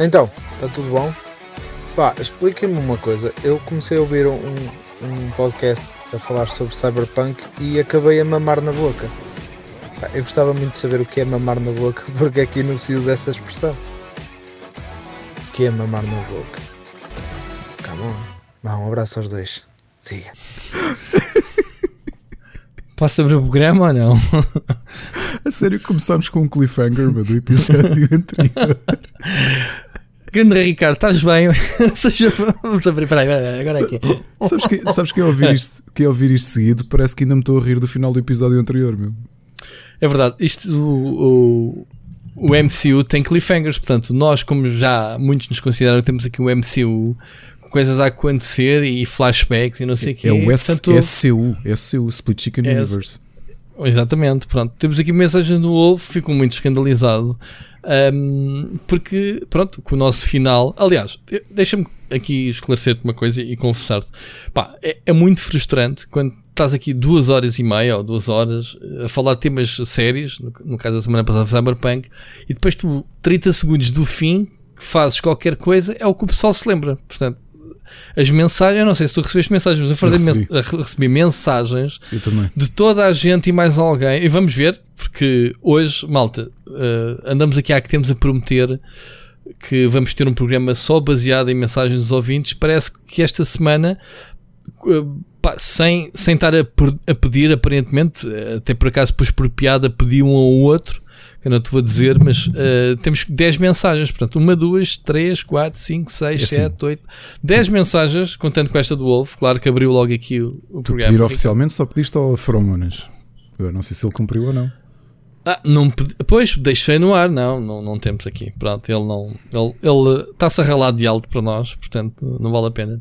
Então, está tudo bom? Pá, expliquem-me uma coisa. Eu comecei a ouvir um, um podcast a falar sobre Cyberpunk e acabei a mamar na boca. Pá, eu gostava muito de saber o que é mamar na boca, porque aqui não se usa essa expressão. O que é mamar na boca? Come on. Vá, um abraço aos dois. Siga. Posso abrir o programa ou não? A sério, começámos com um cliffhanger do episódio anterior. Grande Ricardo, estás bem? Vamos abrir, peraí, peraí, agora aqui. Sabes que, sabes que, ao ouvir isto, que ao ouvir isto seguido, parece que ainda me estou a rir do final do episódio anterior, meu. É verdade, isto o, o, o MCU tem cliffhangers, portanto, nós, como já muitos nos consideram, temos aqui o MCU coisas a acontecer e flashbacks e não sei o quê. É o S, Portanto, SCU, SCU, Split Chicken é, Universe. Exatamente, pronto. Temos aqui mensagens do Wolf, fico muito escandalizado. Um, porque, pronto, com o nosso final. Aliás, deixa-me aqui esclarecer-te uma coisa e confessar-te. Pá, é, é, muito frustrante quando estás aqui duas horas e meia ou duas horas a falar de temas sérios, no, no caso da semana passada, Cyberpunk, e depois tu, 30 segundos do fim, fazes qualquer coisa, é o que o pessoal se lembra. Portanto, as mensagens, eu não sei se tu recebeste mensagens, mas eu, recebi. Men recebi mensagens de toda a gente e mais alguém. E vamos ver, porque hoje, malta, uh, andamos aqui há que temos a prometer que vamos ter um programa só baseado em mensagens dos ouvintes. Parece que esta semana, uh, pá, sem, sem estar a, a, pedir, aparentemente, até por acaso pus por piada, pedi um ao outro que eu não te vou dizer, mas uh, temos 10 mensagens. Portanto, uma, duas, três, quatro, cinco, seis, é sete, assim. oito, 10 mensagens, contando com esta do Wolf. Claro que abriu logo aqui o, o programa. Pedir oficialmente só pediste ao Feromonas. Eu não sei se ele cumpriu ou não. Ah, não pedi, pois, deixei no ar, não, não, não temos aqui. Pronto, ele não. Ele, ele está-se a ralar de alto para nós, portanto, não vale a pena.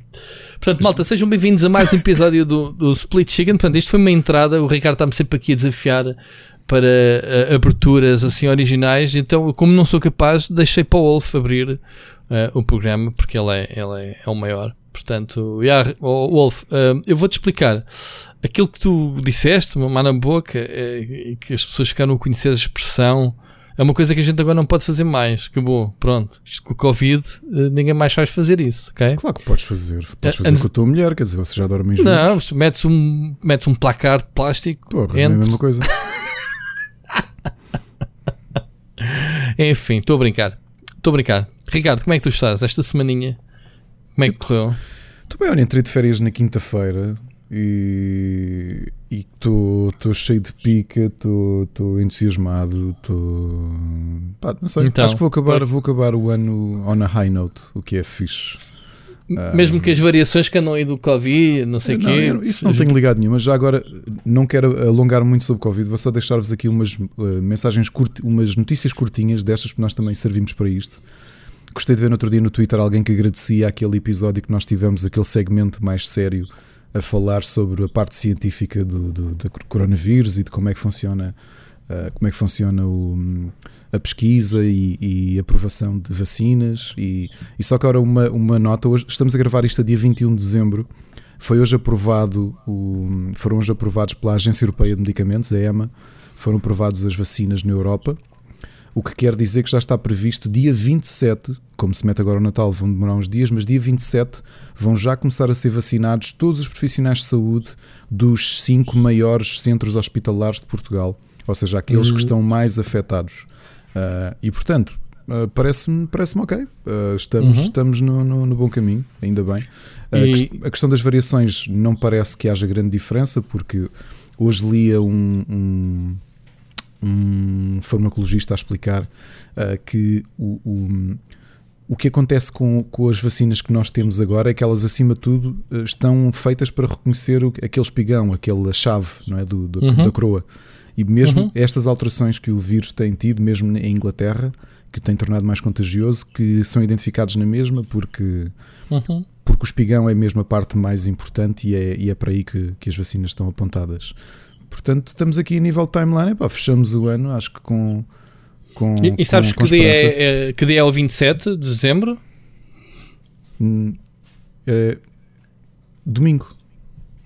Portanto, malta, sejam bem-vindos a mais um episódio do, do Split Chicken. Portanto, isto foi uma entrada. O Ricardo está-me sempre aqui a desafiar para uh, aberturas assim originais, então como não sou capaz, deixei para o Wolf abrir uh, o programa, porque ele é, ele é, é o maior. Portanto, yeah, oh, Wolf, uh, eu vou-te explicar aquilo que tu disseste, uma na boca, é, que as pessoas ficaram a conhecer a expressão. É uma coisa que a gente agora não pode fazer mais. Acabou, pronto. Isto com o Covid, ninguém mais faz fazer isso, ok? Claro que podes fazer. Podes fazer com a tua mulher, quer dizer, você já dorme juntos. Não, metes um, metes um placar de plástico. Porra, é a mesma coisa. Enfim, estou a brincar. Estou a brincar. Ricardo, como é que tu estás esta semaninha? Como é que correu? Estou bem, olha, entrei de férias na quinta-feira e estou cheio de pica, estou entusiasmado, estou. Não sei, então, acho que vou acabar, vou acabar o ano on a high note, o que é fixe. Mesmo que as variações que andam aí do Covid, não sei o quê. Isso não tenho ligado nenhuma. Já agora, não quero alongar muito sobre o Covid, vou só deixar-vos aqui umas uh, mensagens, curti, umas notícias curtinhas destas, porque nós também servimos para isto. Gostei de ver no outro dia no Twitter alguém que agradecia aquele episódio que nós tivemos, aquele segmento mais sério, a falar sobre a parte científica do, do, do coronavírus e de como é que funciona, uh, como é que funciona o a pesquisa e, e aprovação de vacinas. E, e só que agora uma, uma nota: hoje, estamos a gravar isto a dia 21 de dezembro. Foi hoje aprovado, o, foram hoje aprovados pela Agência Europeia de Medicamentos, a EMA, foram aprovadas as vacinas na Europa. O que quer dizer que já está previsto dia 27, como se mete agora o Natal, vão demorar uns dias, mas dia 27 vão já começar a ser vacinados todos os profissionais de saúde dos cinco maiores centros hospitalares de Portugal, ou seja, aqueles uhum. que estão mais afetados. Uh, e portanto, uh, parece-me parece ok. Uh, estamos, uhum. estamos no, no, no, bom caminho, ainda bem. E... A questão das variações não parece que haja grande diferença, porque hoje lia um, um, um farmacologista a explicar que o, o o que acontece com, com as vacinas que nós temos agora é que elas, acima de tudo, estão feitas para reconhecer o, aquele espigão, aquela chave não é, do, do uhum. da coroa. E mesmo uhum. estas alterações que o vírus tem tido, mesmo em Inglaterra, que tem tornado mais contagioso, que são identificados na mesma, porque, uhum. porque o espigão é mesmo a parte mais importante e é, e é para aí que, que as vacinas estão apontadas. Portanto, estamos aqui a nível timeline, epá, fechamos o ano, acho que com. com e, e sabes com, que, dia é, é, que dia é o 27 de dezembro? Hum, é, domingo.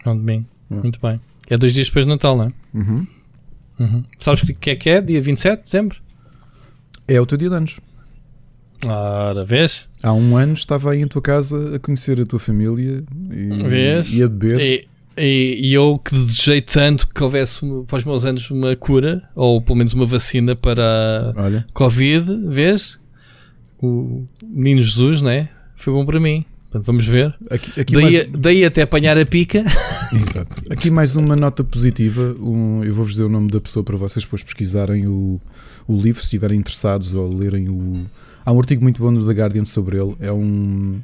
É um domingo, é. muito bem. É dois dias depois do Natal, não é? Uhum. Uhum. Sabes o que é que é? Dia 27 de dezembro? É o teu dia de anos. Ora, vês? Há um ano estava aí em tua casa a conhecer a tua família e, Vês? e a beber. E, e- e eu que desejei tanto que houvesse para os meus anos uma cura, ou pelo menos uma vacina para Olha, Covid, vês? O menino Jesus, né? Foi bom para mim. Portanto, vamos ver. aqui, aqui Daí, mais, daí até apanhar a pica. Exato. Aqui mais uma nota positiva. Um, eu vou-vos dizer o nome da pessoa para vocês depois pesquisarem o, o livro, se estiverem interessados ou lerem o. Há um artigo muito bom no The Guardian sobre ele. É um,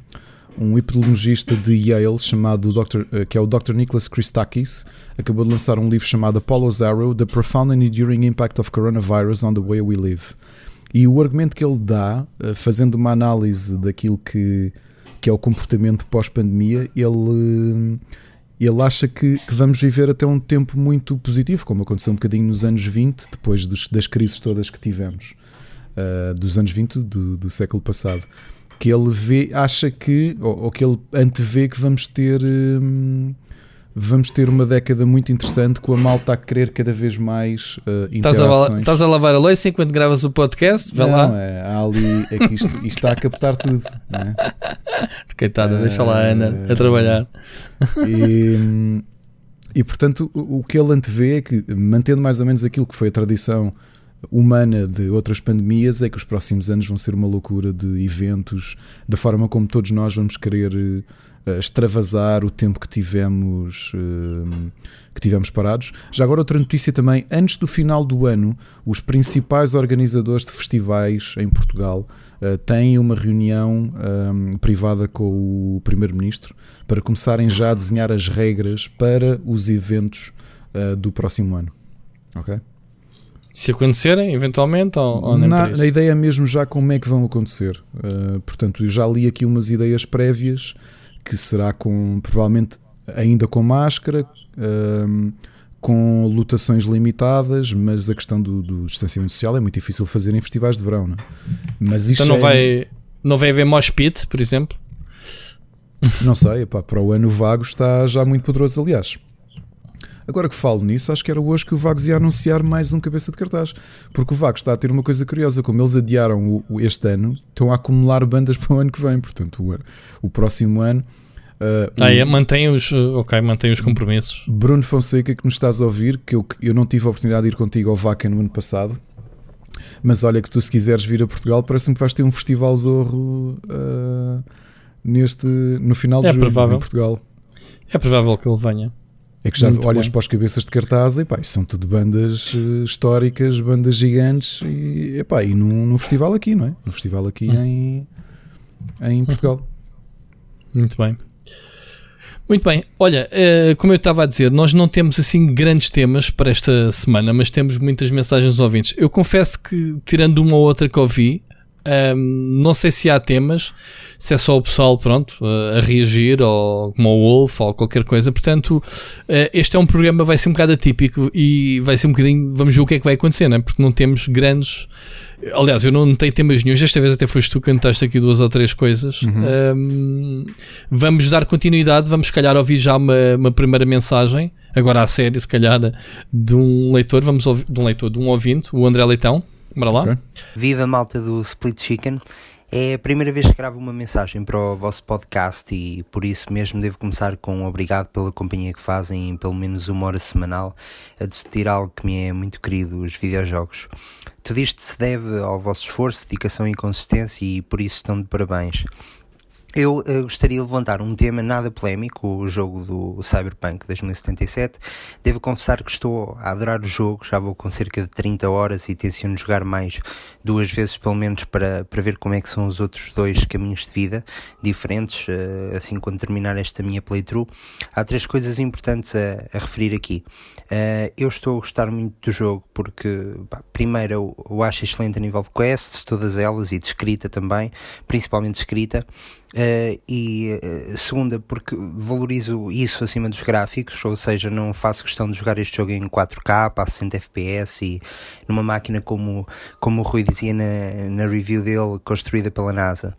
um epidemiologista de Yale chamado Dr., eh, que é o Dr. Nicholas Christakis. Acabou de lançar um livro chamado Apollo's Arrow: The Profound and Enduring Impact of Coronavirus on the Way We Live. E o argumento que ele dá, eh, fazendo uma análise daquilo que, que é o comportamento pós-pandemia, ele, ele acha que, que vamos viver até um tempo muito positivo, como aconteceu um bocadinho nos anos 20, depois dos- das crises todas que tivemos, ah, dos anos 20 do, do século passado. Que ele vê, acha que, ou, ou que ele antevê que vamos ter. hum, Vamos ter uma década muito interessante com a malta a querer cada vez mais Estás a, interações. estás a lavar a louça enquanto gravas o podcast? Vai Não, lá. É, ali, é que isto, isto está a captar tudo. não é? Coitada, deixa lá a Ana Eh, a trabalhar. E, e portanto, o, o que ele antevê é que, mantendo mais ou menos aquilo que foi a tradição humana de outras pandemias, é que os próximos anos vão ser uma loucura de eventos, da forma como todos nós vamos querer eh, extravasar o tempo que tivemos, eh, que tivemos parados. Já agora, outra notícia também: antes do final do ano, os principais organizadores de festivais em Portugal eh, têm uma reunião eh, privada com o Primeiro-Ministro para começarem já a desenhar as regras para os eventos eh, do próximo ano. Ok? Se acontecerem, eventualmente, ou, ou nem Na, a ideia é mesmo já como é que vão acontecer. Uh, portanto, eu já li aqui umas ideias prévias que será com provavelmente ainda com máscara, um, com lotações limitadas, mas a questão do, do distanciamento social é muito difícil de fazer em festivais de verão, não é? Mas isto Então não é- vai, não vai haver mosh pit, por exemplo? Não sei, epá, para o ano Vago está já muito poderoso, aliás. Agora que falo nisso, acho que era hoje que o Vagos ia anunciar mais um cabeça de cartaz. Porque o Vagos está a ter uma coisa curiosa, como eles adiaram o, o- este ano, estão a acumular bandas para o ano que vem. Portanto, o, o próximo ano. uh, o Ah, é, mantém os, uh, ok, mantém os compromissos. Bruno Fonseca, que nos estás a ouvir, que eu, eu não tive a oportunidade de ir contigo ao Vaca no ano passado. Mas olha que tu se quiseres vir a Portugal, parece-me que vais ter um festival zorro uh, neste, no final de É julho provável. em Portugal. É provável que ele venha. É que já Muito olhas bem. para os cabeças de cartaz e pá, são tudo bandas eh, históricas, bandas gigantes e, epá, e num, num festival aqui, não é? Num festival aqui Hum. em, em Portugal. Muito bem. Muito bem. Olha, eh, como eu estava a dizer, nós não temos assim grandes temas para esta semana, mas temos muitas mensagens ouvintes. Eu confesso que, tirando uma ou outra que ouvi, ahm, não sei se há temas, se é só o pessoal, pronto, a reagir, ou como o Wolf, ou qualquer coisa. Portanto, eh, este é um programa, vai ser um bocado atípico e vai ser um bocadinho, vamos ver o que é que vai acontecer, não é? Porque não temos grandes. Aliás, eu não notei temas nenhum. Esta vez até foste tu que anotaste aqui duas ou três coisas. Ahm, vamos dar continuidade. Vamos, se calhar, ouvir já uma, uma primeira mensagem, agora à série, se calhar, de um leitor. Vamos ouvir, de um leitor, de um ouvinte, o André Leitão. Bora lá. Ok. Viva malta do Split Chicken. É a primeira vez que gravo uma mensagem para o vosso podcast e por isso mesmo devo começar com um obrigado pela companhia que fazem em pelo menos uma hora semanal a discutir algo que me é muito querido, os videojogos. Tudo isto se deve ao vosso esforço, dedicação e consistência e por isso estão de parabéns. Eu eh, gostaria de levantar um tema nada polémico, o jogo do Cyberpunk 2077. Devo confessar que estou a adorar o jogo, já vou com cerca de 30 horas e tenciono jogar mais duas vezes pelo menos para, para ver como é que são os outros dois caminhos de vida diferentes, eh, assim quando terminar esta minha playthrough. Há três coisas importantes a, a referir aqui. Eh, eu estou a gostar muito do jogo porque, pá, primeiro, eu, eu acho excelente a nível de quests, todas elas, e de escrita também, principalmente de escrita. Uh, e uh, segunda, porque valorizo isso acima dos gráficos, ou seja, não faço questão de jogar este jogo em 4K, a 60 FPS e numa máquina como, como o Rui dizia na, na review dele, construída pela NASA.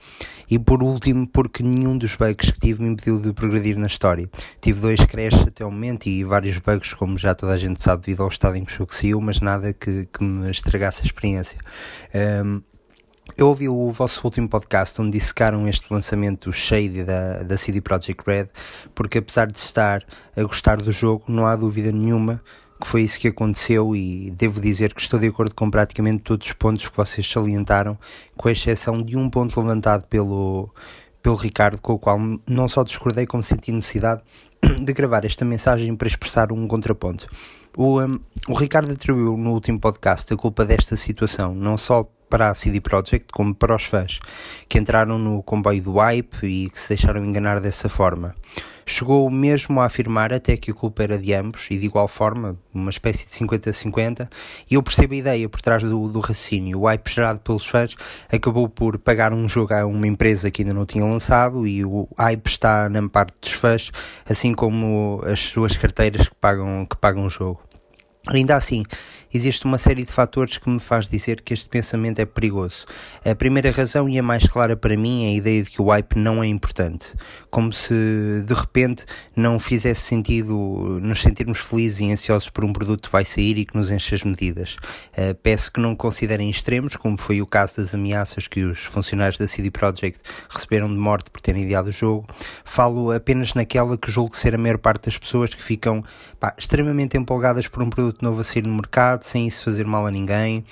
E por último, porque nenhum dos bugs que tive me impediu de progredir na história. Tive dois crashes até o momento e vários bugs, como já toda a gente sabe, devido ao estado em que o jogo saiu, mas nada que, que me estragasse a experiência. Um, Eu ouvi o vosso último podcast onde dissecaram este lançamento Shade da, da CD Projekt Red, porque apesar de estar a gostar do jogo, não há dúvida nenhuma que foi isso que aconteceu e devo dizer que estou de acordo com praticamente todos os pontos que vocês salientaram, com exceção de um ponto levantado pelo, pelo Ricardo, com o qual não só discordei, como senti necessidade de gravar esta mensagem para expressar um contraponto. O, um, o Ricardo atribuiu no último podcast a culpa desta situação, não só para a CD Projekt como para os fãs que entraram no comboio do hype e que se deixaram enganar dessa forma. Chegou mesmo a afirmar até que a culpa era de ambos e de igual forma, uma espécie de 50-50, e eu percebo a ideia por trás do, do raciocínio. O hype gerado pelos fãs acabou por pagar um jogo a uma empresa que ainda não tinha lançado e o hype está na parte dos fãs, assim como as suas carteiras que pagam, que pagam o jogo. Ainda assim, existe uma série de fatores que me faz dizer que este pensamento é perigoso. A primeira razão e a mais clara para mim é a ideia de que o hype não é importante, como se de repente não fizesse sentido nos sentirmos felizes e ansiosos por um produto que vai sair e que nos enche as medidas. Uh, peço que não considerem extremos, como foi o caso das ameaças que os funcionários da CD Projekt receberam de morte por terem ideado o jogo. Falo apenas naquela que julgo ser a maior parte das pessoas que ficam pá, extremamente empolgadas por um produto novo a sair no mercado sem isso fazer mal a ninguém.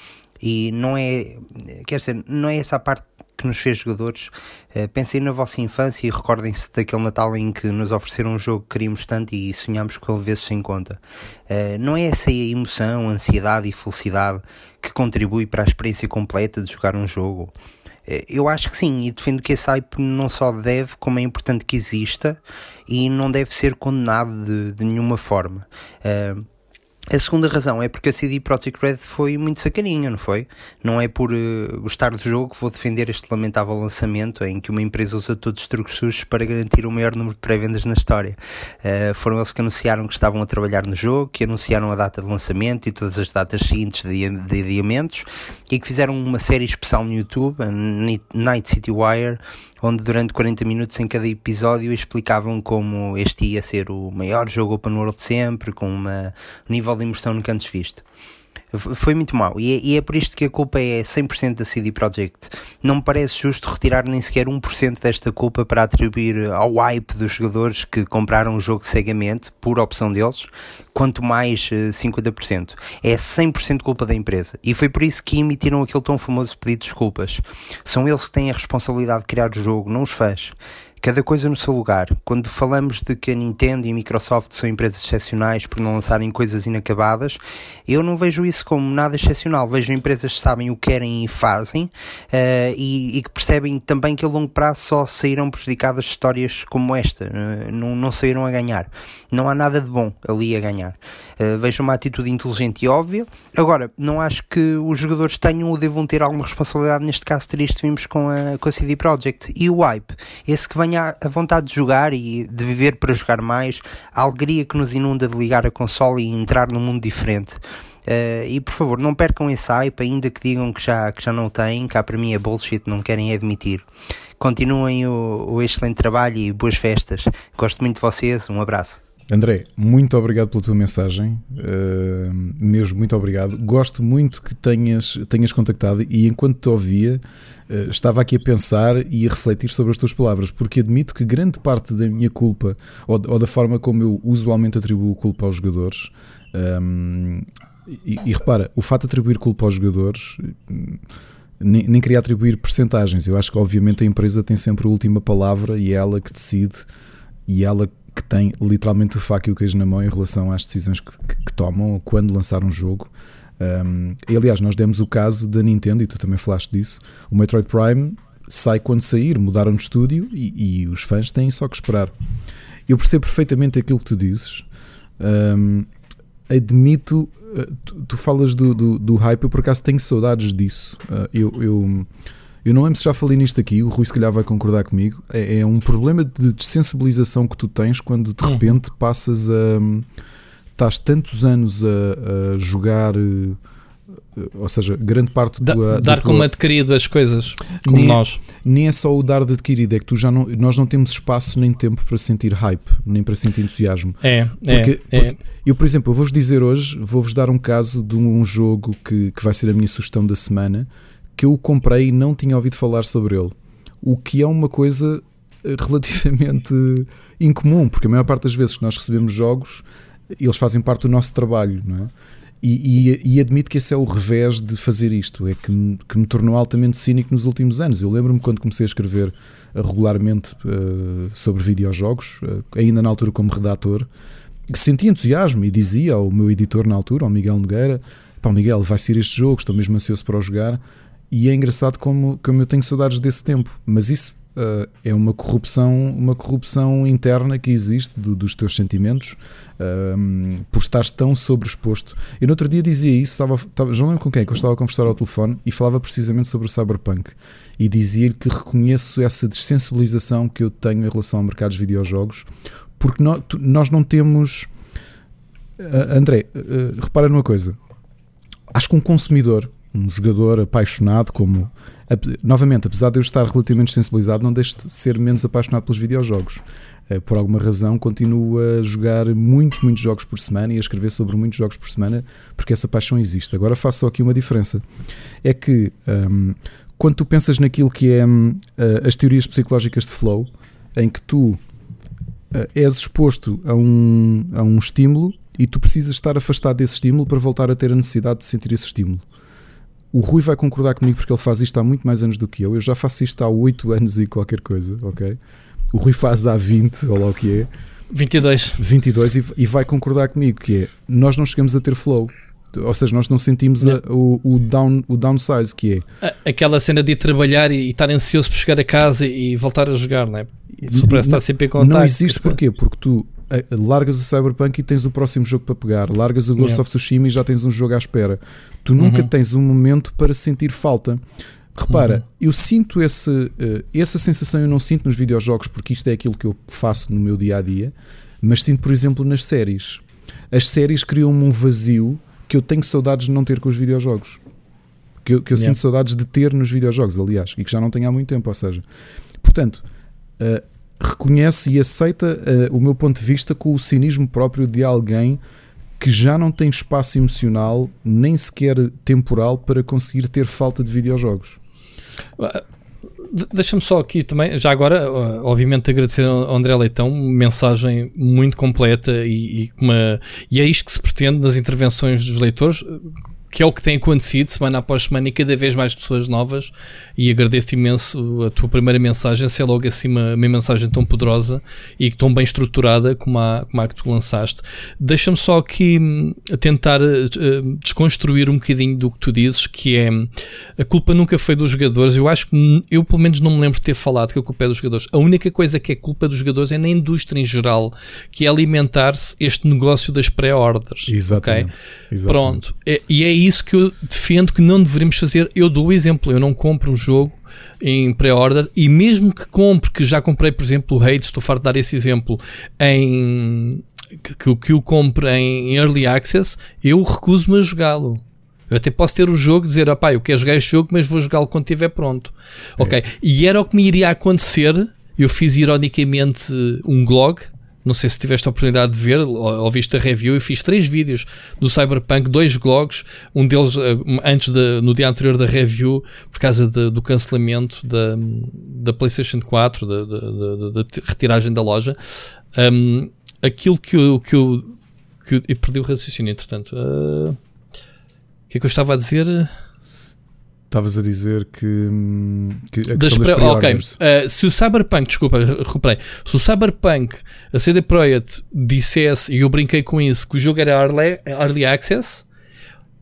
E não é, quer dizer, não é essa a parte que nos fez jogadores. Uh, pensem na vossa infância e recordem-se daquele Natal em que nos ofereceram um jogo que queríamos tanto e sonhámos com ele vezes sem conta. Uh, não é essa a emoção, ansiedade e felicidade que contribui para a experiência completa de jogar um jogo. Uh, eu acho que sim, e defendo que esse hype não só deve, como é importante que exista e não deve ser condenado de, de nenhuma forma. Uh, a segunda razão é porque a CD Projekt Red foi muito sacaninha, não foi? Não é por uh, gostar do jogo que vou defender este lamentável lançamento em que uma empresa usa todos os truques sujos para garantir o maior número de pré-vendas na história. Uh, foram eles que anunciaram que estavam a trabalhar no jogo, que anunciaram a data de lançamento e todas as datas seguintes de, de adiamentos e que fizeram uma série especial no YouTube, Night City Wire, onde durante 40 minutos em cada episódio explicavam como este ia ser o maior jogo open world de sempre, com um nível de imersão nunca antes visto. Foi muito mau e é, e é, por isto que a culpa é 100% da CD Projekt. Não me parece justo retirar nem sequer 1% desta culpa para atribuir ao hype dos jogadores que compraram o jogo cegamente, por opção deles, quanto mais 50%. Eh, é 100% culpa da empresa. E foi por isso que emitiram aquele tão famoso pedido de desculpas. São eles que têm a responsabilidade de criar o jogo, não os fãs cada coisa no seu lugar. Quando falamos de que a Nintendo e a Microsoft são empresas excepcionais por não lançarem coisas inacabadas, eu não vejo isso como nada excepcional. Vejo empresas que sabem o que querem e fazem uh, e, e, que percebem também que a longo prazo só saíram prejudicadas histórias como esta, uh, não, não saíram a ganhar. Não há nada de bom ali a ganhar. Uh, vejo uma atitude inteligente e óbvia. Agora, não acho que os jogadores tenham ou devam ter alguma responsabilidade. Neste caso, triste, vimos com a, com a CD Projekt e o hype. Esse que vem tenha a vontade de jogar e de viver para jogar mais, a alegria que nos inunda de ligar a console e entrar num mundo diferente. Uh, e por favor, não percam esse hype, ainda que digam que já, que já não têm, cá para mim é bullshit, não querem admitir. Continuem o, o excelente trabalho e boas festas. Gosto muito de vocês, um abraço. André, muito obrigado pela tua mensagem, uh, mesmo muito obrigado. Gosto muito que tenhas, tenhas contactado e enquanto te ouvia, uh, estava aqui a pensar e a refletir sobre as tuas palavras, porque admito que grande parte da minha culpa, ou, ou da forma como eu usualmente atribuo culpa aos jogadores, um, e, e, repara, o fato de atribuir culpa aos jogadores. Nem, nem queria atribuir percentagens. Eu acho que, obviamente, a empresa tem sempre a última palavra e é ela que decide e ela que tem literalmente o faca e o queijo na mão em relação às decisões que, que, que tomam quando lançar um jogo. Um, aliás, nós demos o caso da Nintendo, e tu também falaste disso. O Metroid Prime sai quando sair, mudaram de estúdio e, e, os fãs têm só que esperar. Eu percebo perfeitamente aquilo que tu dizes. Um, admito, uh, tu, tu, falas do, do, do, hype, eu por acaso tenho saudades disso. Uh, eu, eu eu não lembro se já falei nisto aqui, o Rui se calhar vai concordar comigo. É, é um problema de desensibilização que tu tens quando de uhum. repente passas a. estás tantos anos a, a jogar eh, ou seja, grande parte da, do, dar como adquirido as coisas, como nem, nós. Nem é só o dar de adquirido, é que tu já não, nós não temos espaço nem tempo para sentir hype, nem para sentir entusiasmo. É, porque, é, porque é. Eu, por exemplo, eu vou-vos dizer hoje, vou-vos dar um caso de um, um jogo que, que vai ser a minha sugestão da semana, que eu o comprei e não tinha ouvido falar sobre ele. O que é uma coisa eh, relativamente incomum, porque a maior parte das vezes que nós recebemos jogos, eles fazem parte do nosso trabalho, não é? E, e, e, admito que esse é o revés de fazer isto, é que me, que me tornou altamente cínico nos últimos anos. Eu lembro-me quando comecei a escrever uh, regularmente uh, sobre videojogos, uh, ainda na altura como redator, que sentia entusiasmo e dizia ao meu editor na altura, ao Miguel Nogueira: Pá, Miguel, vai ser este jogo, estou mesmo ansioso para o jogar. E é engraçado como, como eu tenho saudades desse tempo, mas isso uh, é uma corrupção, uma corrupção interna que existe do, dos teus sentimentos uh, por estares tão sobreexposto. Eu no outro dia dizia isso, estava, estava, já não lembro com quem, que eu estava a conversar ao telefone e falava precisamente sobre o cyberpunk e dizia-lhe que reconheço essa dessensibilização que eu tenho em relação ao mercado dos videojogos, porque nós, nós não temos. Uh, André, repara numa coisa. Acho que um consumidor um jogador apaixonado, como novamente, apesar de eu estar relativamente sensibilizado, não deixo de ser menos apaixonado pelos videojogos. Eh, por alguma razão, continuo a jogar muitos, muitos jogos por semana e a escrever sobre muitos jogos por semana, porque essa paixão existe. Agora faço só aqui uma diferença: é que um, quando tu pensas naquilo que é um, as teorias psicológicas de flow, em que tu uh, és exposto a um, a um estímulo e tu precisas estar afastado desse estímulo para voltar a ter a necessidade de sentir esse estímulo. O Rui vai concordar comigo porque ele faz isto há muito mais anos do que eu. Eu já faço isto há 8 anos e qualquer coisa, ok? O Rui faz há 20, ou lá o que é. 22. 22 e, e vai concordar comigo que é, nós não chegamos a ter flow. Ou seja, nós não sentimos a, o, o, down, o downsize que é. Aquela cena de ir trabalhar e, e estar ansioso por chegar a casa e voltar a jogar, não é? Parece estar sempre em contato. Não existe porquê? Porque tu largas o Cyberpunk e tens o próximo jogo para pegar, largas o Ghost yeah. of Tsushima e já tens um jogo à espera. Tu nunca uhum. tens um momento para sentir falta. Repara, uhum. eu sinto esse, uh, essa sensação, eu não sinto nos videojogos porque isto é aquilo que eu faço no meu dia a dia, mas sinto, por exemplo, nas séries. As séries criam-me um vazio que eu tenho saudades de não ter com os videojogos. Que eu, que eu yeah. sinto saudades de ter nos videojogos, aliás, e que já não tenho há muito tempo. Ou seja, portanto, uh, reconhece e aceita uh, o meu ponto de vista com o cinismo próprio de alguém que já não tem espaço emocional, nem sequer temporal, para conseguir ter falta de videojogos. Deixa-me só aqui também, já agora, eh, obviamente, agradecer ao André Leitão, mensagem muito completa e, e, uma, e é isto que se pretende nas intervenções dos leitores que é o que tem acontecido semana após semana e cada vez mais pessoas novas. E agradeço imenso a tua primeira mensagem, ser logo assim uma, mensagem tão poderosa e tão bem estruturada como a, como a que tu lançaste. Deixa-me só aqui hum, tentar uh, desconstruir um bocadinho do que tu dizes, que é a culpa nunca foi dos jogadores. Eu acho que eu, pelo menos, não me lembro de ter falado que a culpa é dos jogadores. A única coisa que é culpa dos jogadores é na indústria em geral, que é alimentar-se este negócio das pré-orders. Exatamente. Okay? Exatamente. Pronto. É, e é isso que eu defendo que não deveríamos fazer. Eu dou o exemplo, eu não compro um jogo em pré-order e mesmo que compre, que já comprei, por exemplo, o Hades, estou farto de dar esse exemplo, em que, que o compre em Early Access, eu recuso-me a jogá-lo. Eu até posso ter o jogo e dizer, opá, eu quero jogar este jogo, mas vou jogá-lo quando estiver pronto. É. Ok. E era o que me iria acontecer. Eu fiz ironicamente um blog não sei se tiveste a oportunidade de ver ou, viste a review. Eu fiz três vídeos do Cyberpunk, dois blogs. Um deles uh, antes de, no dia anterior da review, por causa de, do cancelamento da, da PlayStation 4, da, da, da retiragem da loja. Um, aquilo que eu, que eu, que eu, eu perdi o raciocínio, entretanto. Uh, o que é que eu estava a dizer? Estavas a dizer que, que a das das Ok, uh, se o Cyberpunk, desculpa, recuperei. Se o Cyberpunk, a CD Projekt, dissesse, e eu brinquei com isso, que o jogo era early, early access,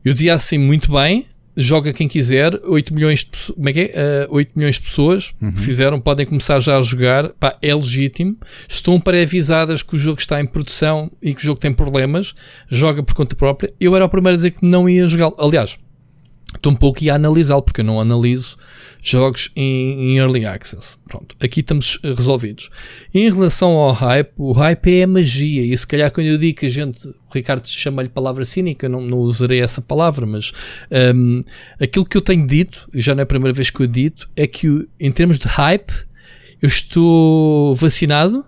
eu dizia assim muito bem, joga quem quiser, 8 milhões de, como é que é? Uh, 8 milhões de pessoas uhum. fizeram, podem começar já a jogar, pá, é legítimo, estão pré-avisadas que o jogo está em produção e que o jogo tem problemas, joga por conta própria. Eu era o primeiro a dizer que não ia jogar. Aliás, estou um pouco a analisá-lo, porque eu não analiso jogos em, em, early access. Pronto, aqui estamos eh, resolvidos. Em relação ao hype, o hype é a magia, e se calhar quando eu digo que a gente, o Ricardo chama-lhe palavra cínica, não, não usarei essa palavra, mas um, aquilo que eu tenho dito, já não é a primeira vez que eu dito, é que em termos de hype, eu estou vacinado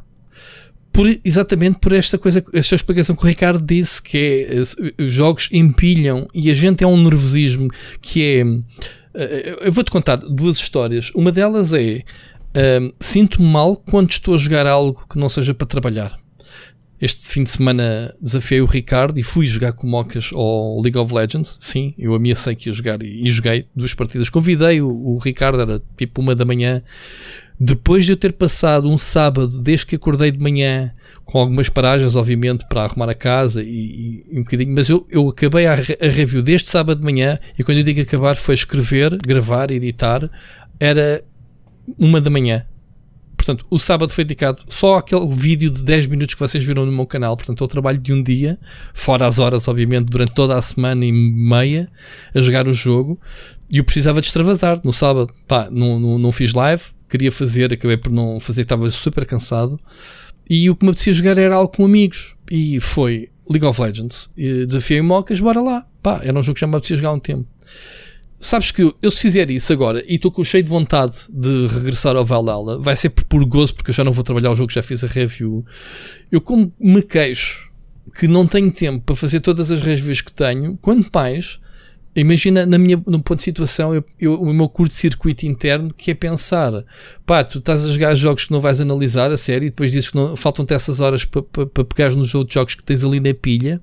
por, exatamente por esta coisa, esta explicação que o Ricardo disse, que é os jogos empilham e a gente é um nervosismo que é eu vou-te contar duas histórias. Uma delas é um, sinto-me mal quando estou a jogar algo que não seja para trabalhar. Este fim de semana desafiei o Ricardo e fui jogar com mocas ao League of Legends. Sim, eu ameacei que ia jogar e, e joguei duas partidas. Convidei o, o, Ricardo, era tipo uma da manhã. Depois de eu ter passado um sábado, desde que acordei de manhã, com algumas paragens, obviamente, para arrumar a casa e, e um bocadinho, mas eu, eu acabei a, a review deste sábado de manhã e quando eu digo acabar foi escrever, gravar, editar. Era uma da manhã. Portanto, o sábado foi dedicado só àquele vídeo de 10 minutos que vocês viram no meu canal. Portanto, o trabalho de um dia, fora as horas, obviamente, durante toda a semana e meia, a jogar o jogo. E eu precisava de extravasar no sábado. Pá, não, não, não fiz live, queria fazer, acabei por não fazer, estava super cansado. E o que me apetecia jogar era algo com amigos. E foi League of Legends. Desafiei mocas, bora lá. Pá, era um jogo que já me apetecia jogar há um tempo. Sabes que eu, se fizer isso agora e estou cheio de vontade de regressar ao Valhalla, vai ser por puro gozo, porque eu já não vou trabalhar o jogo, já fiz a review. Eu, como me queixo que não tenho tempo para fazer todas as reviews que tenho, quanto mais, imagina na minha, no ponto de situação, eu, eu, o meu curto-circuito interno, que é pensar, pá, tu estás a jogar jogos que não vais analisar a série e depois dizes que faltam-te essas horas para, para, para pegares nos outros jogos que tens ali na pilha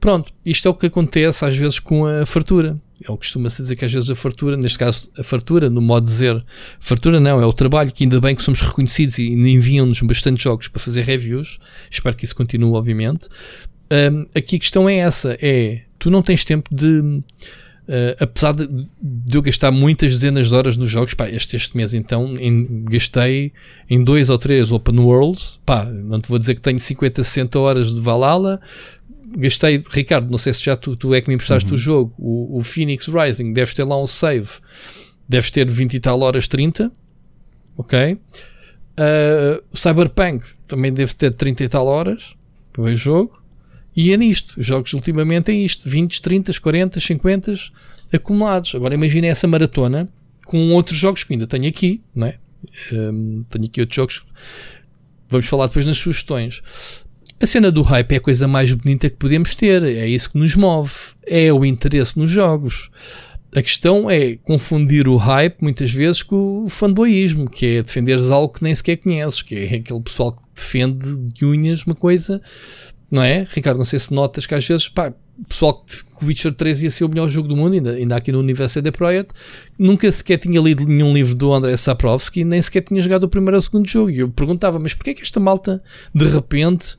Pronto, isto é o que acontece às vezes com a fartura. Ele costuma-se dizer que às vezes a fartura, neste caso a fartura, no modo de dizer, fartura não, é o trabalho que ainda bem que somos reconhecidos e enviam-nos bastante jogos para fazer reviews. Espero que isso continue, obviamente. Um, aqui a questão é essa: é tu não tens tempo de. Uh, apesar de, de, eu gastar muitas dezenas de horas nos jogos, pá, este, este mês então em, gastei em dois ou três open worlds, pá, não te vou dizer que tenho 50, 60 horas de Valhalla, gastei, Ricardo, não sei se já tu, tu é que me emprestaste uhum. o jogo, o, o, Phoenix Rising, deves ter lá um save, deves ter 20 e tal horas 30, ok? Uh, Cyberpunk também deve ter 30 e tal horas para o jogo. E é nisto, os jogos ultimamente é isto: 20, 30, 40, 50 acumulados. Agora imagine essa maratona com outros jogos que ainda tenho aqui, não é? Um, tenho aqui outros jogos. Vamos falar depois nas sugestões. A cena do hype é a coisa mais bonita que podemos ter, é isso que nos move, é o interesse nos jogos. A questão é confundir o hype muitas vezes com o fanboyismo, que é defenderes algo que nem sequer conheces, que é aquele pessoal que defende de unhas uma coisa, não é? Ricardo, não sei se notas que às vezes, pá, pessoal que o Witcher 3 ia ser o melhor jogo do mundo, ainda, ainda aqui no universo CD Projekt, nunca sequer tinha lido nenhum livro do André Saprovski, nem sequer tinha jogado o primeiro ou o segundo jogo. E eu perguntava, mas porquê é que esta malta, de repente,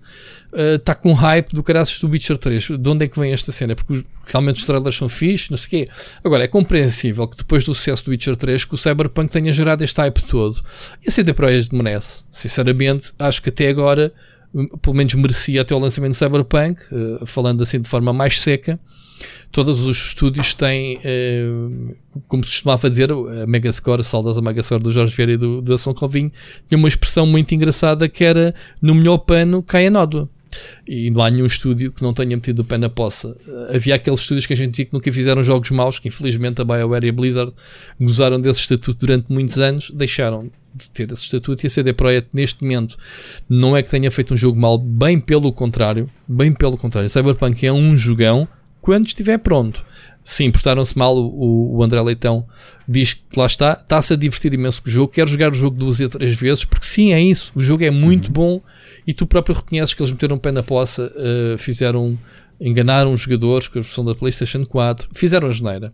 está uh, com hype do caraças do Witcher 3? De onde é que vem esta cena? Porque realmente os trailers são fixos, não sei o quê. Agora, é compreensível que depois do sucesso do Witcher 3, que o Cyberpunk tenha gerado este hype todo. E a CD Projekt merece. Sinceramente, acho que até agora pelo menos merecia até o lançamento de Cyberpunk, uh, falando assim de forma mais seca. Todos os estúdios têm, uh, como se costumava dizer, a Megascore, a Megascore do Jorge Vieira e do, do Ação Calvinho, tinha uma expressão muito engraçada que era no melhor pano cai a nódoa. E não há nenhum estúdio que não tenha metido o pé na poça. Havia aqueles estúdios que a gente dizia que nunca fizeram jogos maus, que infelizmente a BioWare e a Blizzard gozaram desse estatuto durante muitos anos, deixaram de ter esse estatuto e a CD Projekt neste momento não é que tenha feito um jogo mal, bem pelo contrário, bem pelo contrário. Cyberpunk é um jogão quando estiver pronto. Sim, portaram-se mal. O, o, André Leitão diz que lá está, está-se a divertir imenso com o jogo, quer jogar o jogo duas ou três vezes, porque sim, é isso. O jogo é muito uhum. bom e tu próprio reconheces que eles meteram o pé na poça, uh, fizeram, enganaram os jogadores com a versão da PlayStation 4, fizeram a geneira.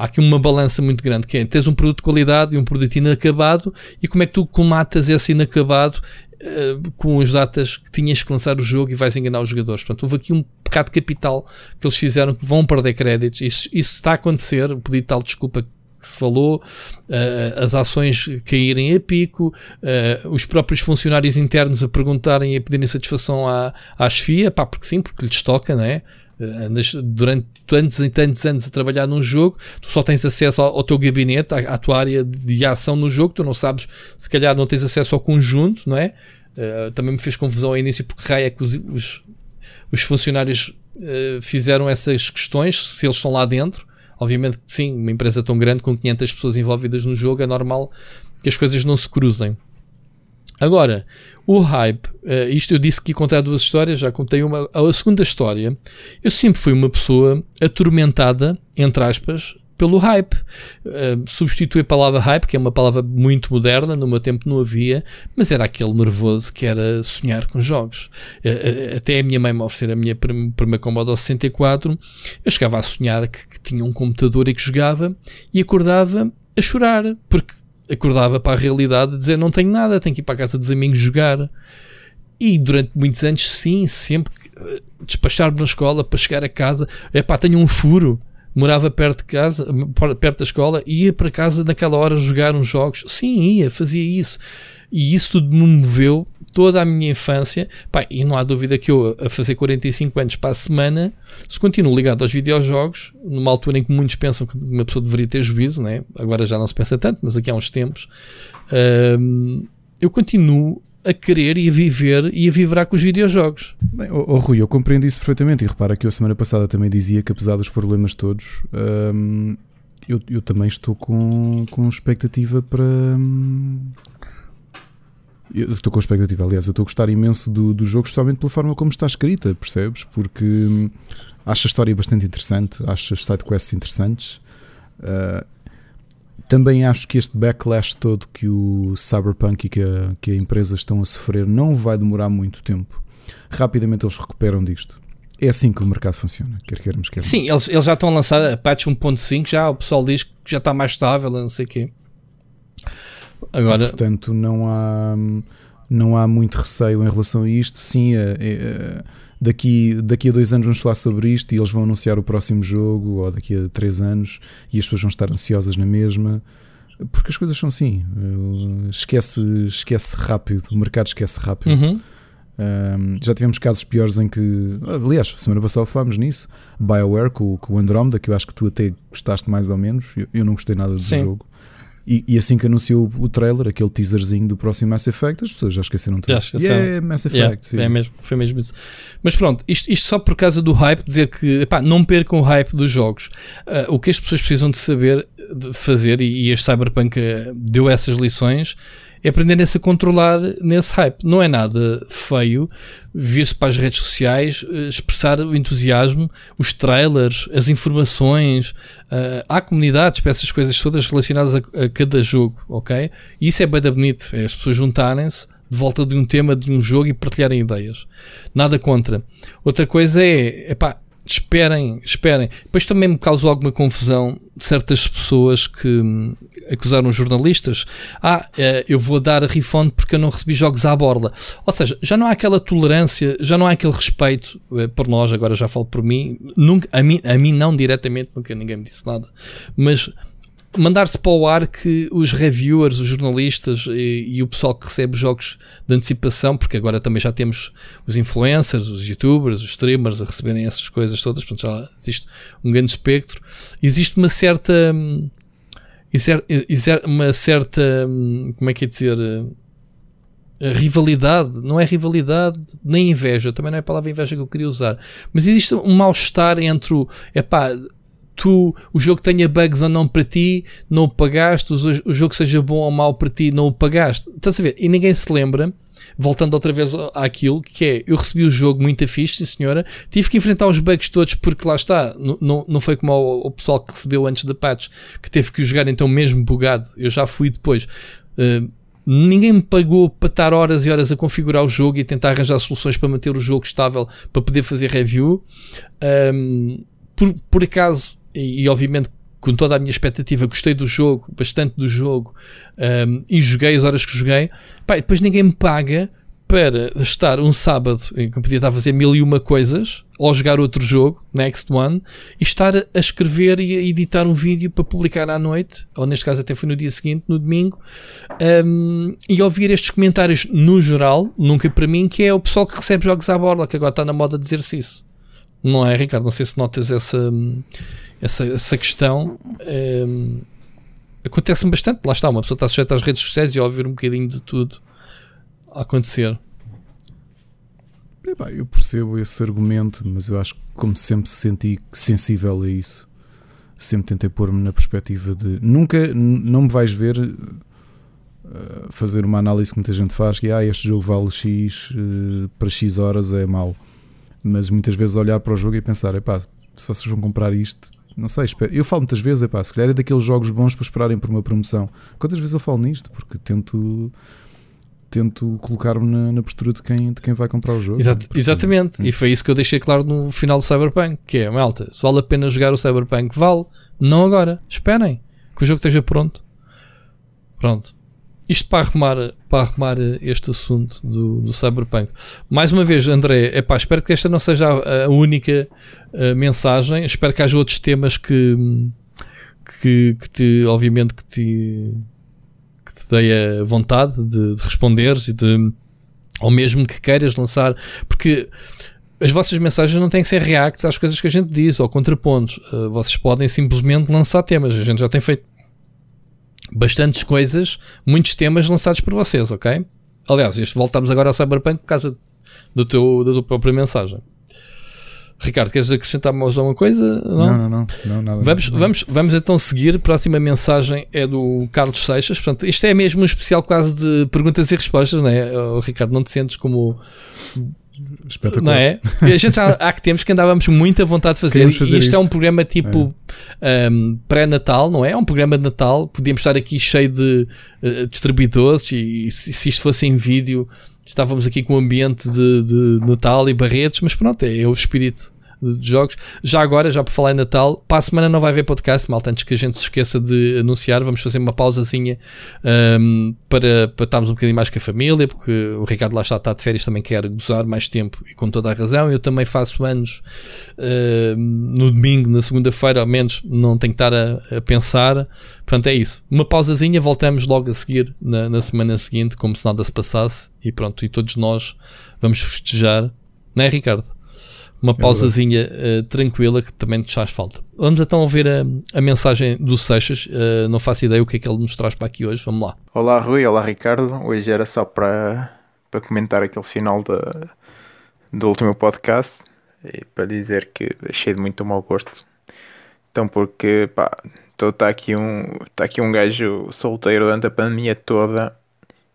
Há aqui uma balança muito grande, que é tens um produto de qualidade e um produto inacabado, e como é que tu comatas esse inacabado uh, com as datas que tinhas que lançar o jogo e vais enganar os jogadores. Portanto, houve aqui um pecado de capital que eles fizeram que vão perder créditos. Isso, isso está a acontecer, o pedido de tal desculpa que se falou, uh, as ações caírem a pico, uh, os próprios funcionários internos a perguntarem e a pedirem satisfação à, à chefia, pá, porque sim, porque lhes toca, não é? Uh, andas durante tantos e tantos anos a trabalhar num jogo, tu só tens acesso ao, ao teu gabinete, à, à, tua área de, de, ação no jogo, tu não sabes, se calhar não tens acesso ao conjunto, não é? também me fez confusão ao início porque raio é que os, os, os funcionários fizeram essas questões, se eles estão lá dentro, Obviamente que sim, uma empresa tão grande com 500 pessoas envolvidas no jogo é normal que as coisas não se cruzem. Agora, o hype, uh, isto eu disse que ia contar duas histórias, já contei uma. A segunda história, eu sempre fui uma pessoa atormentada, entre aspas, pelo hype. Uh, a palavra hype, que é uma palavra muito moderna, no meu tempo não havia, mas era aquele nervoso que era sonhar com jogos. Uh, até a minha mãe me oferecer a minha primeira Commodore 64, eu chegava a sonhar que, que tinha um computador e que jogava e acordava a chorar, porque acordava para a realidade de dizer não tenho nada, tenho que ir para a casa dos amigos jogar. E durante muitos anos, sim, sempre despachar-me na escola para chegar a casa. É pá, tenho um furo. Morava perto de casa, perto da escola, ia para casa naquela hora jogar uns jogos. Sim, ia, fazia isso. E isso tudo me moveu toda a minha infância. Pá, e não há dúvida que eu, a fazer 45 anos para a semana, se continuo ligado aos videojogos, numa altura em que muitos pensam que uma pessoa deveria ter juízo, né? agora já não se pensa tanto, mas aqui há uns tempos, hum, eu continuo a querer e a viver e a vibrar com os videojogos. Bem, oh, oh, Rui, eu compreendo isso perfeitamente e repara que eu semana passada também dizia que apesar dos problemas todos, hum, eu, eu, também estou com, com expectativa para. Hum, eu estou com expectativa, aliás, eu estou a gostar imenso do, do jogo, especialmente pela forma como está escrita, percebes? Porque hum, acho a história bastante interessante, acho as sidequests interessantes. Uh, também acho que este backlash todo que o Cyberpunk e que a, que a empresa estão a sofrer não vai demorar muito tempo. Rapidamente eles recuperam disto. É assim que o mercado funciona, quer queiramos, quer Sim, eles, eles já estão a lançar a patch 1.5, já o pessoal diz que já está mais estável, não sei o quê. Agora... Portanto, não há, não há muito receio em relação a isto. Sim, é, é, daqui, daqui a dois anos vamos falar sobre isto e eles vão anunciar o próximo jogo, ou daqui a três anos, e as pessoas vão estar ansiosas na mesma. Porque as coisas são assim. Esquece, esquece rápido, o mercado esquece rápido. Uhum. Um, já tivemos casos piores em que, aliás, semana passada falámos nisso. BioWare com, com o Andromeda, que eu acho que tu até gostaste mais ou menos. Eu, eu não gostei nada do Sim. jogo. E, e, assim que anunciou o trailer, aquele teaserzinho do próximo Mass Effect, as pessoas já esqueceram tudo. Já esqueceram. Yeah, Mass Effect. Yeah, é mesmo, foi mesmo isso. Mas pronto, isto, isto, só por causa do hype, dizer que epá, não percam o hype dos jogos. Uh, o que as pessoas precisam de saber de fazer, e, e este Cyberpunk uh, deu essas lições, é aprenderem-se a controlar nesse hype. Não é nada feio vir-se para as redes sociais, eh, expressar o entusiasmo, os trailers, as informações. Uh, há comunidades para essas coisas todas relacionadas a, a cada jogo, ok? E isso é bem bonito, é as pessoas juntarem-se de volta de um tema de um jogo e partilharem ideias. Nada contra. Outra coisa é, epá, esperem, esperem. Depois também me causou alguma confusão certas pessoas que hum, acusaram os jornalistas. Ah, eh, eu vou dar a refund porque eu não recebi jogos à borda. Ou seja, já não há aquela tolerância, já não há aquele respeito eh, por nós, agora já falo por mim. Nunca, a, mim a mim não diretamente, nunca ninguém me disse nada. Mas mandar-se para o ar que os reviewers, os jornalistas e, e, o pessoal que recebe jogos de antecipação, porque agora também já temos os influencers, os youtubers, os streamers a receberem essas coisas todas, portanto já existe um grande espectro. Existe uma certa. Uma certa. Como é que é dizer? rivalidade, não é rivalidade nem inveja, também não é a palavra inveja que eu queria usar, mas existe um mal-estar entre o, epá, tu, o jogo tenha bugs ou não para ti, não o pagaste, o, jogo seja bom ou mau para ti, não o pagaste. Estás a ver? E ninguém se lembra, voltando outra vez àquilo, que é, eu recebi o jogo muito fixe, sim senhora, tive que enfrentar os bugs todos porque lá está, não, não foi como o, o pessoal que recebeu antes da patch, que teve que jogar então mesmo bugado, eu já fui depois. Uh, ninguém me pagou para estar horas e horas a configurar o jogo e tentar arranjar soluções para manter o jogo estável para poder fazer review. Um, por, por acaso e, e, obviamente com toda a minha expectativa gostei do jogo, bastante do jogo um, e joguei as horas que joguei, pá, depois ninguém me paga para estar um sábado em que eu podia estar a fazer mil e uma coisas ou jogar outro jogo, Next One, e estar a escrever e a editar um vídeo para publicar à noite, ou neste caso até foi no dia seguinte, no domingo, um, e ouvir estes comentários no geral, nunca para mim, que é o pessoal que recebe jogos à borla, que agora está na moda dizer-se isso. Não é, Ricardo? Não sei se notas essa, essa, essa questão. Um, Acontece-me bastante, lá está, uma pessoa está sujeita às redes sociais e ouvir um bocadinho de tudo a acontecer. É, eu percebo esse argumento, mas eu acho que, como sempre, se senti sensível a isso. Sempre tentei pôr-me na perspectiva de. Nunca, não me vais ver uh, fazer uma análise que muita gente faz, que ah, este jogo vale X uh, para X horas é mau. Mas muitas vezes olhar para o jogo e pensar: epá, se vocês vão comprar isto, não sei, espero. Eu falo muitas vezes, epá, se calhar é daqueles jogos bons para esperarem por uma promoção. Quantas vezes eu falo nisto? Porque tento tento colocar-me na, na, postura de quem, de quem vai comprar o jogo. Exato, porque, exatamente, sim. e foi isso que eu deixei claro no final do Cyberpunk, que é, malta, se vale a pena jogar o Cyberpunk, vale, não agora, esperem, que o jogo esteja pronto. Pronto. Isto para arrumar, para arrumar este assunto do, do Cyberpunk. Mais uma vez, André, epá, espero que esta não seja a, a única a mensagem. Espero que haja outros temas que, que, que te, obviamente, que te, que te dei a vontade de, de responderes e de, ou mesmo que queiras lançar, porque as vossas mensagens não têm que ser reacts às coisas que a gente diz ou contrapontos. Uh, vocês podem simplesmente lançar temas. A gente já tem feito bastantes coisas, muitos temas lançados por vocês, ok? Aliás, este voltamos agora ao Cyberpunk por causa do teu, da tua própria mensagem. Ricardo, queres acrescentar mais alguma coisa? Não, não, não. não, não nada, vamos, Vamos, vamos então seguir. A próxima mensagem é do Carlos Seixas. Portanto, isto é mesmo um especial quase de perguntas e respostas, não é? Oh, Ricardo, não te sentes como Espetacular. Não é? A gente já, há que tempos que andávamos muito à vontade de fazer. fazer isto, isto, é um programa tipo é. um, pré-natal, não é? É um programa de Natal. Podíamos estar aqui cheio de uh, distribuidores e se, se, isto fosse em vídeo, estávamos aqui com um ambiente de, de Natal e barretes, mas pronto, é, é o espírito de jogos. Já agora, já por falar em Natal, para a semana não vai haver podcast, malta, antes que a gente se esqueça de anunciar, vamos fazer uma pausazinha um, para, para estarmos um bocadinho mais com a família, porque o Ricardo lá está, está de férias, também quer gozar mais tempo e com toda a razão. Eu também faço anos no domingo, na segunda-feira, ao menos não tenho que estar a, a, pensar. Portanto, é isso. Uma pausazinha, voltamos logo a seguir na, na semana seguinte, como se nada se passasse, e pronto, e todos nós vamos festejar, não é, Ricardo? Uma é pausazinha uh, tranquila que também nos faz falta. Vamos então ouvir a, a mensagem do Seixas. Uh, não faço ideia o que é que ele nos traz para aqui hoje. Vamos lá. Olá, Rui. Olá, Ricardo. Hoje era só para, para comentar aquele final da, do último podcast e para dizer que achei de muito mau gosto. Então, porque pá, está aqui, um, tá aqui um gajo solteiro durante a pandemia toda.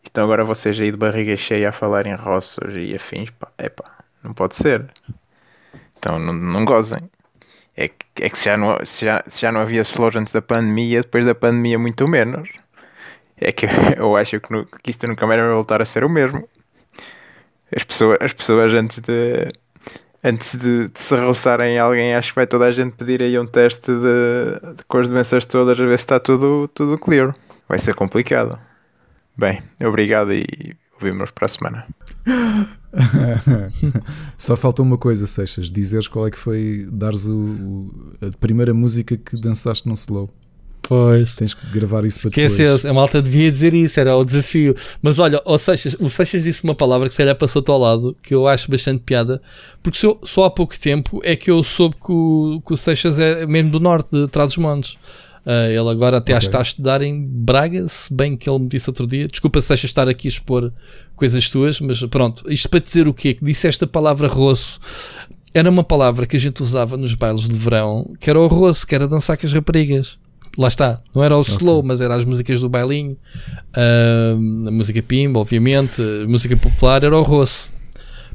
Então, agora vocês aí de barriga cheia a falar em roços e afins. Pá, é pá, não pode ser. Então não, não gozem. É que, é que se, já não, se, já, se já não havia slows antes da pandemia, depois da pandemia muito menos. É que eu acho que, no, que isto nunca mais vai voltar a ser o mesmo. As pessoas, as pessoas antes de antes de, de se roçarem alguém, acho que vai toda a gente pedir aí um teste de, de, com as doenças todas a ver se está tudo, tudo clear. Vai ser complicado. Bem, obrigado e ouvimos para a semana. Só falta uma coisa, Seixas: dizeres qual é que foi, dares o, o, a primeira música que dançaste no slow. Pois. Tens que gravar isso para Esquece depois. A malta devia dizer isso, era o desafio. Mas olha, o Seixas, o Seixas disse uma palavra que se calhar passou-te ao lado, que eu acho bastante piada, porque só, só há pouco tempo é que eu soube que o, que o Seixas é mesmo do norte, de Trás-os-Montes. Uh, ele agora até okay. acho que está a estudar em Braga, se bem que ele me disse outro dia. Desculpa se deixa estar aqui a expor coisas tuas, mas pronto. Isto para dizer o quê? Que disse esta palavra roço. Era uma palavra que a gente usava nos bailes de verão, que era o roço, que era dançar com as raparigas. Lá está, não era o okay. slow, mas eram as músicas do bailinho, uh, a música pimba, obviamente, a música popular era o roço.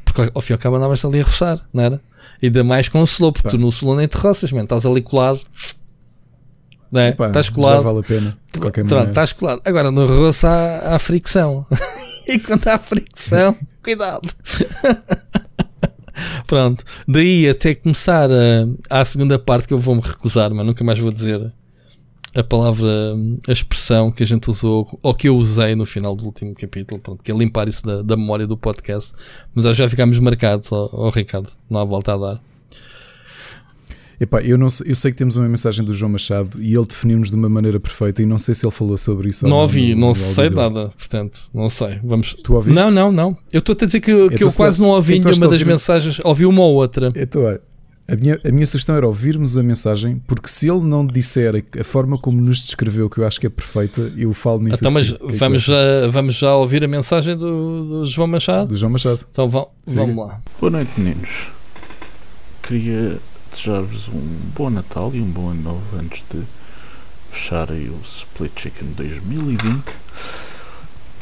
Porque ao fim e ao cabo andavas ali a roçar, não era? Ainda mais com o slow, porque Pá. tu no slow nem te roças, man, estás ali colado não é? estás colado. Já vale a pena. De qualquer Pronto, estás colado. Agora no roço há, há fricção. e quando há fricção, cuidado. Pronto, daí até começar a, a segunda parte que eu vou me recusar, mas nunca mais vou dizer a palavra, a expressão que a gente usou, ou que eu usei no final do último capítulo, pronto, que é limpar isso da, da memória do podcast. Mas já ficámos marcados, ó, ó Ricardo, não há volta a dar. Epá, eu, não, eu sei que temos uma mensagem do João Machado e ele definiu-nos de uma maneira perfeita e não sei se ele falou sobre isso. Não ouvi, não, não sei nada, portanto, não sei. Vamos... Tu ouviste? Não, não, não. Eu estou a dizer que, que então, eu quase não ouvi então nenhuma das mensagens, ouvi uma ou outra. Então, a minha, a minha sugestão era ouvirmos a mensagem, porque se ele não disser a forma como nos descreveu, que eu acho que é perfeita, eu falo nisso. Então, mas vamos, já, vamos já ouvir a mensagem do, do João Machado? Do João Machado. Então vamos lá. Boa noite, meninos. Queria desejar-vos um bom Natal e um bom Ano Novo antes de fechar aí o Split Chicken 2020.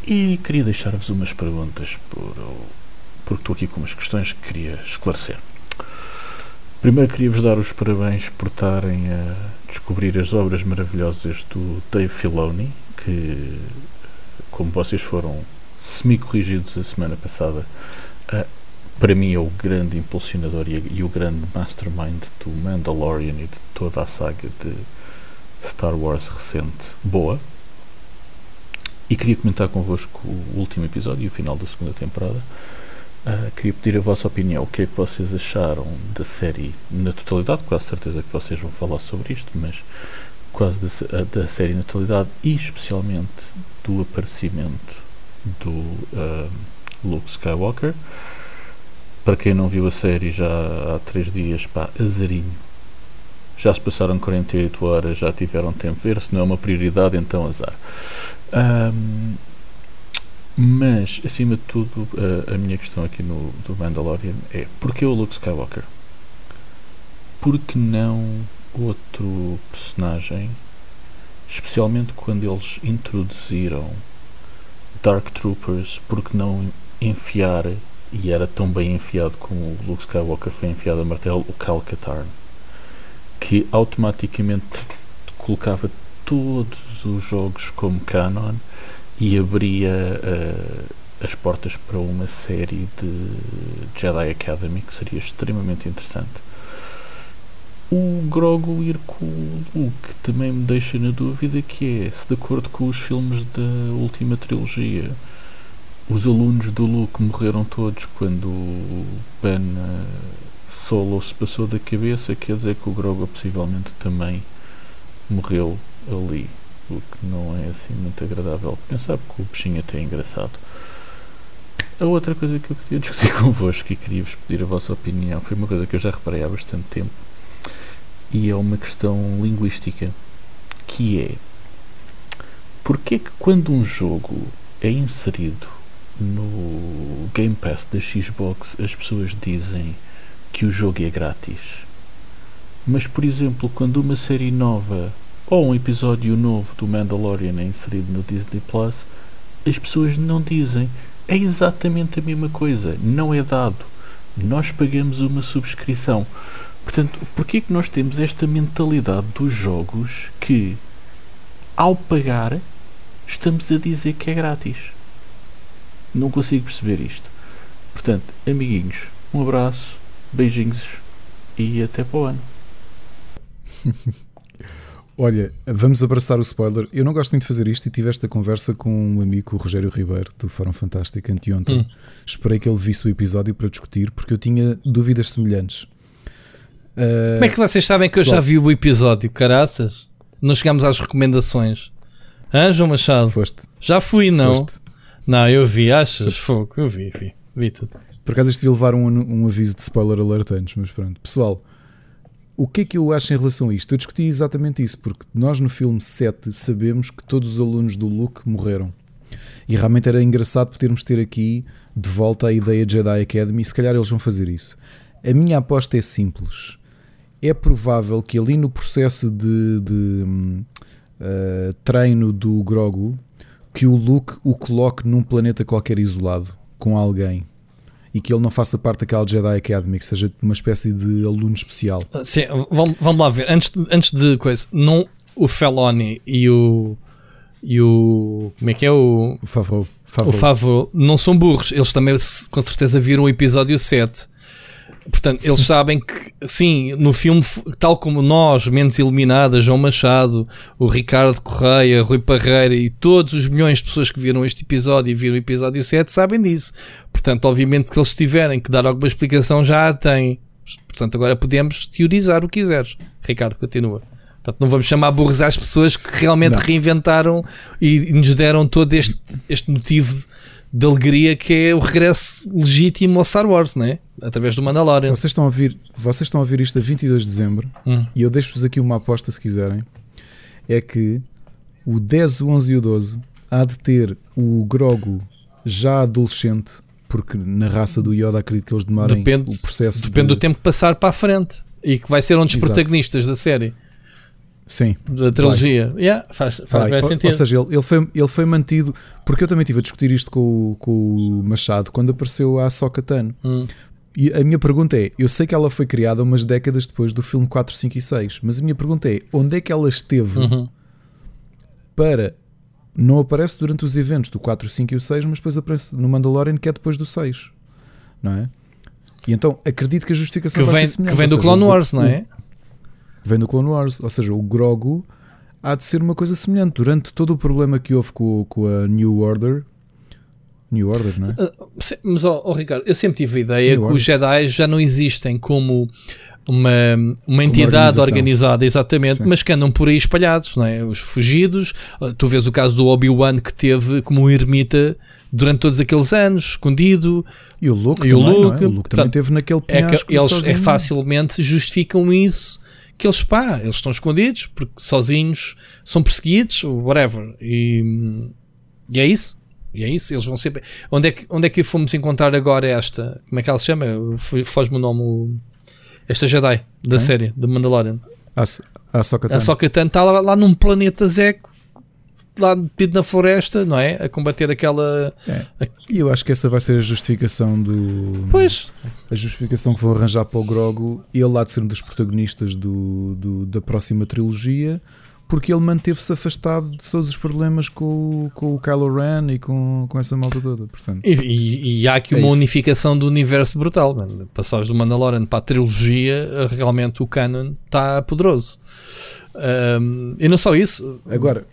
E queria deixar-vos umas perguntas por, porque estou aqui com umas questões que queria esclarecer. Primeiro queria-vos dar os parabéns por estarem a descobrir as obras maravilhosas do Dave Filoni, que, como vocês foram semi-corrigidos a semana passada, para mim é o grande impulsionador e, e, o grande mastermind do Mandalorian e de toda a saga de Star Wars recente boa. E queria comentar convosco o último episódio e o final da segunda temporada. Uh, queria pedir a vossa opinião. O que é que vocês acharam da série na totalidade? Quase certeza que vocês vão falar sobre isto, mas quase da, da série na totalidade e especialmente do aparecimento do uh, Luke Skywalker. Para quem não viu a série já há três dias, pá, azarinho. Já se passaram 48 horas, já tiveram tempo de ver. Se não é uma prioridade, então azar. Um, mas, acima de tudo, a, a, minha questão aqui no do Mandalorian é porquê o Luke Skywalker? Porque não outro personagem? Especialmente quando eles introduziram Dark Troopers, porque não enfiar, e era tão bem enfiado como o Luke Skywalker foi enfiado a martelo, o Cal Katarn, que automaticamente colocava todos os jogos como canon e abria uh, as portas para uma série de Jedi Academy que seria extremamente interessante. O Grogu ir com o Luke também me deixa na dúvida que é, se de acordo com os filmes da última trilogia, os alunos do Luke morreram todos quando o Ben uh, Solo se passou da cabeça, quer dizer que o Grogu possivelmente também morreu ali o que não é assim muito agradável pensar, porque o bichinho até é engraçado. A outra coisa que eu queria discutir convosco e queria-vos pedir a vossa opinião foi uma coisa que eu já reparei há bastante tempo e é uma questão linguística que é porque que quando um jogo é inserido no Game Pass da Xbox as pessoas dizem que o jogo é grátis mas por exemplo quando uma série nova ou um episódio novo do Mandalorian é inserido no Disney Plus, as pessoas não dizem. É exatamente a mesma coisa, não é dado. Nós pagamos uma subscrição. Portanto, porquê que nós temos esta mentalidade dos jogos que, ao pagar, estamos a dizer que é grátis? Não consigo perceber isto. Portanto, amiguinhos, um abraço, beijinhos e até para o ano. Olha, vamos abraçar o spoiler. Eu não gosto muito de fazer isto e tive esta conversa com um amigo, o Rogério Ribeiro, do Fórum Fantástico, anteontem. Hum. Esperei que ele visse o episódio para discutir, porque eu tinha dúvidas semelhantes. Uh, Como é que vocês sabem que eu já vi o episódio, caraças? Não chegamos às recomendações. Hã, João Machado? Foste. Já fui, não? Foste. Não, eu vi, achas? Fogo, eu vi, vi, vi tudo. Por acaso isto devia levar um, um aviso de spoiler alert antes, mas pronto. Pessoal, o que é que eu acho em relação a isto? Eu discuti exatamente isso, porque nós no filme 7 sabemos que todos os alunos do Luke morreram. E realmente era engraçado podermos ter aqui de volta a ideia de Jedi Academy, e se calhar eles vão fazer isso. A minha aposta é simples. É provável que ali no processo de, de uh, treino do Grogu, que o Luke o coloque num planeta qualquer isolado, com alguém e que ele não faça parte daquela Jedi Academy, que seja uma espécie de aluno especial. Ah, sim, vamos, vamos lá ver. Antes de, antes de coisa, não o Feloni e o. E o. Como é que é o. O Favreau. Favreau. O Favreau não são burros. Eles também com certeza viram o episódio 7 Portanto, eles sabem que, sim, no filme, tal como nós, Menos Eliminadas, João Machado, o Ricardo Correia, Rui Parreira e todos os milhões de pessoas que viram este episódio e viram o episódio 7 sabem disso. Portanto, obviamente que eles tiverem que dar alguma explicação já a têm. Portanto, agora podemos teorizar o que quiseres. Ricardo, continua. Portanto, não vamos chamar burros às pessoas que realmente não. reinventaram e nos deram todo este, este motivo de alegria que é o regresso legítimo ao Star Wars, não é? Através do Mandalorian. Vocês estão a ouvir, vocês estão a ouvir isto a 22 de dezembro hum. e eu deixo-vos aqui uma aposta se quiserem. É que o 10, o 11 e o 12 há de ter o Grogu já adolescente, porque na raça do Yoda acredito que eles demorem depende, o processo. Depende de... do tempo que passar para a frente e que vai ser um dos Exato. protagonistas da série. Sim. Da trilogia. Yeah, faz, faz ou, sentido. Ou seja, ele, ele, foi, ele foi mantido. Porque eu também estive a discutir isto com, com o Machado quando apareceu a Ahsoka Tano. Hum. E a minha pergunta é: eu sei que ela foi criada umas décadas depois do filme 4, 5 e 6, mas a minha pergunta é: onde é que ela esteve Uhum. para. Não aparece durante os eventos do 4, 5 e o 6, mas depois aparece no Mandalorian que é depois do 6, não é? E então acredito que a justificação Que vai vem, que vem do seja, Clone o- Wars, não é? Vem do Clone Wars, ou seja, o Grogu há de ser uma coisa semelhante. Durante todo o problema que houve com, com a New Order, New Order, não é? Se- Mas, ó ó, Ricardo, eu sempre tive a ideia Eu que acho. os Jedi já não existem como uma, uma entidade organização. organizada, exatamente, Sim. mas que andam por aí espalhados, não é? Os fugidos. ah, Tu vês o caso do Obi-Wan que teve como um ermita durante todos aqueles anos, escondido. E o Luke E o também, não é? Luke, O Luke também portanto, teve naquele É penhasco que eles é facilmente justificam isso. Que eles, pá, eles estão escondidos porque sozinhos são perseguidos, ou whatever. E, e é isso. E é isso. Eles vão sempre. Onde é, que, onde é que fomos encontrar agora esta? Como é que ela se chama? Fo- Foge-me o nome. esta Jedi da Quem? série, de Mandalorian. A, a Ahsoka A. Sokatan está lá, lá num planeta Zeco, lá metido na floresta, não é? A combater aquela. É. E eu acho que essa vai ser a justificação do. Pois, A justificação que vão arranjar para o Grogu, ele lá de ser um dos protagonistas do, do- da próxima trilogia, porque ele manteve-se afastado de todos os problemas com, o- com o Kylo Ren e com, com essa malta toda. Portanto, E, e- e há aqui É uma isso. unificação do universo brutal. Mano. Passares do Mandalorian para a trilogia, realmente o canon está poderoso. Ahm, e não só isso, agora,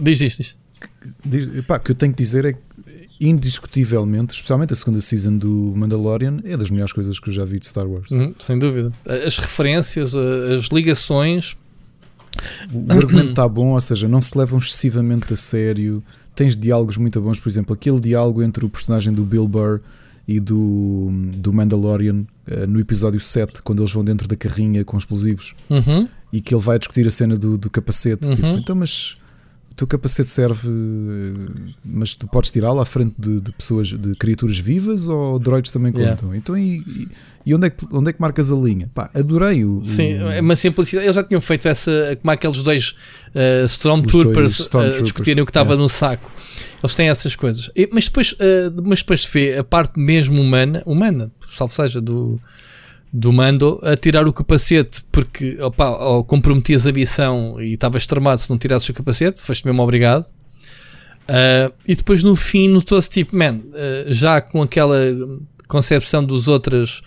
diz isto. Diz. diz- pá, o que eu tenho que dizer é que, indiscutivelmente, especialmente a segunda season do Mandalorian, é das melhores coisas que eu já vi de Star Wars. Uhum, sem dúvida. As referências, as ligações. O argumento está bom, ou seja, não se levam excessivamente a sério. Tens diálogos muito bons, por exemplo, aquele diálogo entre o personagem do Bill Burr e do, do Mandalorian eh, no episódio 7, quando eles vão dentro da carrinha com explosivos Uhum, e que ele vai discutir a cena do, do capacete. Uhum. Tipo, então, mas teu capacete serve, eh, mas tu podes tirá-lo à frente de, de pessoas, de criaturas vivas ou droids também Yeah. contam? Então, e, e- onde, é que, onde é que marcas a linha? Pá, adorei o. Sim, o- é uma simplicidade. Eles já tinham feito essa, como aqueles dois uh, Stormtroopers a Stormtroopers, discutirem o que estava yeah. no saco. Eles têm essas coisas. E- mas, depois, uh, mas depois se vê a parte mesmo humana, humana, salvo seja, do, do Mando, a tirar o capacete porque opa, ou comprometias a missão e estavas tramado se não tirasses o capacete, foste mesmo obrigado. Uh, e depois no fim notou-se tipo, man, uh, já com aquela concepção dos outras,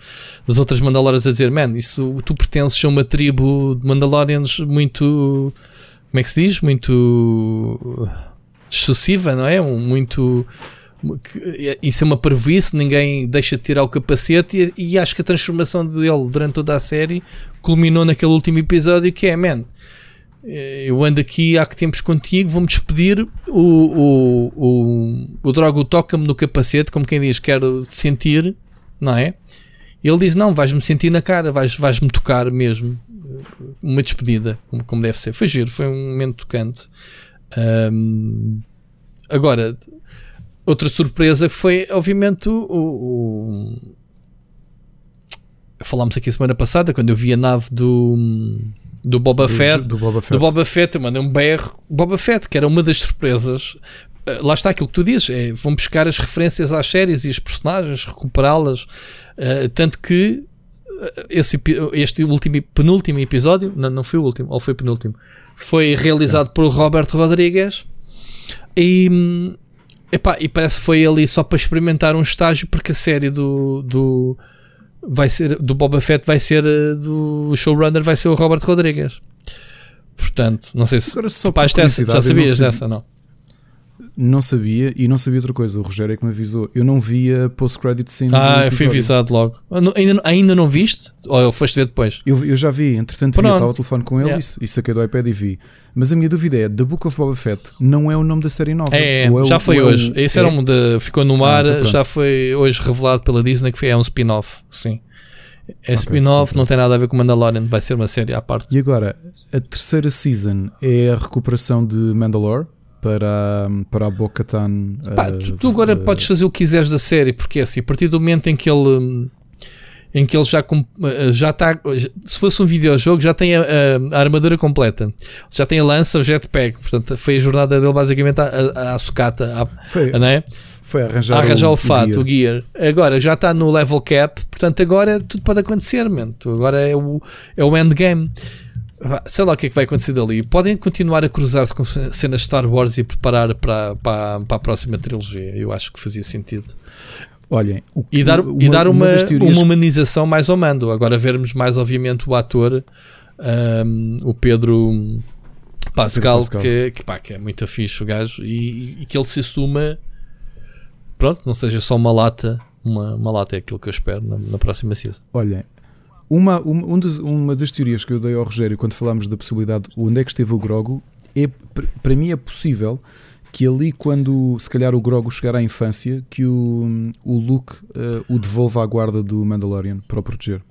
das outras Mandalorians a dizer, man, isso tu pertences a uma tribo de Mandalorians muito, como é que se diz? Muito excessiva, não é? Um, muito. Que- Isso é uma parvoíce, ninguém deixa de tirar o capacete e, e acho que a transformação dele durante toda a série culminou naquele último episódio que é, man, eh, eu ando aqui há que tempos contigo, vou-me despedir. O, o, o, o Drogo toca-me no capacete, como quem diz, quero te sentir, não é? Ele diz: Não, vais-me sentir na cara, vais- vais-me tocar mesmo. Uma despedida, como, como deve ser. Foi giro, foi um momento tocante. Ahm, agora, outra surpresa foi, obviamente, o. o- falámos aqui semana passada, quando eu vi a nave do, do Boba do, Fett do Boba Fett. do Boba Fett, eu mandei um BR Boba Fett, que era uma das surpresas. Uh, Lá está aquilo que tu dizes, é, vão buscar as referências às séries e os personagens, recuperá-las. uh, tanto que uh, esse, este último, penúltimo episódio, não, não foi o último, ou foi o penúltimo, foi realizado por Roberto Rodrigues e, hum, epá, e parece que foi ali só para experimentar um estágio, porque a série do, do, vai ser, do Boba Fett vai ser uh, do showrunner, vai ser o Roberto Rodrigues. Portanto, não sei se Agora, só Pá, é- já sabias sabia- dessa, não? Não sabia e não sabia outra coisa. O Rogério é que me avisou. Eu não via post-credit scene. Ah, eu fui avisado logo. Ah, Ainda, ainda não viste? Ou foste ver depois? Eu, eu já vi, entretanto vi, Pronto. estava ao telefone com ele Yeah. e, e saquei do iPad e vi. Mas a minha dúvida é: The Book of Boba Fett não é o nome da série nova? É, é, Ou já foi é hoje. Esse é? era um de, ficou no ar, então pronto. já foi hoje revelado pela Disney que foi, é um spin-off. Sim. É spin-off, então não tem nada a ver com Mandalorian, vai ser uma série à parte. E agora, a terceira season é a recuperação de Mandalore para, para a Bo-Katan. Pá, eh, tu, tu agora eh, podes fazer o que quiseres da série, porque é assim, a partir do momento em que ele em que ele já eh, já está se fosse um videojogo já tem a, a- a armadura completa já tem a lança o jetpack portanto foi a jornada dele basicamente à, à, à sucata à, Foi, não é? foi arranjar, arranjar o, fato, gear. o gear. Agora já está no level cap, portanto agora tudo pode acontecer, man. Agora é o, é o endgame. Sei lá o que é que vai acontecer dali. Podem continuar a cruzar-se com cenas Star Wars e preparar para, para, para a próxima trilogia. Eu acho que fazia sentido. Olhem, o- E dar, e dar uma, teorias uma humanização mais ao mando. Agora vermos mais, obviamente, o ator, ahm, o Pedro Pascal, Pascal. Que, que, pá, que é muito fixe o gajo, e, e que ele se assuma, pronto, não seja só uma lata. Uma, uma lata é aquilo que eu espero na, na próxima season. Olhem, uma, uma, um dos- uma das teorias que eu dei ao Rogério quando falámos da possibilidade onde é que esteve o Grogo, é, para mim é possível que ali, quando se calhar o Grogo chegar à infância, que o, o Luke eh, o devolva à guarda do Mandalorian para o proteger.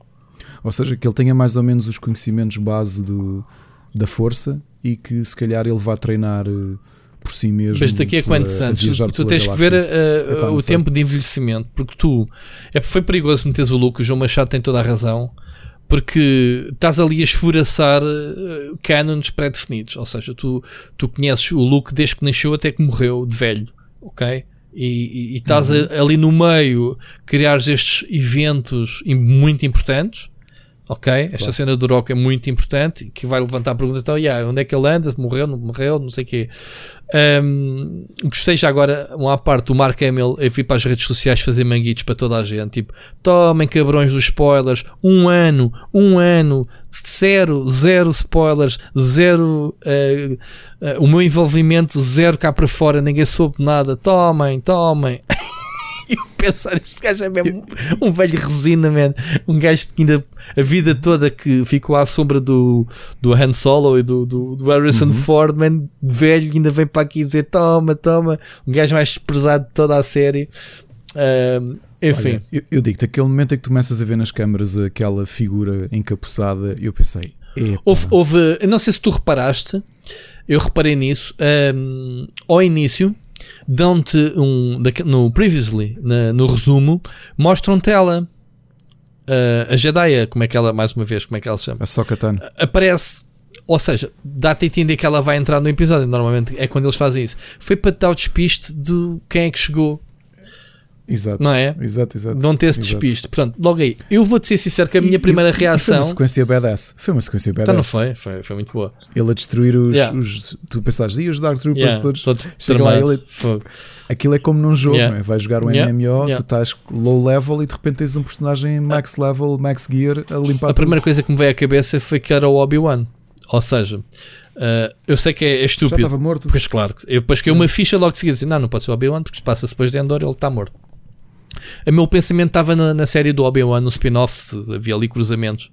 Ou seja, que ele tenha mais ou menos os conhecimentos base do, da força e que se calhar ele vá treinar eh, por si mesmo. Mas daqui a quantos anos? Tu, tens que ver uh, uh, Epá, o sei. tempo de envelhecimento, porque tu é foi perigoso meteres o Luke, o João Machado tem toda a razão, porque estás ali a esfuraçar uh, cânones pré-definidos. Ou seja, tu, tu conheces o Luke desde que nasceu até que morreu de velho, ok? E, e- e estás Uhum. a- ali no meio criares estes eventos muito importantes. Ok, esta Claro. cena do Rock é muito importante que vai levantar a pergunta então, yeah, onde é que ele anda? Morreu, não morreu, não sei o quê. Um, gostei já agora, uma à parte, do Mark Hamill a vir para as redes sociais fazer manguitos para toda a gente. Tipo, tomem cabrões dos spoilers. Um ano, um ano, zero, zero spoilers, zero. eh, eh, o meu envolvimento, zero cá para fora, ninguém soube nada. Tomem, tomem. Pensar, este gajo é mesmo um velho resina, man. Um gajo que ainda a vida toda que ficou à sombra do, do Han Solo e do, do, do Harrison Ford, man, velho, ainda vem para aqui dizer toma, toma. Um gajo mais desprezado de toda a série. Ahm, enfim, Olha, eu, eu digo-te, aquele momento em que tu começas a ver nas câmaras aquela figura encapuçada, eu pensei, "Epá, houve, houve, não sei se tu reparaste, eu reparei nisso. ahm, ao início, dão-te um, no previously, na- no resumo, mostram-te ela. Ah, a Jedi, como é que ela, mais uma vez, como é que ela se chama? a Sokatan. aparece, ou seja, dá-te a entender que ela vai entrar no episódio. Normalmente é quando eles fazem isso. Foi para te dar o despiste de quem é que chegou. Exato. Não é? Exato, exato. Não ter esse exato. despiste. Portanto, logo aí, eu vou-te ser sincero que a minha e- primeira e Foi reação. uma sequência badass. Foi uma sequência badass. Então não foi, foi, foi muito boa. Ele a destruir os. Yeah. os- tu pensares, e os Dark Troopers Yeah, todos. todos Chega lá ele- Fogo. Aquilo é como num jogo, Yeah. não é? Vais jogar um. MMO, tu estás low level e de repente tens um personagem max level, max gear a limpar A primeira coisa que me veio à cabeça foi que era o Obi-Wan. Ou seja, ah, eu sei que é, é tudo. Já estúpido. estava morto. Pois claro, eu depois que uma ficha logo de seguida, assim, não, não pode ser o Obi-Wan porque passa-se depois de Endor ele está morto. O meu pensamento estava na, na série do Obi-Wan, no spin-off, havia ali cruzamentos.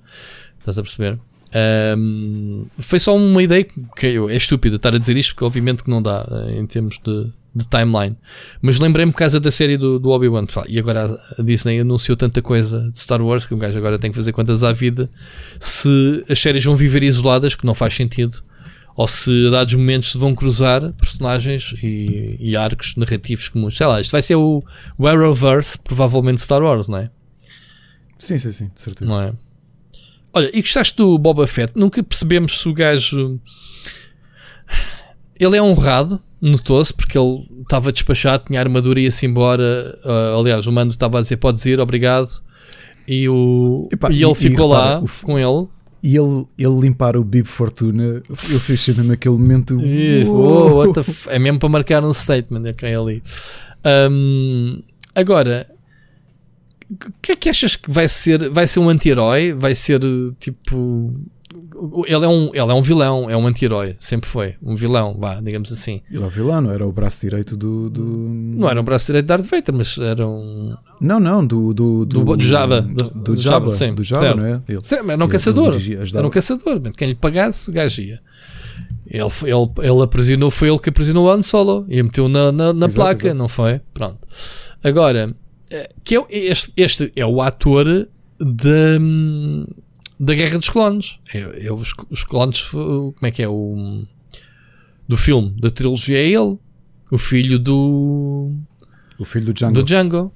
Estás a perceber? Ahm, foi só uma ideia que eu, é estúpido estar a dizer isto, porque obviamente que não dá eh, em termos de, de timeline. Mas lembrei-me por causa da série do, do Obi-Wan. E agora a Disney anunciou tanta coisa de Star Wars que um gajo agora tem que fazer contas à vida se as séries vão viver isoladas, que não faz sentido ou se a dados momentos se vão cruzar personagens e, e arcos narrativos comuns. Sei lá, isto vai ser o, o Arrowverse, provavelmente Star Wars, não é? Sim, sim, sim, de certeza. Não é? Olha, e gostaste do Boba Fett? Nunca percebemos se o gajo. Ele é honrado, notou-se, porque ele estava despachado, tinha armadura e ia-se embora. Ah, aliás, o mando estava a dizer: Podes ir, obrigado. E, o, Epá, e ele e ficou repara, lá o com ele. E ele, ele limpar o Bib Fortuna, eu fiz sempre naquele momento. Oh, f- é mesmo para marcar um statement, ok, ali. Ahm, agora, o que é que achas que vai ser? Vai ser um anti-herói? Vai ser tipo. Ele é, um, ele é um vilão, é um anti-herói, sempre foi. Um vilão, vá, digamos assim. Ele é o vilão, não era o braço direito do. do... Não era um braço direito de Darth Vader, mas era um. Não, não, do. Do, Do- do Jabba. Do, Do- Jabba, sim, do Jabba, não é? Ele. Sim, era um caçador. Era um caçador. Quem lhe pagasse, o gajo ia. Ele, ele, ele aprisionou, foi ele que aprisionou o Han Solo e meteu na, na, na Exato, placa, exato. não foi? Pronto. Agora, eh, que é, este, este é o ator da, da Guerra dos Clones. É, é os, os clones, como é que é? O, do filme, da trilogia é ele. O filho do, O filho do Django. do Django.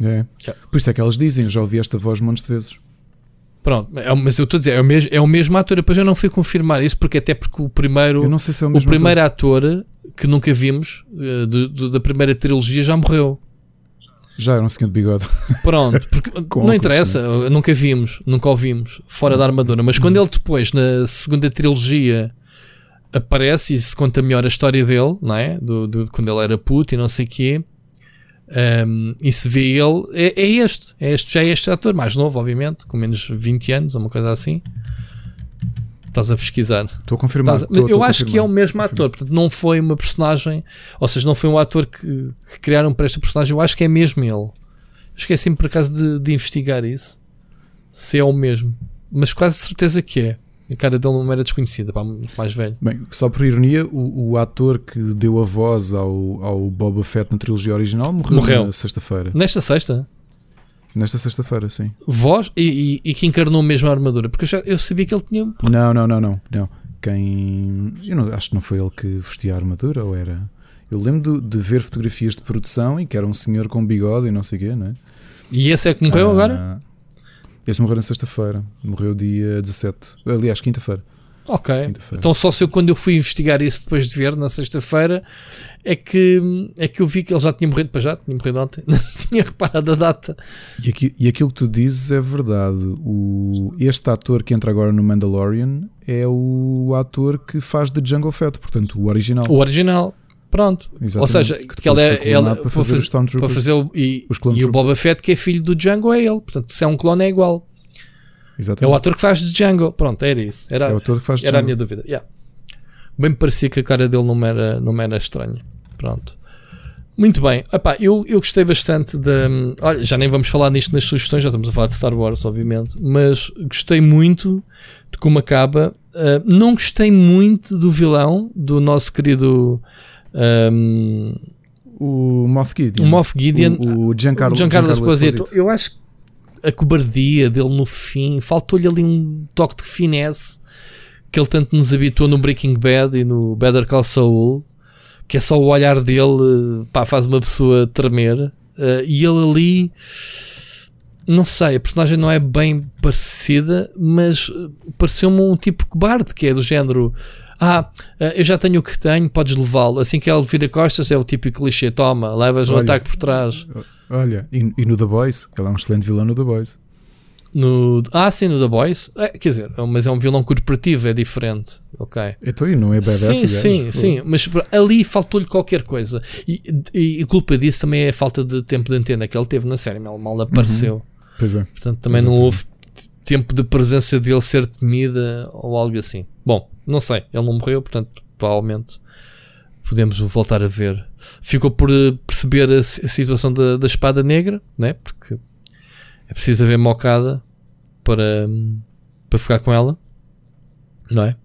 É. É. Por isso é que elas dizem, já ouvi esta voz montes de vezes. Pronto, é, mas eu estou a dizer, é o, mesmo, é o mesmo ator. Depois eu não fui confirmar isso, porque até porque o primeiro, Eu não sei se é o o primeiro ator que nunca vimos eh, de- de- da primeira trilogia já morreu. Já era um senhor de bigode. Pronto, porque não interessa, nunca vimos, nunca o vimos fora da armadura. Mas quando ele depois, na segunda trilogia, aparece e se conta melhor a história dele, não é? Do, do- de quando ele era puto e não sei o quê. um, e se vê ele, é, é este, é este, já é este ator, mais novo, obviamente, com menos de 20 anos, ou uma coisa assim. Estás a pesquisar. Estou a confirmar. Estás estou- eu estou acho que é o confirmar. mesmo ator, portanto, não foi uma personagem, ou seja, não foi um ator que, que criaram para esta personagem, eu acho que é mesmo ele. Esqueci-me por acaso de, de investigar isso, se é o mesmo, mas quase certeza que é. A cara dele não era desconhecida, pá, mais velho. Bem, só por ironia, o, o ator que deu a voz ao, ao Boba Fett na trilogia original morreu, Morreu. na sexta-feira. Nesta sexta, Nesta sexta-feira, sim. voz e, e- e que encarnou mesmo a armadura, porque eu, já, eu sabia que ele tinha. Não, não, não, não. não. Quem. Eu não, acho que não foi ele que vestia a armadura, ou era. Eu lembro de, de ver fotografias de produção e que era um senhor com bigode e não sei o quê, não é? E esse é que morreu Ah, agora? Esse morreu na sexta-feira. Morreu dia 17. Aliás, quinta-feira. Ok. Então só se eu quando eu fui investigar isso depois de ver na sexta-feira é que, é que eu vi que ele já tinha morrido para já, tinha morrido ontem, não tinha reparado a data. E, aqui- e aquilo que tu dizes é verdade. O, este ator que entra agora no Mandalorian é o ator que faz de Jungle Fett, portanto, o original. O original, pronto. Exatamente. Ou seja, Que que ele é foi clonado ele, para para fazer fazer, os para fazer o, e, e o. Boba Fett que é filho do Django é ele. Portanto, se é um clone é igual. É o Exatamente. ator que faz de Django. Pronto, era isso. Era, É o ator que faz de era a Jungle. minha dúvida. Yeah. Bem me parecia que a cara dele não me era, não era estranha. Pronto. Muito bem. Epá, eu, eu gostei bastante da. Olha, já nem vamos falar nisto nas sugestões, já estamos a falar de Star Wars, obviamente. Mas gostei muito de como acaba. Uh, não gostei muito do vilão, do nosso querido. um, O Moff Gideon. o Moff Gideon. O, o Giancarlo, Giancarlo Giancarlo Esposito. Esposito. Eu acho que a cobardia dele no fim, faltou-lhe ali um toque de finesse que ele tanto nos habituou no Breaking Bad e no Better Call Saul, que é só o olhar dele, pá, faz uma pessoa tremer. Eh, e ele ali, não sei, a personagem não é bem parecida, mas pareceu-me um tipo cobarde, que é do género. Ah, eh, eu já tenho o que tenho, podes levá-lo. Assim que ele vira costas, é o típico clichê: toma, levas um Olha. ataque por trás. Olha, e, e no The Boys, ele é um excelente vilão no The Boys. No, ah, sim, no The Boys. É, quer dizer, é um- mas é um vilão corporativo, é diferente. Ok. Então, e não é badass, sim, sim, sim. Mas ali faltou-lhe qualquer coisa. E, e, e culpa disso também é a falta de tempo de antena que ele teve na série. Ele mal apareceu. Pois é. Portanto, também Pois é, não é. houve t- tempo de presença dele ser temida ou algo assim. Bom, não sei. Ele não morreu, portanto, provavelmente podemos voltar a ver. Ficou por eh, perceber a, si- a situação da, da espada negra, né? Porque é preciso haver mocada para, para ficar com ela, não é?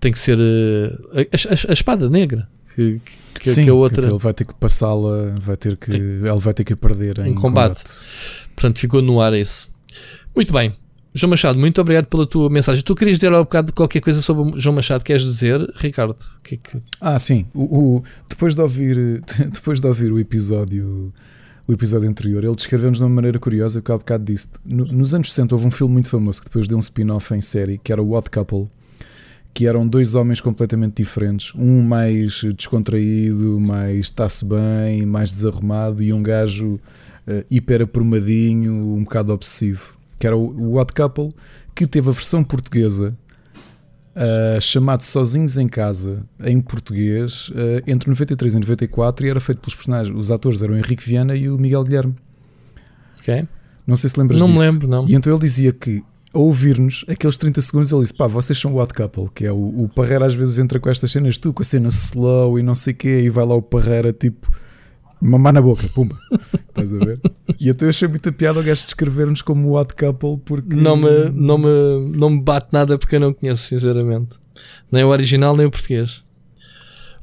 Tem que ser eh, a, a- a espada negra que, que, sim, que a outra. então ele vai ter que passá-la, vai ter que, ele vai ter que a perder em Em combate. Portanto, ficou no ar isso. Muito bem. João Machado, muito obrigado pela tua mensagem. Tu querias dizer ao bocado qualquer coisa sobre João Machado, queres dizer, Ricardo? Que é que- Ah, sim. O, o- depois, de ouvir, depois de ouvir o episódio o episódio anterior, ele descreveu-nos de uma maneira curiosa que eu há bocado disse. No- nos anos 60 houve um filme muito famoso que depois deu um spin-off em série, que era o Odd Couple, que eram dois homens completamente diferentes. Um mais descontraído, mais está-se bem, mais desarrumado, e um gajo eh, hiper aprumadinho, um bocado obsessivo. Que era o, o Odd Couple, que teve a versão portuguesa Uh, chamado Sozinhos em Casa, em português, uh, entre 93 e 94, e era feito pelos personagens. Os atores eram o Henrique Viana e o Miguel Guilherme. Ok? Não sei se lembras Não me disso. lembro, não. E então ele dizia que, ao ouvir-nos, aqueles 30 segundos, ele disse: pá, vocês são o Odd Couple, que é o, o Parreira às vezes entra com estas cenas, tu com a cena slow e não sei o quê, e vai lá o Parreira tipo. Mamar na boca, pumba. Estás a ver? E então eu achei muita piada o gajo descrever-nos como o Odd Couple porque. Não me, não, me, não me bate nada porque eu não conheço, sinceramente. Nem o original, nem o português.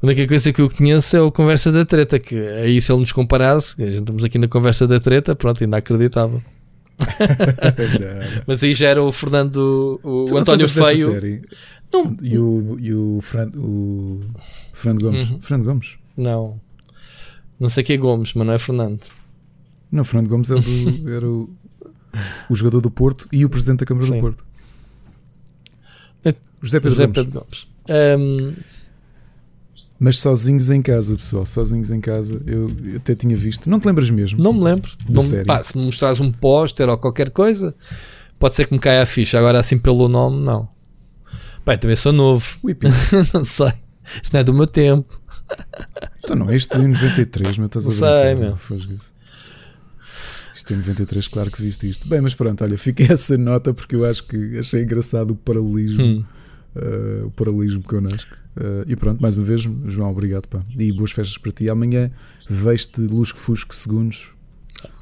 A única coisa que eu conheço é o Conversa da Treta, que aí se ele nos comparasse, estamos aqui na Conversa da Treta, pronto, ainda acreditava. Mas aí já era o Fernando, o, Tu António Feio. Não. E o, e o, Fran, o Fernando Gomes. Uhum. Fernando Gomes? Não. Não sei que é Gomes, mas não é Fernando. Não, Fernando Gomes era, do- era o, o jogador do Porto e o presidente da Câmara Sim. do Porto. É, José Pedro José Gomes. Pedro Gomes. Ahm, Mas sozinhos em casa, pessoal, sozinhos em casa. Eu, eu até tinha visto. Não te lembras mesmo? não me lembro. Não, me- pá, se me mostrares um póster ou qualquer coisa, pode ser que me caia a ficha. Agora, assim pelo nome, não. Eu também sou novo. Não sei. Isso não é do meu tempo. Então não, este em 93, meu, estás a brincar, sei, meu. Isso. Isto em 93, claro que viste isto. Bem, mas pronto, olha, fiquei essa nota porque eu acho que achei engraçado o paralelismo, Hum. eh, o paralelismo connosco. Eh, e pronto, mais uma vez, João, obrigado, pá. E boas festas para ti. Amanhã vejo-te lusco-fusco segundos.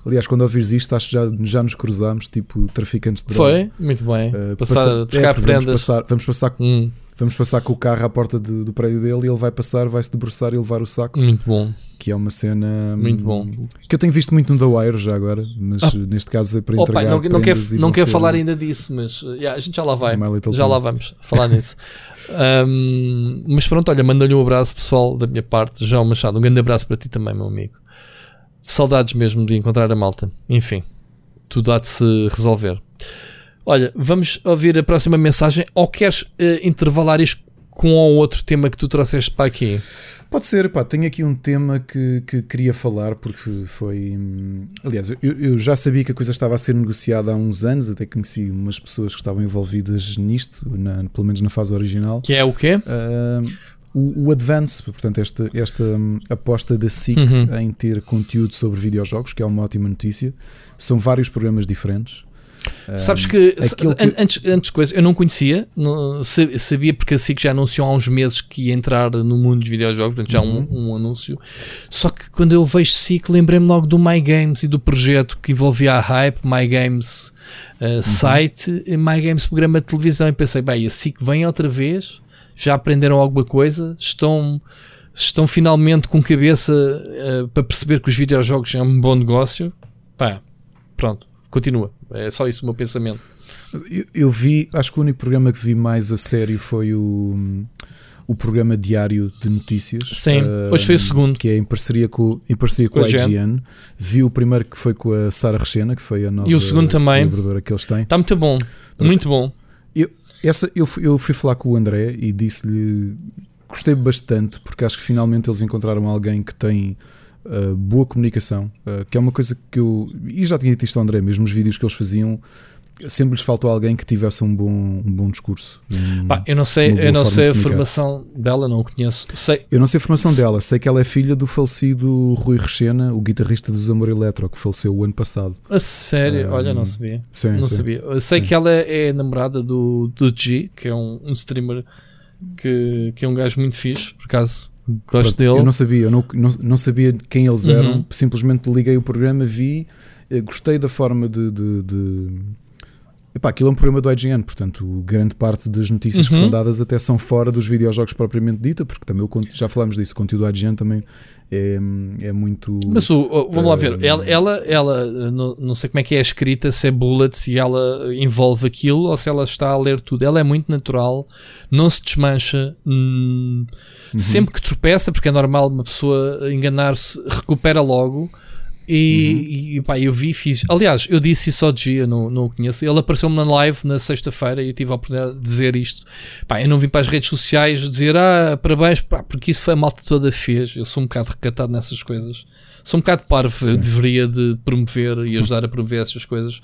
Aliás, quando ouvires isto, acho que já, já nos cruzámos, tipo traficantes de droga. Foi? Muito bem. Eh, Passar, passa- buscar é, vamos passar, vamos, passar, Hum, vamos passar com o carro à porta de- do prédio dele e ele vai passar, vai se debruçar e levar o saco, muito bom. que é uma cena Muito hum, bom. que eu tenho visto muito no The Wire já agora, mas Ah. neste caso é para entregar não, não quer, prendas e não falar ainda disso, mas yeah, a gente já lá vai. Já lá vamos falar nisso. Um, mas pronto, olha, manda-lhe um abraço pessoal da minha parte, João Machado. Um grande abraço para ti também, meu amigo. Saudades mesmo de encontrar a malta. Enfim, tudo há de se resolver. Olha, vamos ouvir a próxima mensagem. Ou queres eh, intervalar isto com outro tema que tu trouxeste para aqui? Pode ser, pá, tenho aqui um tema que, que queria falar porque foi. hum, Aliás, eu, eu já sabia que a coisa estava a ser negociada há uns anos, até conheci umas pessoas que estavam envolvidas nisto, na- pelo menos na fase original. Que é o quê? Ah, o, o Advance, portanto, esta, esta hum, aposta da SIC Uhum. em ter conteúdo sobre videojogos, que é uma ótima notícia. São vários programas diferentes. Sabes que, an- antes, antes coisa, eu não conhecia, não- sa- sabia porque a SIC já anunciou há uns meses que ia entrar no mundo dos videojogos, portanto já Uhum. um, um anúncio. Só que quando eu vejo SIC, lembrei-me logo do My Games e do projeto que envolvia a Hype, My Games uh, Uhum. site, e My Games programa de televisão. E pensei, bem, a SIC vem outra vez, já aprenderam alguma coisa, estão. Estão finalmente com cabeça uh, para perceber que os videojogos é um bom negócio. Pá, pronto, continua. É só isso o meu pensamento. Eu, eu vi, acho que o único programa que vi mais a sério foi o, o programa diário de notícias. Sim, ah, hoje foi o segundo. Que é em parceria com, em parceria com, Com a IGN. Vi o primeiro que foi com a Sara Rechena, que foi a nova E o segundo também. que eles têm. Está muito bom, muito bom. Essa, eu, fui, eu fui falar com o André e disse-lhe gostei bastante porque acho que finalmente eles encontraram alguém que tem uh, boa comunicação, uh, que é uma coisa que eu e já tinha dito isto ao André, mesmo os vídeos que eles faziam, sempre lhes faltou alguém que tivesse um bom, um bom discurso. Um- Pá, eu não sei, eu não sei a formação dela, não o conheço. Sei, Eu não sei a formação dela, sei que ela é filha do falecido Rui Rechena, o guitarrista dos Amor Eletro, que faleceu o ano passado. a sério, Um, olha, não sabia. Sim, Não sim. sabia. Eu sei Sim. que ela é namorada do, do G, que é um, um streamer que, que é um gajo muito fixe, por acaso gosto dele. Eu não sabia, eu não, não, não sabia quem eles eram, Uhum. simplesmente liguei o programa, vi, eh, gostei da forma de. de, de... Epá, aquilo é um programa do IGN, portanto, grande parte das notícias que Uhum. são dadas até são fora dos videojogos propriamente dita, porque também já falámos disso, o conteúdo do IGN também é, é muito. Mas o, vamos lá ver, Eh, ela, ela, ela, eh, não, não sei como é que é escrita, se é bullet, se ela envolve aquilo ou se ela está a ler tudo. Ela é muito natural, não se desmancha, hum, Uhum. sempre que tropeça, porque é normal uma pessoa enganar-se, recupera logo. E, e pá, eu vi, fiz. Aliás, eu disse isso ao eu não, não o conheço. Ele apareceu-me na live na sexta-feira e eu tive a oportunidade de dizer isto. Pá, eu não vim para as redes sociais dizer ah, parabéns, pá, porque isso foi a malta toda fez. Eu sou um bocado recatado nessas coisas. Sou um bocado parvo, eu Sim. deveria de promover e ajudar a promover essas coisas.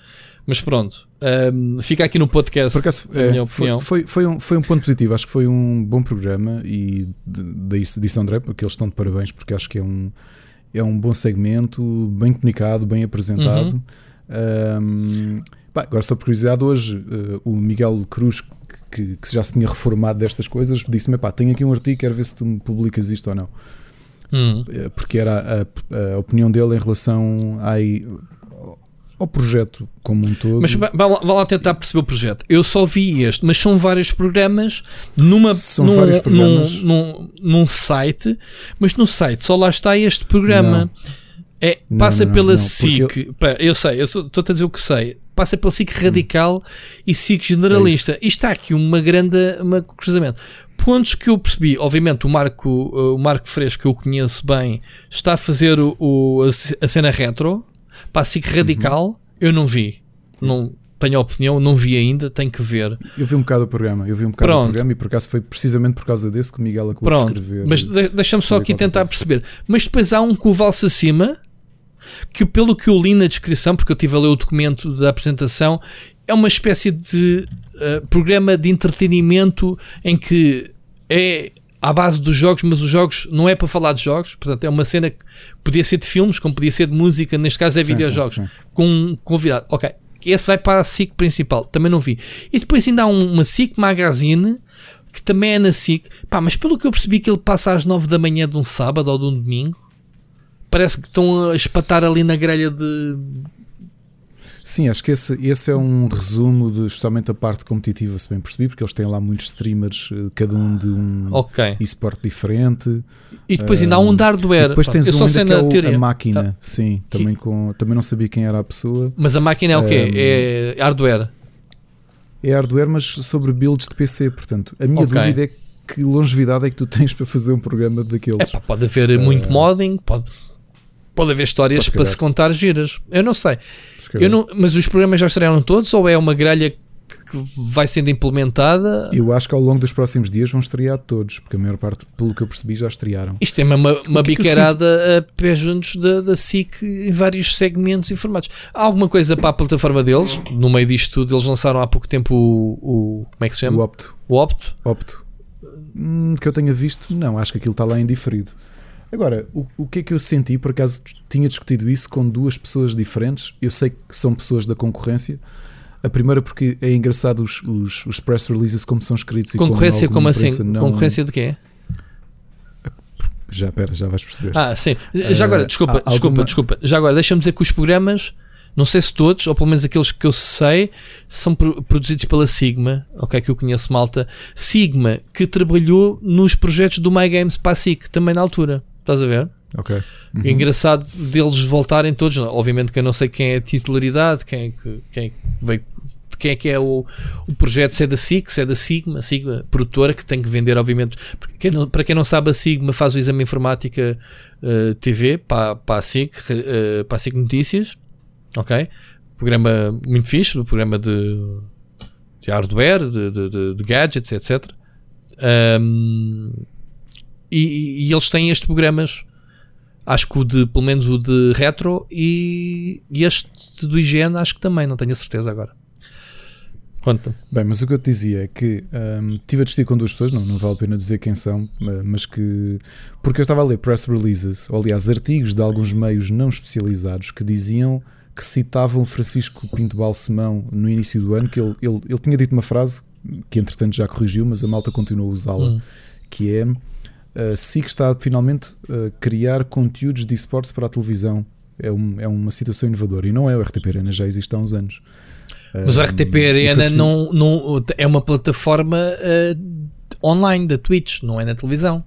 Mas pronto, hum, fica aqui no podcast. Por acaso, a é, foi, foi, foi, um, foi um ponto positivo. Acho que foi um bom programa e daí disse André, porque eles estão de parabéns, porque acho que é um, é um bom segmento, bem comunicado, bem apresentado. Uhum. Ahm, pá, agora, só por curiosidade, hoje eh, o Miguel Cruz, que, que já se tinha reformado destas coisas, disse-me: pá, tenho aqui um artigo, quero ver se tu me publicas isto ou não. Hum. Eh, Porque era a, a opinião dele em relação ai- ao projeto como um todo. Mas vá lá, vá lá tentar perceber o projeto. Eu só vi este, mas são vários programas numa, São num, vários programas. Num, num, num site, mas no site só lá está este programa. É, Não, passa não, pela SIC. Pá, eu sei, eu estou a dizer o que sei. Passa pela SIC radical e SIC generalista. e está aqui uma grande uma cruzamento. Pontos que eu percebi, obviamente, o Marco, o Marco Fresco, que eu conheço bem, está a fazer o, o- a cena retro. A SIC Radical, Uhum. eu não vi. Não tenho opinião, não vi ainda, tenho que ver. Eu vi um bocado o programa, eu vi um bocado Pronto. o programa e por acaso foi precisamente por causa desse que o Miguel acabou Pronto, de escrever. mas de- deixa-me só aqui tentar coisa. perceber. Mas depois há um com o Valse acima, que pelo que eu li na descrição, porque eu estive a ler o documento da apresentação, é uma espécie de eh, programa de entretenimento em que é à base dos jogos, mas os jogos não é para falar de jogos, portanto é uma cena que podia ser de filmes, como podia ser de música, neste caso é Sim, videojogos, sim, sim. com um convidado. Ok, esse vai para a SIC principal, também não vi. E depois ainda há um- uma SIC Magazine que também é na SIC, pá, mas pelo que eu percebi que ele passa às 9 da manhã de um sábado ou de um domingo, parece que estão a espatar ali na grelha de. Sim, acho que esse, esse é um resumo de especialmente a parte competitiva, se bem percebi, porque eles têm lá muitos streamers, eh, cada um de um Ok. esporte diferente. E depois ainda há um de E hardware. depois tens um ainda que é o- teoria. a máquina, Ah, sim, também, com, também não sabia quem era a pessoa. Mas a máquina é o quê? Um, É hardware. É hardware, mas sobre builds de PC, portanto. A minha Ok. dúvida é que longevidade é que tu tens para fazer um programa daqueles. Pode haver muito modding, pode, pode haver histórias Pode para se contar giras. Eu não sei. Se. Eu não, mas os programas já estrearam todos ou é uma grelha que vai sendo implementada? Eu acho que ao longo dos próximos dias vão estrear todos, porque a maior parte, pelo que eu percebi, já estrearam. Isto é uma, uma é biqueirada a pé juntos da, da SIC em vários segmentos e formatos. Há alguma coisa para a plataforma deles? No meio disto tudo, eles lançaram há pouco tempo o. o como é que se O chama? Opto. O Opto. Opto. Hum, que eu tenha visto, não, acho que aquilo está lá em diferido. Agora, o, o que é que eu senti? Por acaso tinha discutido isso com duas pessoas diferentes. Eu sei que são pessoas da concorrência. A primeira, porque é engraçado os, os, os press releases como são escritos e Concorrência, como, como alguma assim? não- Concorrência de quê? Já, pera, já vais perceber. Ah, sim. Já agora, Eh, desculpa, desculpa, alguma- desculpa. Já agora, deixa-me dizer que os programas, não sei se todos, ou pelo menos aqueles que eu sei, são pro- produzidos pela Sigma, ok, que eu conheço malta. Sigma, que trabalhou nos projetos do My Games para a SIC, também na altura. Estás a ver? Ok. Uhum. É engraçado deles voltarem todos. Obviamente que eu não sei quem é a titularidade, quem é que, quem é que veio. Quem é que é o, o projeto? Se é da SIC, se é da Sigma, Sigma, produtora que tem que vender, obviamente. Porque quem não- para quem não sabe, a Sigma faz o exame informática eh, TV para, para, a SIC, eh, para a SIC Notícias, ok? Programa muito fixe, o programa de, de hardware, de, de, de- gadgets, etc. Ahm, e, e eles têm estes programas Acho que o de, pelo menos o de retro e, e este do higiene, acho que também, não tenho a certeza agora. Conta. Bem, mas o que eu te dizia é que hum, tive a discutir com duas pessoas, não, não vale a pena dizer quem são, ma- mas que. Porque eu estava a ler press releases, ou aliás, artigos de alguns meios não especializados que diziam que citavam Francisco Pinto Balsemão no início do ano, que ele, ele, ele tinha dito uma frase que entretanto já corrigiu, mas a malta continua a usá-la, Hum. que é uh, SIC está finalmente a criar conteúdos de esportes para a televisão. É, um, é uma situação inovadora e não é o RTP Arena, já existe há uns anos. Mas o RTP Arena não, não, é uma plataforma eh, online da Twitch, não é na televisão.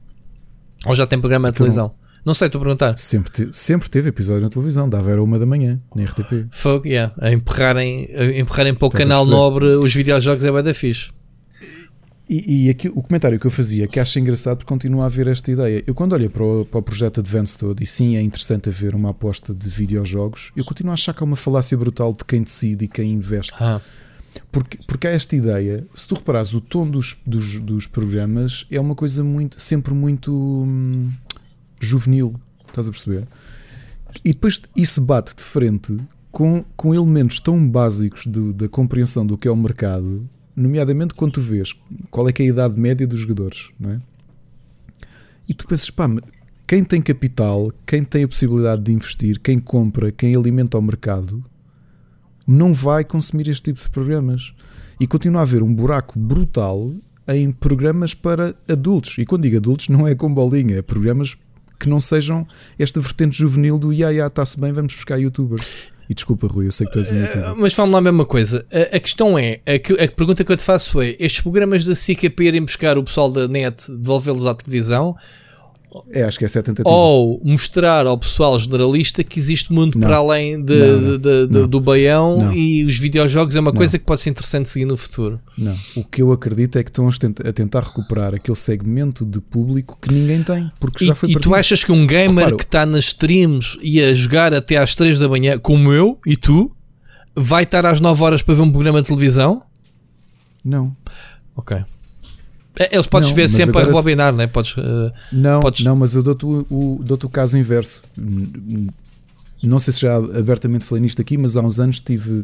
Ou já tem programa na Então- televisão? Não sei, estou a perguntar. Sempre, te- sempre teve episódio na televisão, dava era uma da manhã, na RTP. Fogo, yeah, a empurrarem, a empurrarem para o Estás a canal nobre os videojogos é bem da fixe. E, e aqui, o comentário que eu fazia, que acho engraçado, porque continua a haver esta ideia. Eu, quando olhei para o, para o projeto Advance todo, e sim é interessante haver uma aposta de videojogos, eu continuo a achar que há uma falácia brutal de quem decide e quem investe. Ah, Porque, porque há esta ideia, se tu reparares, o tom dos, dos, dos programas é uma coisa muito, sempre muito hum, juvenil, estás a perceber? E depois isso bate de frente com, com elementos tão básicos do- da compreensão do que é o mercado, nomeadamente quando tu vês qual é é a idade média dos jogadores, não é? E tu pensas, pá, quem tem capital, quem tem a possibilidade de investir, quem compra, quem alimenta o mercado, não vai consumir este tipo de programas. E continua a haver um buraco brutal em programas para adultos. E quando digo adultos, não é com bolinha, é programas que não sejam esta vertente juvenil do ia, ia, está-se bem, vamos buscar youtubers. E desculpa, Rui, eu sei que tu és um youtuber. mas vamos lá a mesma coisa. A, a questão é, a, que- a pergunta que eu te faço é: estes programas da SIC é para irem buscar o pessoal da net, devolvê-los à televisão? É, acho que essa é a tentativa. Ou mostrar ao pessoal generalista que existe mundo Não. para além de- Não, de- de- Não. do baião e os videojogos é uma coisa que pode ser interessante seguir no futuro. Não. O que eu acredito é que estão a tent- a tentar recuperar aquele segmento de público que ninguém tem, porque E, já foi e tu achas que um gamer Repara, que está nas streams e a jogar até às 3 da manhã, como eu e tu, vai estar às 9 horas para ver um programa de televisão? Não. Ok. É, Eles podes Não, ver sempre a agora se- rebobinar, não é? Podes, eh, Não, Podes- não, mas eu dou-te o, o- dou-te o caso inverso. Não sei se já abertamente falei nisto aqui, mas há uns anos estive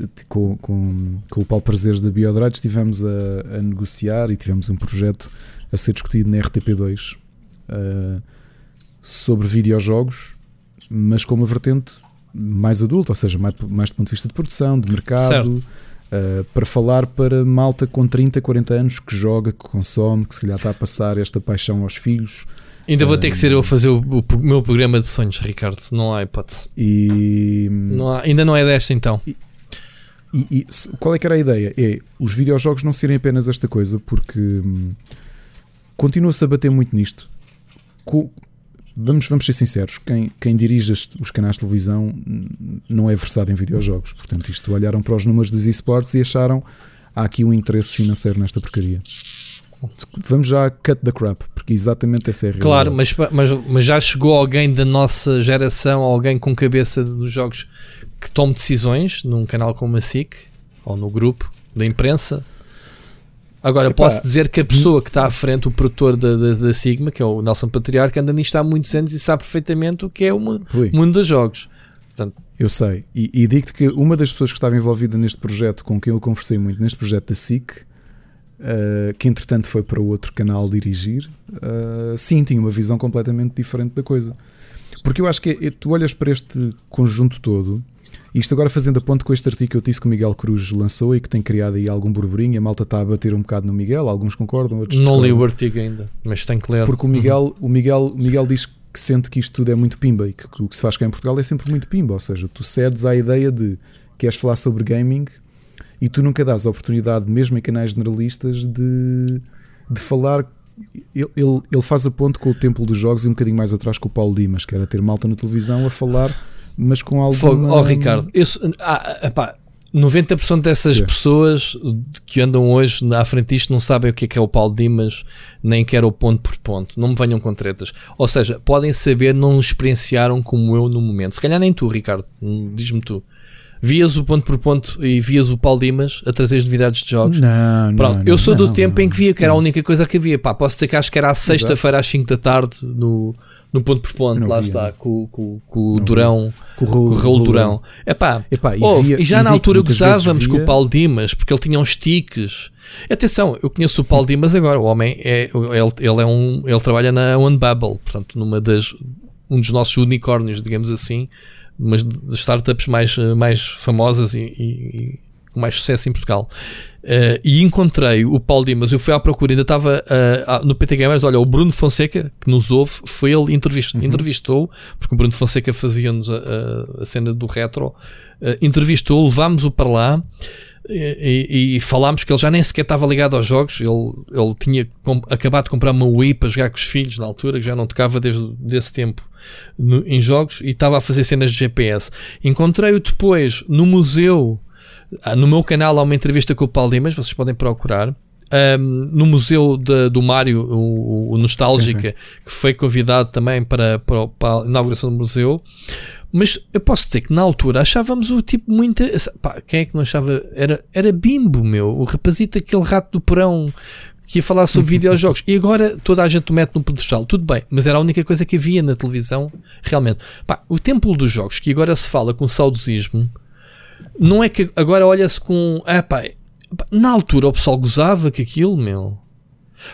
eh, com, com, com o Paulo Prazeres da Biodrides, estivemos a, a negociar e tivemos um projeto a ser discutido na RTP2 eh, sobre videojogos, mas com uma vertente mais adulta, ou seja, mais, mais do ponto de vista de produção, de mercado, eh, para falar para malta com 30, 40 anos que joga, que consome, que se calhar está a passar esta paixão aos filhos. ainda vou ter que ser eu a Hum. fazer o, o meu programa de sonhos, Ricardo. Não há hipótese. E, Não há- ainda não é desta então. e- e se- qual é que era a ideia? É os videojogos não serem apenas esta coisa, porque hum, continua-se a bater muito nisto. Co- vamos, vamos ser sinceros, quem, quem dirige os canais de televisão não é versado em videojogos. Portanto, isto olharam para os números dos esportes e acharam há aqui um interesse financeiro nesta porcaria. Vamos já cut the crap, porque exatamente essa é a. Claro, mas, mas, mas já chegou alguém da nossa geração, alguém com cabeça dos jogos que tome decisões num canal como a SIC ou no grupo da imprensa. Agora, Epá, posso dizer que a pessoa que está à frente, o produtor da, da, da Sigma, que é o Nelson Patriarca, anda nisto há muitos anos e sabe perfeitamente o que é o mundo, Rui, mundo dos jogos. Eu sei, e, e digo-te que uma das pessoas que estava envolvida neste projeto, com quem eu conversei muito neste projeto da SIC, uh, que entretanto foi para outro canal dirigir, uh, sim, tinha uma visão completamente diferente da coisa. Porque eu acho que é- tu olhas para este conjunto todo, isto agora fazendo a ponte com este artigo que eu disse que o Miguel Cruz lançou e que tem criado aí algum burburinho, a malta está a bater um bocado no Miguel, alguns concordam, outros Não li discordam. o artigo ainda, mas tenho que ler. Porque o Miguel, o Miguel, o Miguel diz que sente que isto tudo é muito pimba e que, que o que se faz cá em Portugal é sempre muito pimba. Ou seja, tu cedes à ideia de queres falar sobre gaming e tu nunca dás a oportunidade, mesmo em canais generalistas, de, de falar. Ele, ele, ele faz a ponte com o Templo dos Jogos e um bocadinho mais atrás com o Paulo Dimas, que era ter malta na televisão a falar, mas com algo. Fogo. Oh, Ricardo, eu, sou- ah, epá, 90% dessas Quê? pessoas que andam hoje à frente disto não sabem o que é que é o Paulo Dimas, nem quer o ponto por ponto. Não me venham com tretas. Ou seja, podem saber, não experienciaram como eu no momento. Se calhar nem tu, Ricardo, hum, diz-me tu. Vias o ponto por ponto e vias o Paulo Dimas a trazer as novidades de jogos. Não, não, Pronto, não, eu sou do não, tempo não, em que via, que era a não. única coisa que havia. Pá, posso dizer que acho que era à sexta-feira às 5 da tarde no, no ponto por ponto. Lá está, com, com, com o Durão, Com o com o Raul, Raul Durão. Epá, Epá, e, Houve, via- e já e na altura gozávamos com o Paulo Dimas, porque ele tinha uns tiques. Atenção, eu conheço o Paulo Dimas agora. O homem é, ele, ele é um, ele trabalha na OneBubble, portanto, numa das um dos nossos unicórnios, digamos assim, umas das startups mais, mais famosas e, e- e com mais sucesso em Portugal. Eh, e encontrei o Paulo Dimas, eu fui à procura, ainda estava ah, no PT Gamers. Olha, o Bruno Fonseca, que nos ouve, foi ele entrevist, entrevistou, porque o Bruno Fonseca fazia-nos a, a- a cena do retro, eh, entrevistou, levámos-o para lá. E, e- e falámos que ele já nem sequer estava ligado aos jogos. Ele, ele tinha com- acabado de comprar uma Wii para jogar com os filhos na altura, que já não tocava desde desse tempo no- em jogos e estava a fazer cenas de GPS. Encontrei-o depois no museu. Ah, No meu canal há uma entrevista com o Paulo Dimas, vocês podem procurar. ahm, no museu de- do Mário, o, o Nostálgica, que foi convidado também para, para, para a inauguração do museu. Mas eu posso dizer que na altura achávamos o tipo muito. Pá, quem é que não achava? Era, era bimbo, meu. O rapazito, aquele rato do porão que ia falar sobre videojogos. E agora toda a gente o mete no pedestal. Tudo bem, mas era a única coisa que havia na televisão, realmente. Pá, o templo dos jogos, que agora se fala com saudosismo, não é que agora olha-se com. Ah, pá, na altura o pessoal gozava que aquilo, meu.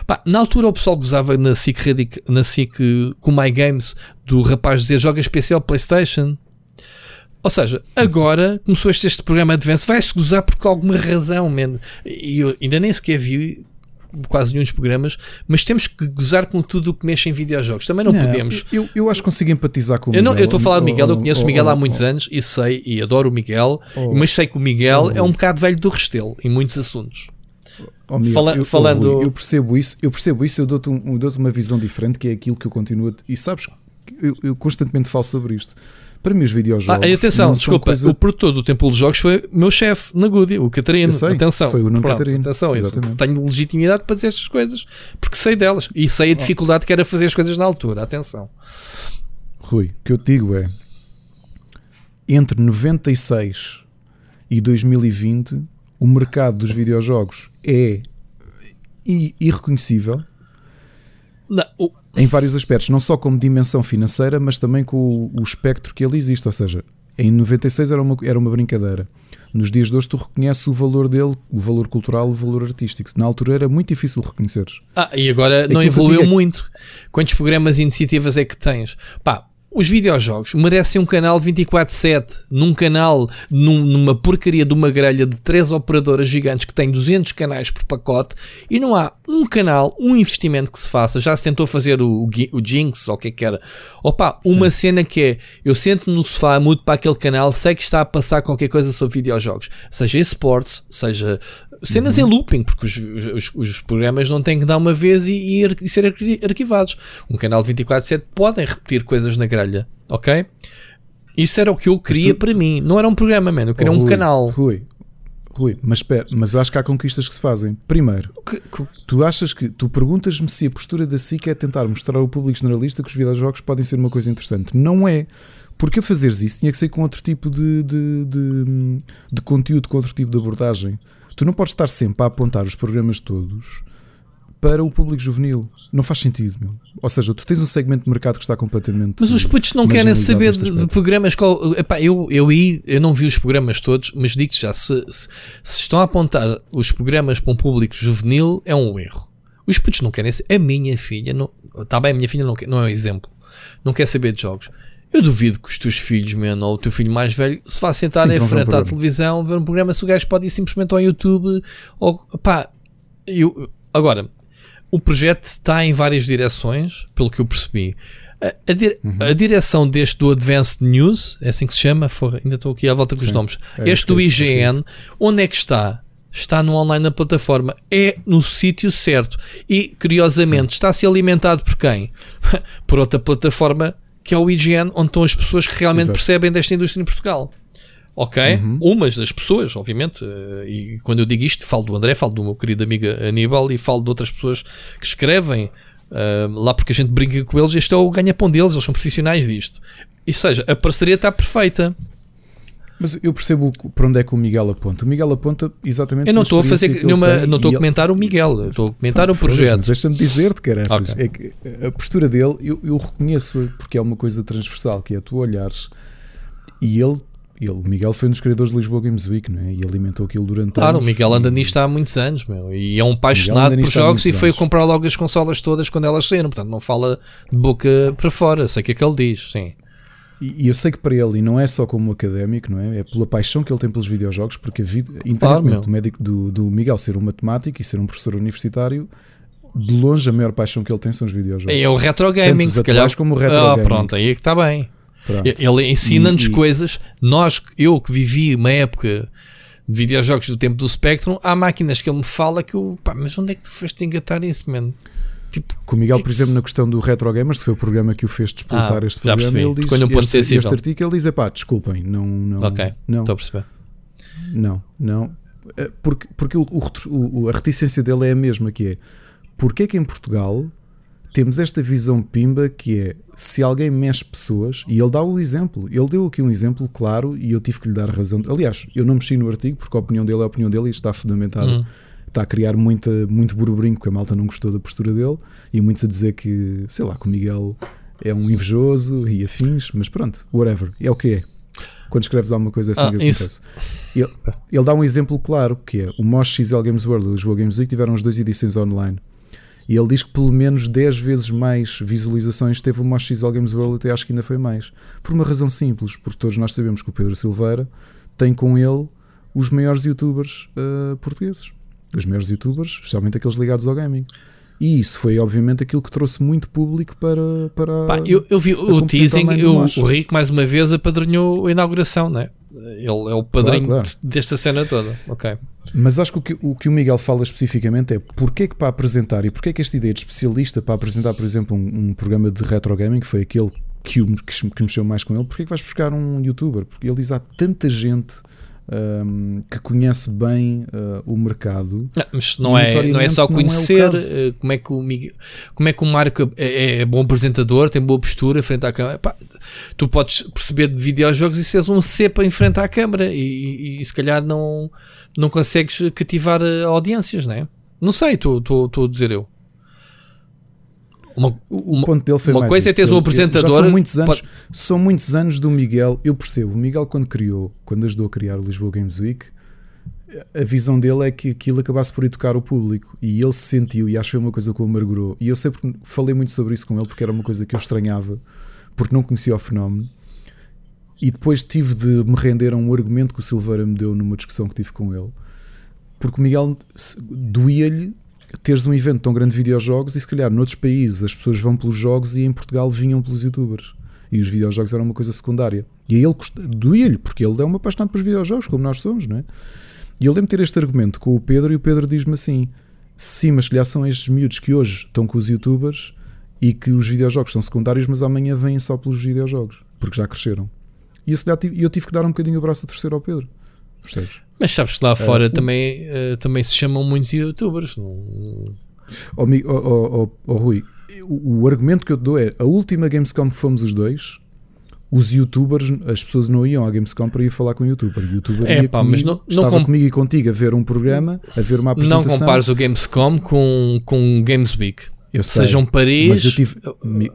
Pá, na altura o pessoal gozava na SIC, na SIC com My Games do rapaz dizer joga especial Playstation. Ou seja, agora começou este, este programa Advance, vai-se gozar por alguma razão, man. E eu ainda nem sequer vi quase nenhum dos programas, mas temos que gozar com tudo o que mexe em videojogos. Também não, podemos. Eu, eu acho que consigo empatizar com o Eu não- Miguel. eu estou a falar de Miguel, eu Oh, conheço o Miguel oh, há muitos oh. anos e sei e adoro o Miguel, mas sei que o Miguel é um bocado velho do Restelo em muitos assuntos. Oh, Miguel, Fala- eu, falando- Rui, eu percebo isso, eu percebo isso, eu dou-te um, eu dou-te uma visão diferente, que é aquilo que eu continuo a, E sabes que eu, eu constantemente falo sobre isto. Para mim, os videojogos. Ah, atenção, desculpa, coisa- o produtor do Templo dos Jogos foi meu chefe na Goody, o Catarino. Sei, atenção, foi o Nuno Pronto, Catarino, Atenção, eu exatamente. tenho legitimidade para dizer estas coisas porque sei delas e sei a dificuldade que era fazer as coisas na altura. Atenção. Rui, o que eu te digo é entre 96 e 2020 o mercado dos videojogos é irreconhecível Não, o- em vários aspectos, não só como dimensão financeira, mas também com o, o espectro que ele existe. Ou seja, em 96 era uma, era uma brincadeira. Nos dias de hoje, tu reconheces o valor dele, o valor cultural, o valor artístico. Na altura era muito difícil reconheceres. Ah, e agora não Aquilo eu evoluiu é- muito. Quantos programas e iniciativas é que tens? Pá, os videojogos merecem um canal 24-7, num canal, num- numa porcaria de uma grelha de três operadoras gigantes que tem 200 canais por pacote e não há um canal, um investimento que se faça. Já se tentou fazer o, o, o Jinx ou o que é que era. Opa, uma cena que é: eu sento no sofá, mudo para aquele canal, sei que está a passar qualquer coisa sobre videojogos, seja esportes, seja cenas em looping, porque os, os, os programas não têm que dar uma vez e, e e ser arqui- arquivados. Um canal 24-7 podem repetir coisas na grelha, ok? Isso era o que eu queria tu- para mim. Não era um programa, mano. Eu queria Oh, um Rui, canal. Rui, Rui, mas espera, mas eu acho que há conquistas que se fazem. Primeiro, Que- que- tu achas que. Tu perguntas-me se a postura da SIC é tentar mostrar ao público generalista que os videojogos podem ser uma coisa interessante. Não é. Porque a fazeres isso tinha que ser com outro tipo de, de, de, de conteúdo, com outro tipo de abordagem. Tu não podes estar sempre a apontar os programas todos para o público juvenil. Não faz sentido, meu. Ou seja, tu tens um segmento de mercado que está completamente. Mas os putos não querem saber de, de programas. Qual, epá, eu, eu, aí- eu não vi os programas todos, mas digo-te já: se, se, se estão a apontar os programas para um público juvenil, é um erro. Os putos não querem. A minha filha, não, está bem, a minha filha não, quer- não é um exemplo, não quer saber de jogos. Eu duvido que os teus filhos, man, ou o teu filho mais velho, se vá sentar Sim, em ver um frente à televisão, ver um programa, se o gajo pode ir simplesmente ao YouTube, ou pá, eu, agora, o projeto está em várias direções, pelo que eu percebi. A, a dir- Uhum. a direção deste do Advanced News, é assim que se chama? Foi, ainda estou aqui à volta com os Sim. nomes. É, este do é IGN, é onde é que está? Está no online na plataforma, é no sítio certo e, curiosamente, está a ser alimentado por quem? por outra plataforma que é o IGN, onde estão as pessoas que realmente Exato. percebem desta indústria em Portugal. Ok? Uhum. Umas das pessoas, obviamente, eh, e quando eu digo isto, falo do André, falo do meu querido amigo Aníbal e falo de outras pessoas que escrevem ah, lá porque a gente brinca com eles. Este é o ganha-pão deles, eles são profissionais disto. Ou seja, a parceria está perfeita. Mas eu percebo por onde é que o Miguel aponta. O Miguel aponta exatamente Eu não estou a fazer nenhuma, não estou a e ele- comentar o Miguel, estou a comentar o projeto. Deixa-me dizer-te, caraças. Ok. É que a postura dele, eu, eu reconheço porque é uma coisa transversal, que é tu olhares e ele, ele, o Miguel foi um dos criadores de Lisboa Games Week, não é? E alimentou aquilo durante Claro, o anos. Miguel anda nisto há muitos anos, meu, e é um apaixonado por jogos e foi anos. comprar logo as consolas todas quando elas saíram, portanto não fala de boca para fora, sei o que é que ele diz, sim. E e eu sei que para ele, e não é só como académico, não é? É pela paixão que ele tem pelos videojogos, porque a vida, independentemente meu. do, médico, do, do Miguel ser um matemático e ser um professor universitário, de longe a maior paixão que ele tem são os videojogos. É o retro gaming, Tanto os se calhar. como o retro ah, gaming. pronto, aí é que está bem. Pronto. Ele ensina-nos coisas. Nós, eu que vivi uma época de videojogos do tempo do Spectrum, há máquinas que ele me fala que eu, pá, mas onde é que tu foste engatar isso, mano? Tipo, Com o Miguel, que por exemplo, na questão do Retro Gamers, que foi o programa que o fez despoltar Ah, este programa, percebi. ele diz Tocou-lhe um este, sensível. este artigo, ele diz, é pá, desculpem, não, não, ok, não, estou a perceber. não, não, Eh, porque, porque o, o- a reticência dele é a mesma, que é, porque é que em Portugal temos esta visão pimba que é, se alguém mexe pessoas, e ele dá o exemplo, ele deu aqui um exemplo claro e eu tive que lhe dar razão, aliás, eu não mexi no artigo porque a opinião dele é a opinião dele e está fundamentado Hum. está a criar muita, muito burburinho porque a malta não gostou da postura dele e muitos a dizer que, sei lá, que o Miguel é um invejoso e afins, mas pronto, whatever, é o que é. Quando escreves alguma coisa é assim Ah, que acontece. Ele, ele dá um exemplo claro que é o Mosh XL Games World e o Lisboa Games Week tiveram as duas edições online. E ele diz que pelo menos 10 vezes mais visualizações teve o Mosh XL Games World, até acho que ainda foi mais. Por uma razão simples, porque todos nós sabemos que o Pedro Silveira tem com ele os maiores youtubers uh, portugueses. Os maiores youtubers, especialmente aqueles ligados ao gaming. E isso foi, obviamente, aquilo que trouxe muito público para. para Pá, eu, eu vi o teasing, eu, o Rico mais uma vez apadrinhou a inauguração, né? Ele é o padrinho claro. de- desta cena toda. Ok. Mas acho que o, que o que o Miguel fala especificamente é porque é que para apresentar e porque é que esta ideia de especialista para apresentar, por exemplo, um, um programa de retro gaming, que foi aquele que, o, que, que mexeu mais com ele, porque é que vais buscar um youtuber? Porque ele diz há tanta gente um, que conhece bem uh, o mercado. Não, mas não é, não é só conhecer é uh, como, é que o Miguel, como é que o Marco é, é, bom apresentador, tem boa postura frente à câmera. Pá, tu podes perceber de videojogos e seres um cepa em frente à câmara e, e, e, se calhar não, não consegues cativar audiências, não é? Não sei, estou a dizer eu. Uma, o ponto dele foi uma mais coisa é teres um apresentador. Já são muitos anos, pode... são muitos anos do Miguel. Eu percebo. O Miguel quando criou, quando ajudou a criar o Lisboa Games Week, a visão dele é que aquilo acabasse por educar o público e ele se sentiu e acho que foi uma coisa que o amargurou. E eu sempre falei muito sobre isso com ele porque era uma coisa que eu estranhava porque não conhecia o fenómeno. E depois tive de me render a um argumento que o Silveira me deu numa discussão que tive com ele. Porque o Miguel doía-lhe teres um evento tão grande de videojogos e se calhar noutros países as pessoas vão pelos jogos e em Portugal vinham pelos youtubers. E os videojogos eram uma coisa secundária. E aí ele doía-lhe, porque ele é uma apaixonado pelos videojogos, como nós somos, não é? E eu lembro de ter este argumento com o Pedro e o Pedro diz-me assim: sim, mas se calhar são estes miúdos que hoje estão com os youtubers e que os videojogos são secundários, mas amanhã vêm só pelos videojogos, porque já cresceram. E eu tive que dar um bocadinho o braço a torcer ao Pedro. Percebes? Mas sabes que lá fora uh, também, uh, também se chamam muitos youtubers. Não... Oh, oh, oh, Rui, o, o, argumento que eu te dou é a última Gamescom que fomos os dois. Os youtubers, as pessoas não iam à Gamescom para ir falar com o youtuber. O youtuber é, ia pá, comigo, mas não, não estava comigo e contigo a ver um programa, a ver uma apresentação. Não compares o Gamescom com, com Games Week. Eu sei, Sejam Paris. Mas eu tive,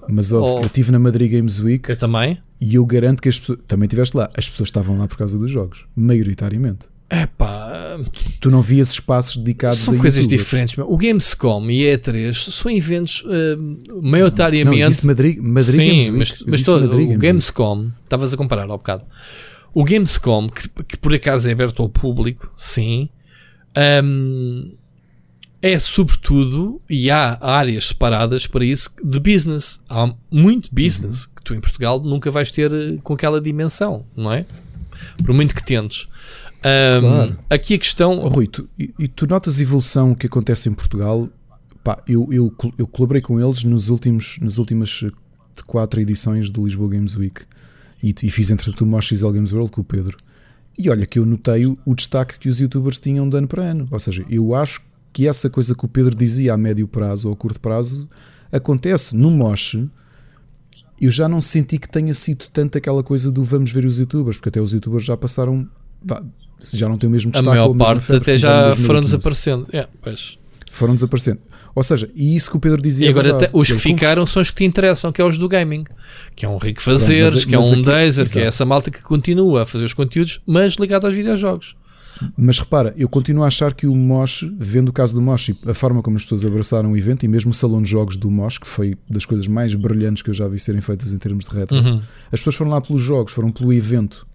mas, oh, eu tive na Madrid Games Week. Eu também. E eu garanto que as pessoas. Também estiveste lá. As pessoas estavam lá por causa dos jogos. Maioritariamente. É pá. Tu não vias espaços dedicados são a coisas YouTubers. diferentes. Meu. O Gamescom e a E3 são eventos uh, maioritariamente. Não, disse Madrid, Madrid Sim, Games mas, mas todo, Madrid o Gamescom, estavas a comparar ao bocado. O Gamescom, que, que, por acaso é aberto ao público, sim, um, é sobretudo, e há áreas separadas para isso, de business. Há muito business uhum. que tu em Portugal nunca vais ter eh, com aquela dimensão, não é? Por muito que tentes. Um, claro. Aqui a questão. Oh, Rui, tu, e, e, tu notas a evolução que acontece em Portugal? Pá, eu, eu, eu colaborei com eles nos últimos, nas últimas eh, quatro edições do Lisboa Games Week e, e fiz entretanto o XL Games World com o Pedro. E olha que eu notei o, o, destaque que os youtubers tinham de ano para ano. Ou seja, eu acho que essa coisa que o Pedro dizia a médio prazo ou a curto prazo acontece no Mosh. Eu já não senti que tenha sido tanto aquela coisa do vamos ver os youtubers, porque até os youtubers já passaram. Pá, já não tem o mesmo destaque. A maior parte até já foram desaparecendo. Yeah, pois. Foram desaparecendo. Ou seja, e isso que o Pedro dizia. E agora verdade, os que ficaram são os que te interessam, que é os do gaming. Que é um Rico Fazeres, mas, que é um aqui, Dazer, que é essa malta que continua a fazer os conteúdos, mas ligado aos videojogos. Mas repara, eu continuo a achar que o Mosh, vendo o caso do Mosh e a forma como as pessoas abraçaram o evento, e mesmo o salão de jogos do Mosh, que foi das coisas mais brilhantes que eu já vi serem feitas em termos de retro, uhum. as pessoas foram lá pelos jogos, foram pelo evento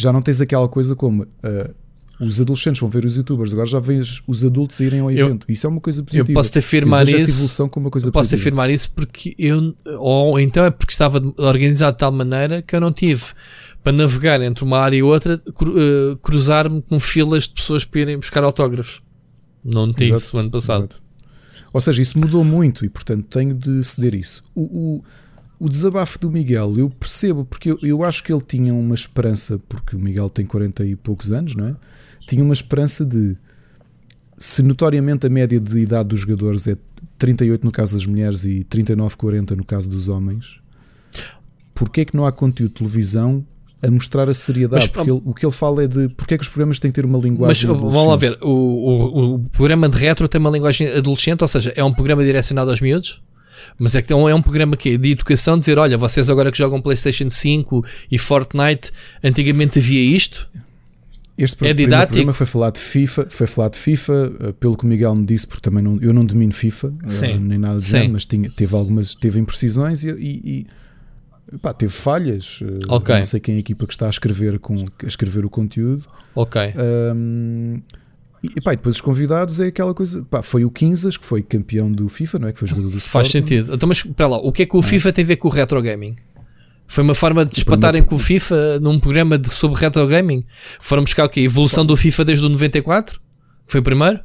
já não tens aquela coisa como uh, os adolescentes vão ver os youtubers, agora já vês os adultos irem ao evento. Eu, isso é uma coisa positiva. Eu posso te afirmar eu isso. evolução como uma coisa posso positiva. afirmar isso porque eu, ou então é porque estava organizado de tal maneira que eu não tive para navegar entre uma área e outra, uh, cruzar-me com filas de pessoas para irem buscar autógrafos. Não tive isso no ano passado. Exato. Ou seja, isso mudou muito e, portanto, tenho de ceder isso. O, o, o desabafo do Miguel, eu percebo, porque eu, eu acho que ele tinha uma esperança, porque o Miguel tem 40 e poucos anos, não é? Tinha uma esperança de, se notoriamente a média de idade dos jogadores é 38 no caso das mulheres e 39, 40 no caso dos homens, porque é que não há conteúdo de televisão a mostrar a seriedade? Mas, porque ele, o que ele fala é de porque é que os programas têm que ter uma linguagem. Mas vamos lá ver, o, o, o, programa de retro tem uma linguagem adolescente, ou seja, é um programa direcionado aos miúdos? Mas é que é um programa que é de educação dizer, olha, vocês agora que jogam PlayStation 5 e Fortnite, antigamente havia isto. Este é didático. programa foi falar de FIFA, foi falar de FIFA, eh, pelo que o Miguel me disse, porque também não, eu não domino FIFA, eh, Sim. nem nada do género, mas tinha, teve algumas, teve imprecisões e, e, e pá, teve falhas. Eh, okay. Não sei quem é a equipa que está a escrever, com, a escrever o conteúdo. Ok. Um, e, pá, e depois os convidados é aquela coisa. Pá, foi o Quinzas, que foi campeão do FIFA, não é? Que foi jogador do Faz Sporting. sentido. Então, mas para lá, o que é que o FIFA tem a ver com o retro gaming? Foi uma forma de despatarem com o FIFA num programa de, sobre retro gaming? Foram buscar o quê? A evolução do FIFA desde o 94? Foi o primeiro?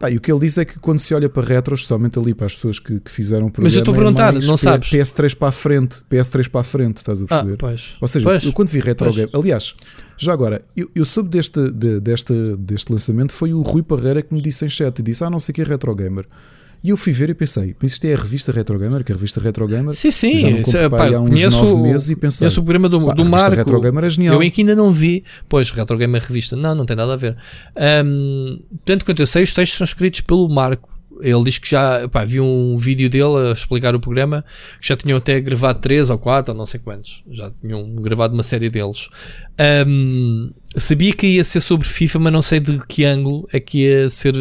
Pá, e o que ele diz é que quando se olha para retro, especialmente ali para as pessoas que, que fizeram o programa, Mas eu estou a é perguntar, não sabes? PS3 para a frente, PS3 para a frente, estás a Ah, perceber? pois. Ou seja, Pois. eu quando vi Retro Pois. Game, aliás, já agora, eu, eu soube deste, de- deste, deste lançamento, foi o Rui Parreira que me disse em chat e disse: Ah, não sei o que é Retro Gamer. E eu fui ver e pensei: Mas isto é a revista Retro Gamer? Que a revista Retro Gamer Sim, sim. já não é, pá, há uns conheço, nove meses e pensei: conheço o programa do, pá, do Marco. É genial. Eu é que ainda não vi. Pois, Retro Gamer Revista. Não, não tem nada a ver. Ahm, tanto quanto eu sei, os textos são escritos pelo Marco. Ele diz que já pá, viu um vídeo dele a explicar o programa, que já tinham até gravado 3 ou 4 ou não sei quantos. Já tinham gravado uma série deles. Ahm, sabia que ia ser sobre FIFA, mas não sei de que ângulo é que ia ser.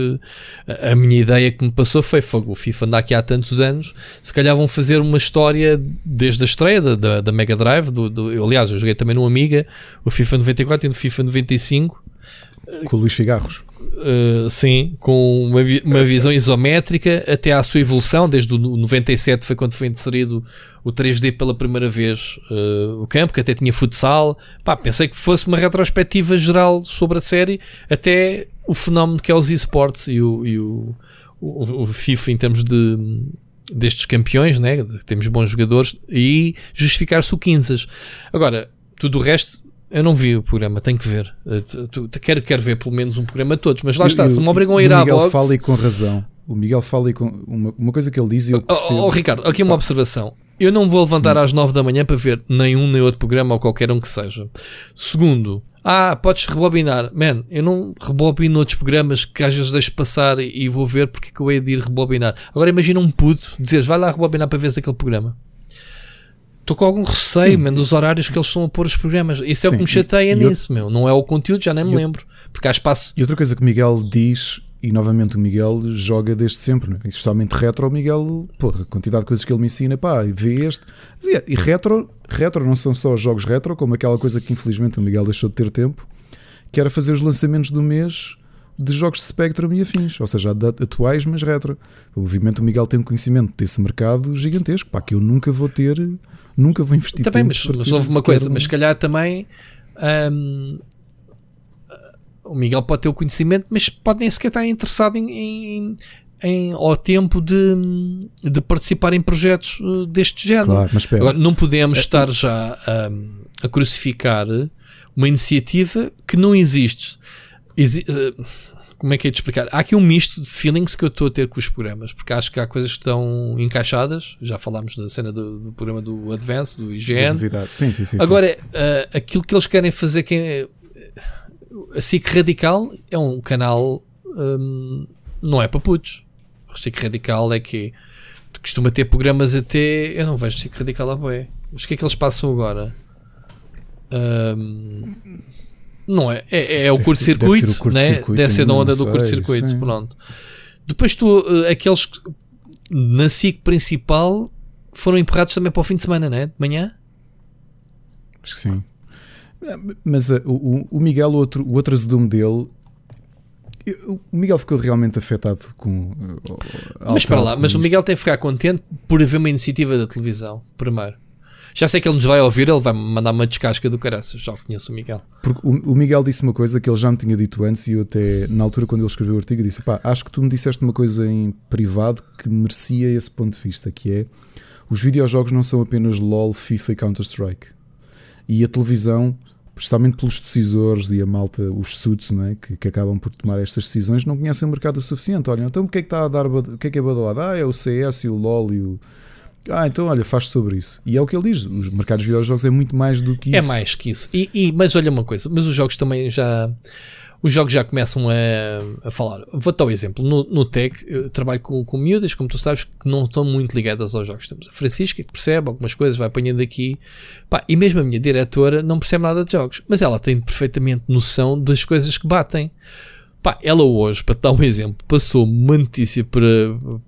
A, a minha ideia que me passou foi: fogo, o FIFA anda aqui há tantos anos, se calhar vão fazer uma história desde a estreia da, da, da Mega Drive. Do, do- eu, aliás, eu joguei também no Amiga, o FIFA 94 e no FIFA 95. Com o Luís Figarros. Uh, sim, com uma, vi- uma visão isométrica até à sua evolução, desde o no- 97 foi quando foi inserido o 3D pela primeira vez uh, o campo, que até tinha futsal. Pá, pensei que fosse uma retrospectiva geral sobre a série, até o fenómeno que é os esportes e o, e o, o, o FIFA em termos de destes campeões, né? temos bons jogadores e justificar-se o 15. Agora, tudo o resto eu não vi o programa, tenho que ver. Tu- quero, quero ver pelo menos um programa de todos, mas lá está, se me obrigam a ir o à Miguel box. fala e com razão. O Miguel fala e com uma, uma coisa que ele diz e eu Oh, percebo. oh, Ricardo, aqui uma observação. Eu não vou levantar às 9 da manhã para ver nenhum nem outro programa ou qualquer um que seja. Segundo, ah, podes rebobinar. Man, eu não rebobino outros programas que às vezes deixo passar e, e vou ver porque é que eu hei de ir rebobinar. Agora imagina um puto dizeres, vai lá rebobinar para ver aquele programa. Estou com algum receio, Sim. man, dos horários que eles estão a pôr os programas. Isso é o que Sim, me chateia e- e nisso, meu. Não é o conteúdo, já nem me lembro. Porque há espaço. E outra coisa que o Miguel diz, e novamente o Miguel joga desde sempre, né? especialmente retro, o Miguel, porra, a quantidade de coisas que ele me ensina, pá, vê este. Vê. E retro, retro não são só jogos retro, como aquela coisa que infelizmente o Miguel deixou de ter tempo, que era fazer os lançamentos do mês de jogos de Spectrum e afins, ou seja, atuais, mas retro. Obviamente o Miguel tem um conhecimento desse mercado gigantesco, pá, que eu nunca vou ter, nunca vou investir Também, mas, mas houve uma coisa, um- mas se calhar também hum, o Miguel pode ter o conhecimento, mas pode nem sequer estar interessado em, em, em- ao tempo de, de participar em projetos uh, deste género. Claro, mas. Agora, não podemos estar já hum, a crucificar uma iniciativa que não existe. Exi- uh, como é que é de explicar? Há aqui um misto de feelings que eu estou a ter com os programas, porque acho que há coisas que estão encaixadas. Já falámos da cena do, do programa do Advance, do IGN. Sim, sim, sim. Agora, uh, aquilo que eles querem fazer, quem é, a SIC Radical é um canal, hum, não é para putos. O SIC Radical é que costuma ter programas até. Eu não vejo SIC Radical a boé. Mas o que é que eles passam agora? Hum, não é? É, é o curto-circuito, deve ter o né? deve ser da onda do curto-circuito. Pronto. Depois tu, uh, aqueles que na SIC principal foram empurrados também para o fim de semana, né? De manhã. Acho que sim. Mas uh, o, o Miguel, o outro, o outro azedume dele, eu- o Miguel ficou realmente afetado com. uh, Mas para lá, mas com o isto. Miguel tem que ficar contente por haver uma iniciativa da televisão, primeiro. Já sei que ele nos vai ouvir, ele vai mandar uma descasca do caraças, já conheço o Miguel. Porque o, Miguel disse uma coisa que ele já me tinha dito antes e eu até, na altura, quando ele escreveu o artigo, disse: pá, acho que tu me disseste uma coisa em privado que merecia esse ponto de vista, que é os videojogos não são apenas LOL, FIFA e Counter-Strike. E a televisão, principalmente pelos decisores e a malta, os suits, não é? que, que acabam por tomar estas decisões, não conhecem o mercado o suficiente. Olha, então o que é que está a dar, o que é que é badalado? Ah, é o CS e o LOL e o. Ah, então olha, faz sobre isso. E é o que ele diz: os mercados de videojogos é muito mais do que É isso. mais que isso. E, e- mas olha uma coisa, mas os jogos também já. Os jogos já começam a, a falar. Vou dar um exemplo. No, no Tech, eu trabalho com, com miúdas, como tu sabes, que não estão muito ligadas aos jogos. Temos a Francisca, que percebe algumas coisas, vai apanhando aqui. Pá, e mesmo a minha diretora não percebe nada de jogos. Mas ela tem perfeitamente noção das coisas que batem. Pá, ela hoje, para te dar um exemplo, passou uma notícia para,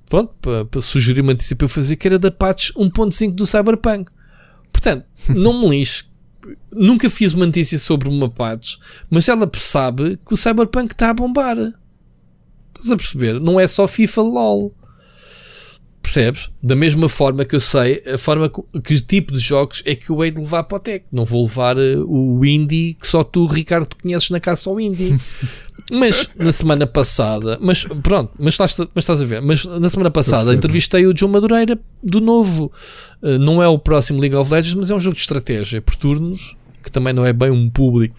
pronto, para, para sugerir uma notícia para eu fazer que era da patch 1.5 do Cyberpunk. Portanto, não me lixe. Nunca fiz uma notícia sobre uma patch, mas ela sabe que o Cyberpunk está a bombar. Estás a perceber? Não é só FIFA LOL. Percebes? Da mesma forma que eu sei a forma que tipo de jogos é que eu hei de levar para o tech. Não vou levar uh, o indie que só tu, Ricardo, conheces na casa ao indie. mas na semana passada, mas pronto, mas estás, mas estás a ver, mas na semana passada entrevistei o João Madureira do novo. Uh, não é o próximo League of Legends, mas é um jogo de estratégia por turnos, que também não é bem um público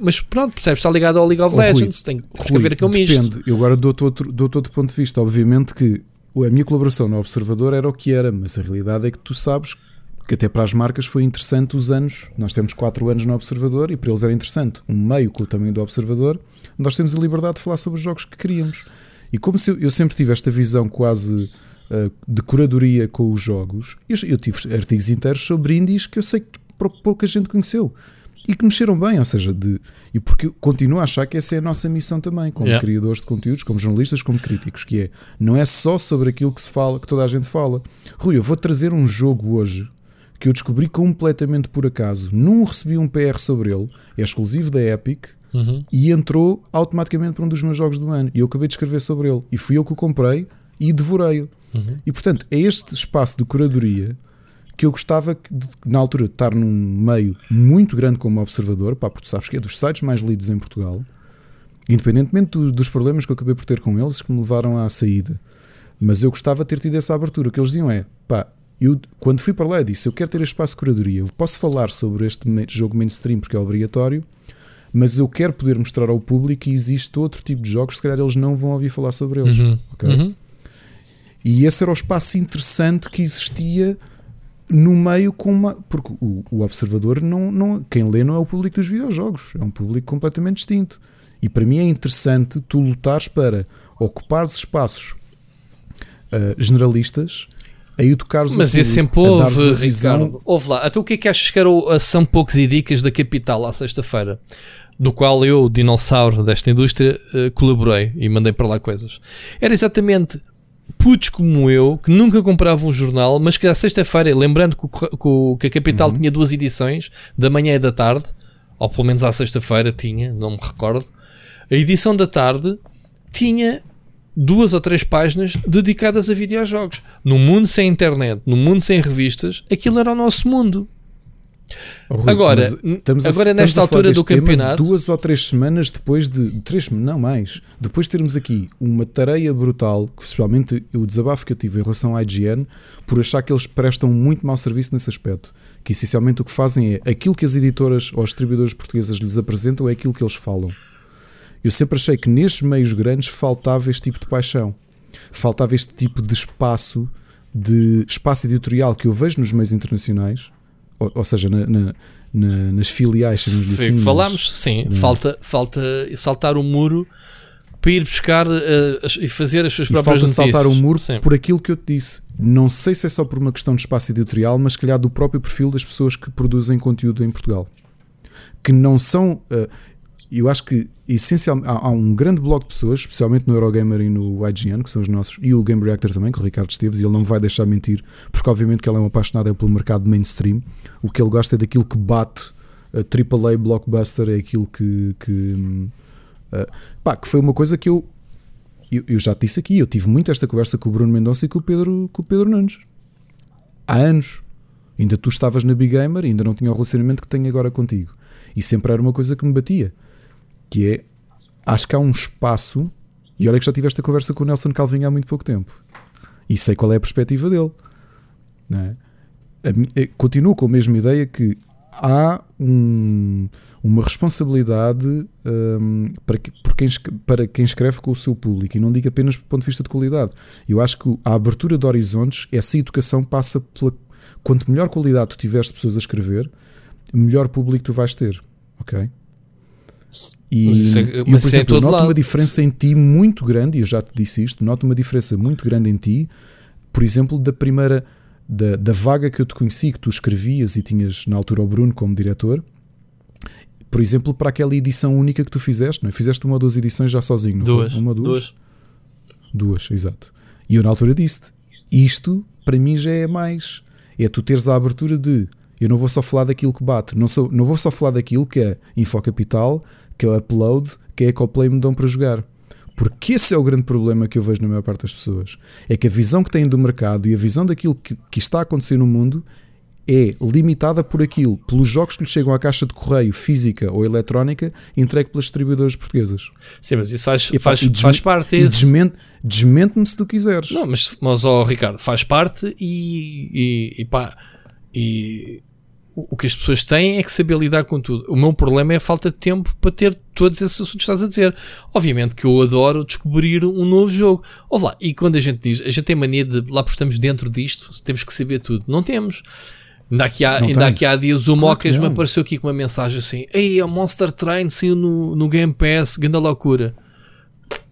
mas pronto, percebes? Está ligado ao League of oh, Legends. Rui, tem que escrever aquele misto. Depende. Eu agora dou-te outro, dou outro ponto de vista. Obviamente que a minha colaboração no Observador era o que era, mas a realidade é que tu sabes que até para as marcas foi interessante os anos. Nós temos 4 anos no Observador e para eles era interessante. Um meio com o tamanho do Observador, nós temos a liberdade de falar sobre os jogos que queríamos. E como se eu, eu sempre tive esta visão quase uh, de curadoria com os jogos, eu, eu tive artigos inteiros sobre indies que eu sei que pouca gente conheceu e que mexeram bem, ou seja, de, e porque continuo a achar que essa é a nossa missão também, como yeah. criadores de conteúdos, como jornalistas, como críticos, que é, não é só sobre aquilo que se fala, que toda a gente fala. Rui, eu vou trazer um jogo hoje que eu descobri completamente por acaso, não recebi um PR sobre ele, é exclusivo da Epic, uhum. e entrou automaticamente para um dos meus jogos do ano, e eu acabei de escrever sobre ele, e fui eu que o comprei e devorei-o. Uhum. E portanto, é este espaço de curadoria que eu gostava de, na altura de estar num meio muito grande como observador, pá, porque tu sabes que é dos sites mais lidos em Portugal, independentemente do, dos problemas que eu acabei por ter com eles que me levaram à saída. Mas eu gostava de ter tido essa abertura. O que eles diziam é, pá, eu quando fui para lá disse, eu quero ter este espaço de curadoria, eu posso falar sobre este jogo mainstream porque é obrigatório, mas eu quero poder mostrar ao público que existe outro tipo de jogos, se calhar eles não vão ouvir falar sobre eles. Uhum. Okay? Uhum. E esse era o espaço interessante que existia no meio com uma. Porque o, o, observador, não, não, quem lê não é o público dos videojogos, é um público completamente distinto. E para mim é interessante tu lutares para ocupares espaços uh, generalistas a educares Mas isso sempre houve, Ricardo. Houve lá. Então o que é que achas que era a São Poucos e Dicas da Capital à sexta-feira? Do qual eu, dinossauro desta indústria, uh, colaborei e mandei para lá coisas. Era exatamente putos como eu, que nunca compravam um jornal, mas que à sexta-feira, lembrando que, o, que a Capital uhum. tinha duas edições, da manhã e da tarde, ou pelo menos à sexta-feira tinha, não me recordo, a edição da tarde tinha duas ou três páginas dedicadas a videojogos. No mundo sem internet, no mundo sem revistas, aquilo era o nosso mundo. Rui, agora, a, agora nesta altura do campeonato, duas ou três semanas depois de três, não mais, depois de termos aqui uma tareia brutal, que especialmente o desabafo que eu tive em relação à IGN, por achar que eles prestam muito mau serviço nesse aspecto, que essencialmente o que fazem é aquilo que as editoras ou os distribuidores portuguesas lhes apresentam é aquilo que eles falam. Eu sempre achei que nestes meios grandes faltava este tipo de paixão, faltava este tipo de espaço de espaço editorial que eu vejo nos meios internacionais ou, ou seja, na, na, na, nas filiais, chamamos assim. Falámos, sim, é? falta, falta saltar o muro para ir buscar uh, e fazer as suas e próprias falta notícias. saltar o muro sim. por aquilo que eu te disse. Não sei se é só por uma questão de espaço editorial, mas se calhar do próprio perfil das pessoas que produzem conteúdo em Portugal. Que não são. Uh, eu acho que essencialmente há, há, um grande bloco de pessoas, especialmente no Eurogamer e no IGN, que são os nossos, e o Game Reactor também, com o Ricardo Esteves, e ele não vai deixar mentir, porque obviamente que ele é um apaixonado pelo mercado mainstream. O que ele gosta é daquilo que bate a AAA blockbuster, é aquilo que. que, uh, pá, que foi uma coisa que eu, eu, eu. já te disse aqui, eu tive muito esta conversa com o Bruno Mendonça e com o Pedro, com o Pedro Nunes. Há anos. Ainda tu estavas na Big Gamer, ainda não tinha o relacionamento que tenho agora contigo. E sempre era uma coisa que me batia que é acho que há um espaço, e olha que já tive esta conversa com o Nelson Calvinho há muito pouco tempo, e sei qual é a perspectiva dele. É? A, continuo com a mesma ideia que há um, uma responsabilidade um, para, que, quem, para quem escreve com o seu público e não digo apenas do ponto de vista de qualidade. Eu acho que a abertura de horizontes, essa educação passa pela. Quanto melhor qualidade tu tiveres de pessoas a escrever, melhor público tu vais ter. Ok? E é, eu, por é exemplo, eu noto lado. uma diferença em ti muito grande, e eu já te disse isto, noto uma diferença muito grande em ti, por exemplo, da primeira, da, da vaga que eu te conheci, que tu escrevias e tinhas na altura o Bruno como diretor, por exemplo, para aquela edição única que tu fizeste, não é? Fizeste uma ou duas edições já sozinho, não duas, foi? Uma duas? Duas. Duas, exato. E eu na altura disse isto para mim já é mais. É tu teres a abertura de eu não vou só falar daquilo que bate, não, sou, não vou só falar daquilo que é Infocapital, que é o Upload, que é a Ecoplay me dão para jogar. Porque esse é o grande problema que eu vejo na maior parte das pessoas. É que a visão que têm do mercado e a visão daquilo que, que está a acontecer no mundo é limitada por aquilo, pelos jogos que lhe chegam à caixa de correio física ou eletrónica entregue pelas distribuidoras portuguesas. Sim, mas isso faz, Epá, faz, e faz parte. E desmente- desmente-me se tu quiseres. Não, mas, mas ó, Ricardo, faz parte e, e, e pá, e o o que as pessoas têm é que saber lidar com tudo. O meu problema é a falta de tempo para ter todos esses assuntos que estás a dizer. Obviamente que eu adoro descobrir um novo jogo. Ouve lá, e quando a gente diz, a gente tem mania de lá por estamos dentro disto, temos que saber tudo. Não temos. Ainda aqui há, ainda aqui há dias o Claro Mocas me apareceu aqui com uma mensagem assim: Ei, a Monster Train saiu no, no Game Pass, grande loucura.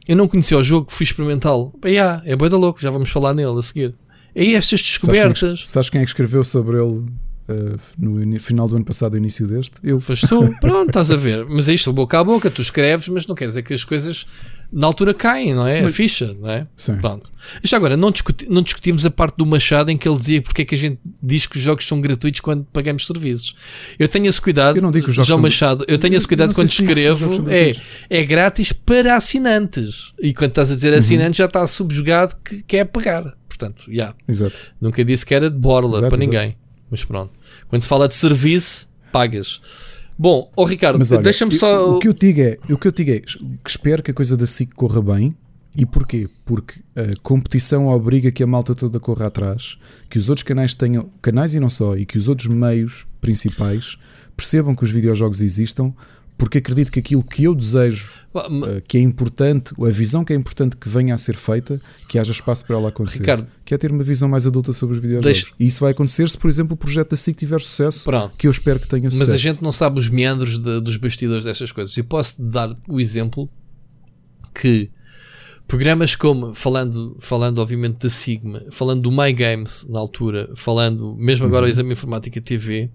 Eu não conhecia o jogo, fui experimentá-lo. Yeah, é boi da louco, já vamos falar nele a seguir. E aí estas Sabes quem, é que, descobertas. sabes quem é que escreveu sobre ele uh, no final do ano passado, início deste? Eu. Foste tu, pronto, estás a ver. Mas é isto, boca a boca, tu escreves, mas não quer dizer que as coisas na altura caem, não é? A ficha, não é? Sim. Pronto. Já agora, não, discuti- não discutimos a parte do Machado em que ele dizia porque é que a gente diz que os jogos são gratuitos quando pagamos serviços. Eu tenho esse cuidado, Eu não digo que os jogos João são- Machado, eu tenho esse cuidado quando escrevo, é, é grátis para assinantes. E quando estás a dizer Uhum. assinantes, já está subjugado que quer pagar. Portanto, já. Exato. Nunca disse que era de borla Exato, para exato. ninguém. Mas pronto. Quando se fala de serviço, pagas. Bom, ó Ricardo, deixa-me só. O que eu digo é, o que eu digo é que espero que a coisa da SIC corra bem. E porquê? Porque a competição obriga que a malta toda corra atrás, que os outros canais tenham, canais e não só, e que os outros meios principais percebam que os videojogos existam, porque acredito que aquilo que eu desejo, Eh, que é importante, a visão que é importante que venha a ser feita, que haja espaço para ela acontecer. Ricardo. que é ter uma visão mais adulta sobre os videojogos. Deixa- E isso vai acontecer se, por exemplo, o projeto da SIC tiver sucesso, Pronto. que eu espero que tenha Mas sucesso. a gente não sabe os meandros de- dos bastidores destas coisas. Eu posso dar o exemplo que programas como, falando, falando obviamente da Sigma, falando do My Games na altura, falando mesmo agora Uhum. o Exame Informática TV,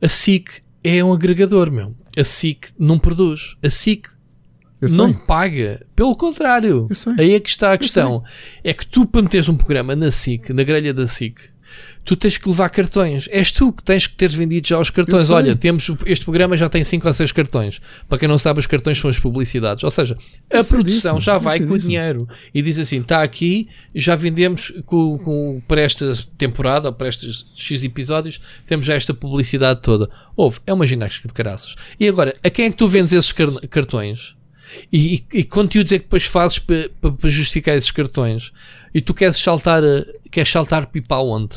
a SIC é um agregador, meu. A SIC não produz. A SIC. Não paga. Pelo contrário. Aí é que está a questão. É que tu, para meteres um programa na SIC, na grelha da SIC, tu tens que levar cartões. És tu que tens que teres vendido já os cartões. Olha, temos este programa já tem 5 ou 6 cartões. Para quem não sabe, os cartões são as publicidades. Ou seja, a Eu produção já vai com o dinheiro e diz assim: está aqui, já vendemos com, com, para esta temporada, ou para estes X episódios, temos já esta publicidade toda. Houve, é uma ginástica de caraças. E agora, a quem é que tu vendes esses car- cartões? E, e, que conteúdos é que depois fazes para pa, pa justificar esses cartões? E tu queres saltar, eh, queres saltar pipa aonde?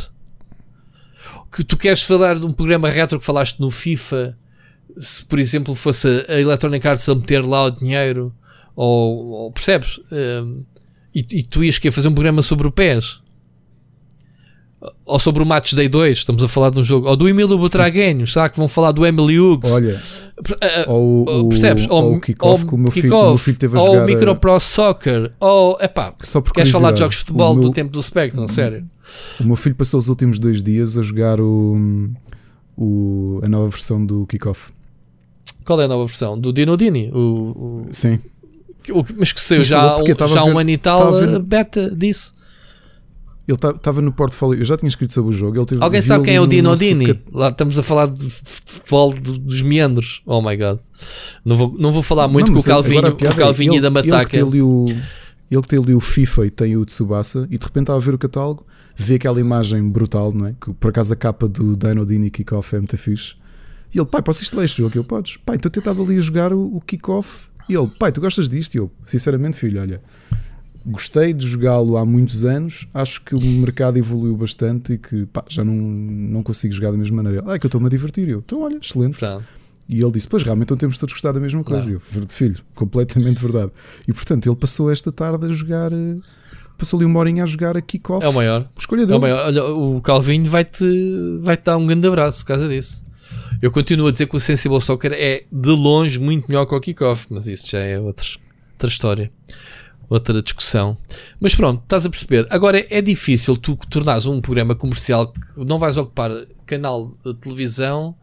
Que tu queres falar de um programa retro que falaste no FIFA, se por exemplo fosse a Electronic Arts a meter lá o dinheiro, ou, ou percebes? Um, e, e tu ias querer fazer um programa sobre o PES? Ou sobre o Match Day 2, estamos a falar de um jogo, ou do Emílio Butraguenho, será que vão falar do Emily Hughes? Olha, ah, ou, ou o, percebes? ou o kickoff que o meu filho, o meu filho teve a ou jogar. o Micro Pro Soccer, ou epá, Só queres falar de jogos de futebol o do meu- tempo do Spectrum, sério? O meu filho passou os últimos dois dias a jogar o, o- a nova versão do Kickoff. Qual é a nova versão? Do Dino Dini? O, Sim. o, o- mas que saiu já, um, já a um ano e tal beta disso. Ele estava no portfólio. Eu já tinha escrito sobre o jogo. Ele teve, Alguém sabe quem é o no Dino Dini? cat- Lá estamos a falar de futebol do- dos meandros. Oh my god. Não vou, não vou falar muito Não, com o Calvinho, o Calvinho é, e da ele- Ele que, Mataca. tem ali o, ele que tem ali o FIFA e tem o Tsubasa e de repente estava a ver o catálogo, vê aquela imagem brutal, não é? Que por acaso a capa do Dino Dini Kickoff é muito fixe. E ele, pai, posso instalar este jogo? Eu, podes. Pai, estou tentado ali a jogar o, o Kickoff. E ele, pai, tu gostas disto? E eu, sinceramente, filho, olha, gostei de jogá-lo há muitos anos. Acho que o mercado evoluiu bastante e que pá, já não, não consigo jogar da mesma maneira. Ah, é que eu estou-me a divertir. Eu, então, olha, excelente. Portanto, E ele disse: Pois realmente não temos todos gostado da mesma coisa. Eu, "Ver- filho, completamente verdade. E portanto ele passou esta tarde a jogar. eh, Passou ali uma horinha a jogar a kickoff. é o maior. Por escolha É dele. o maior. Olha, o Calvinho vai-te vai -te dar um grande abraço por causa disso. Eu continuo a dizer que o Sensible Soccer é de longe muito melhor que o Kickoff, mas isso já é outra, outra história, outra discussão. Mas pronto, estás a perceber. Agora é difícil tu tornares um programa comercial que não vais ocupar canal de televisão.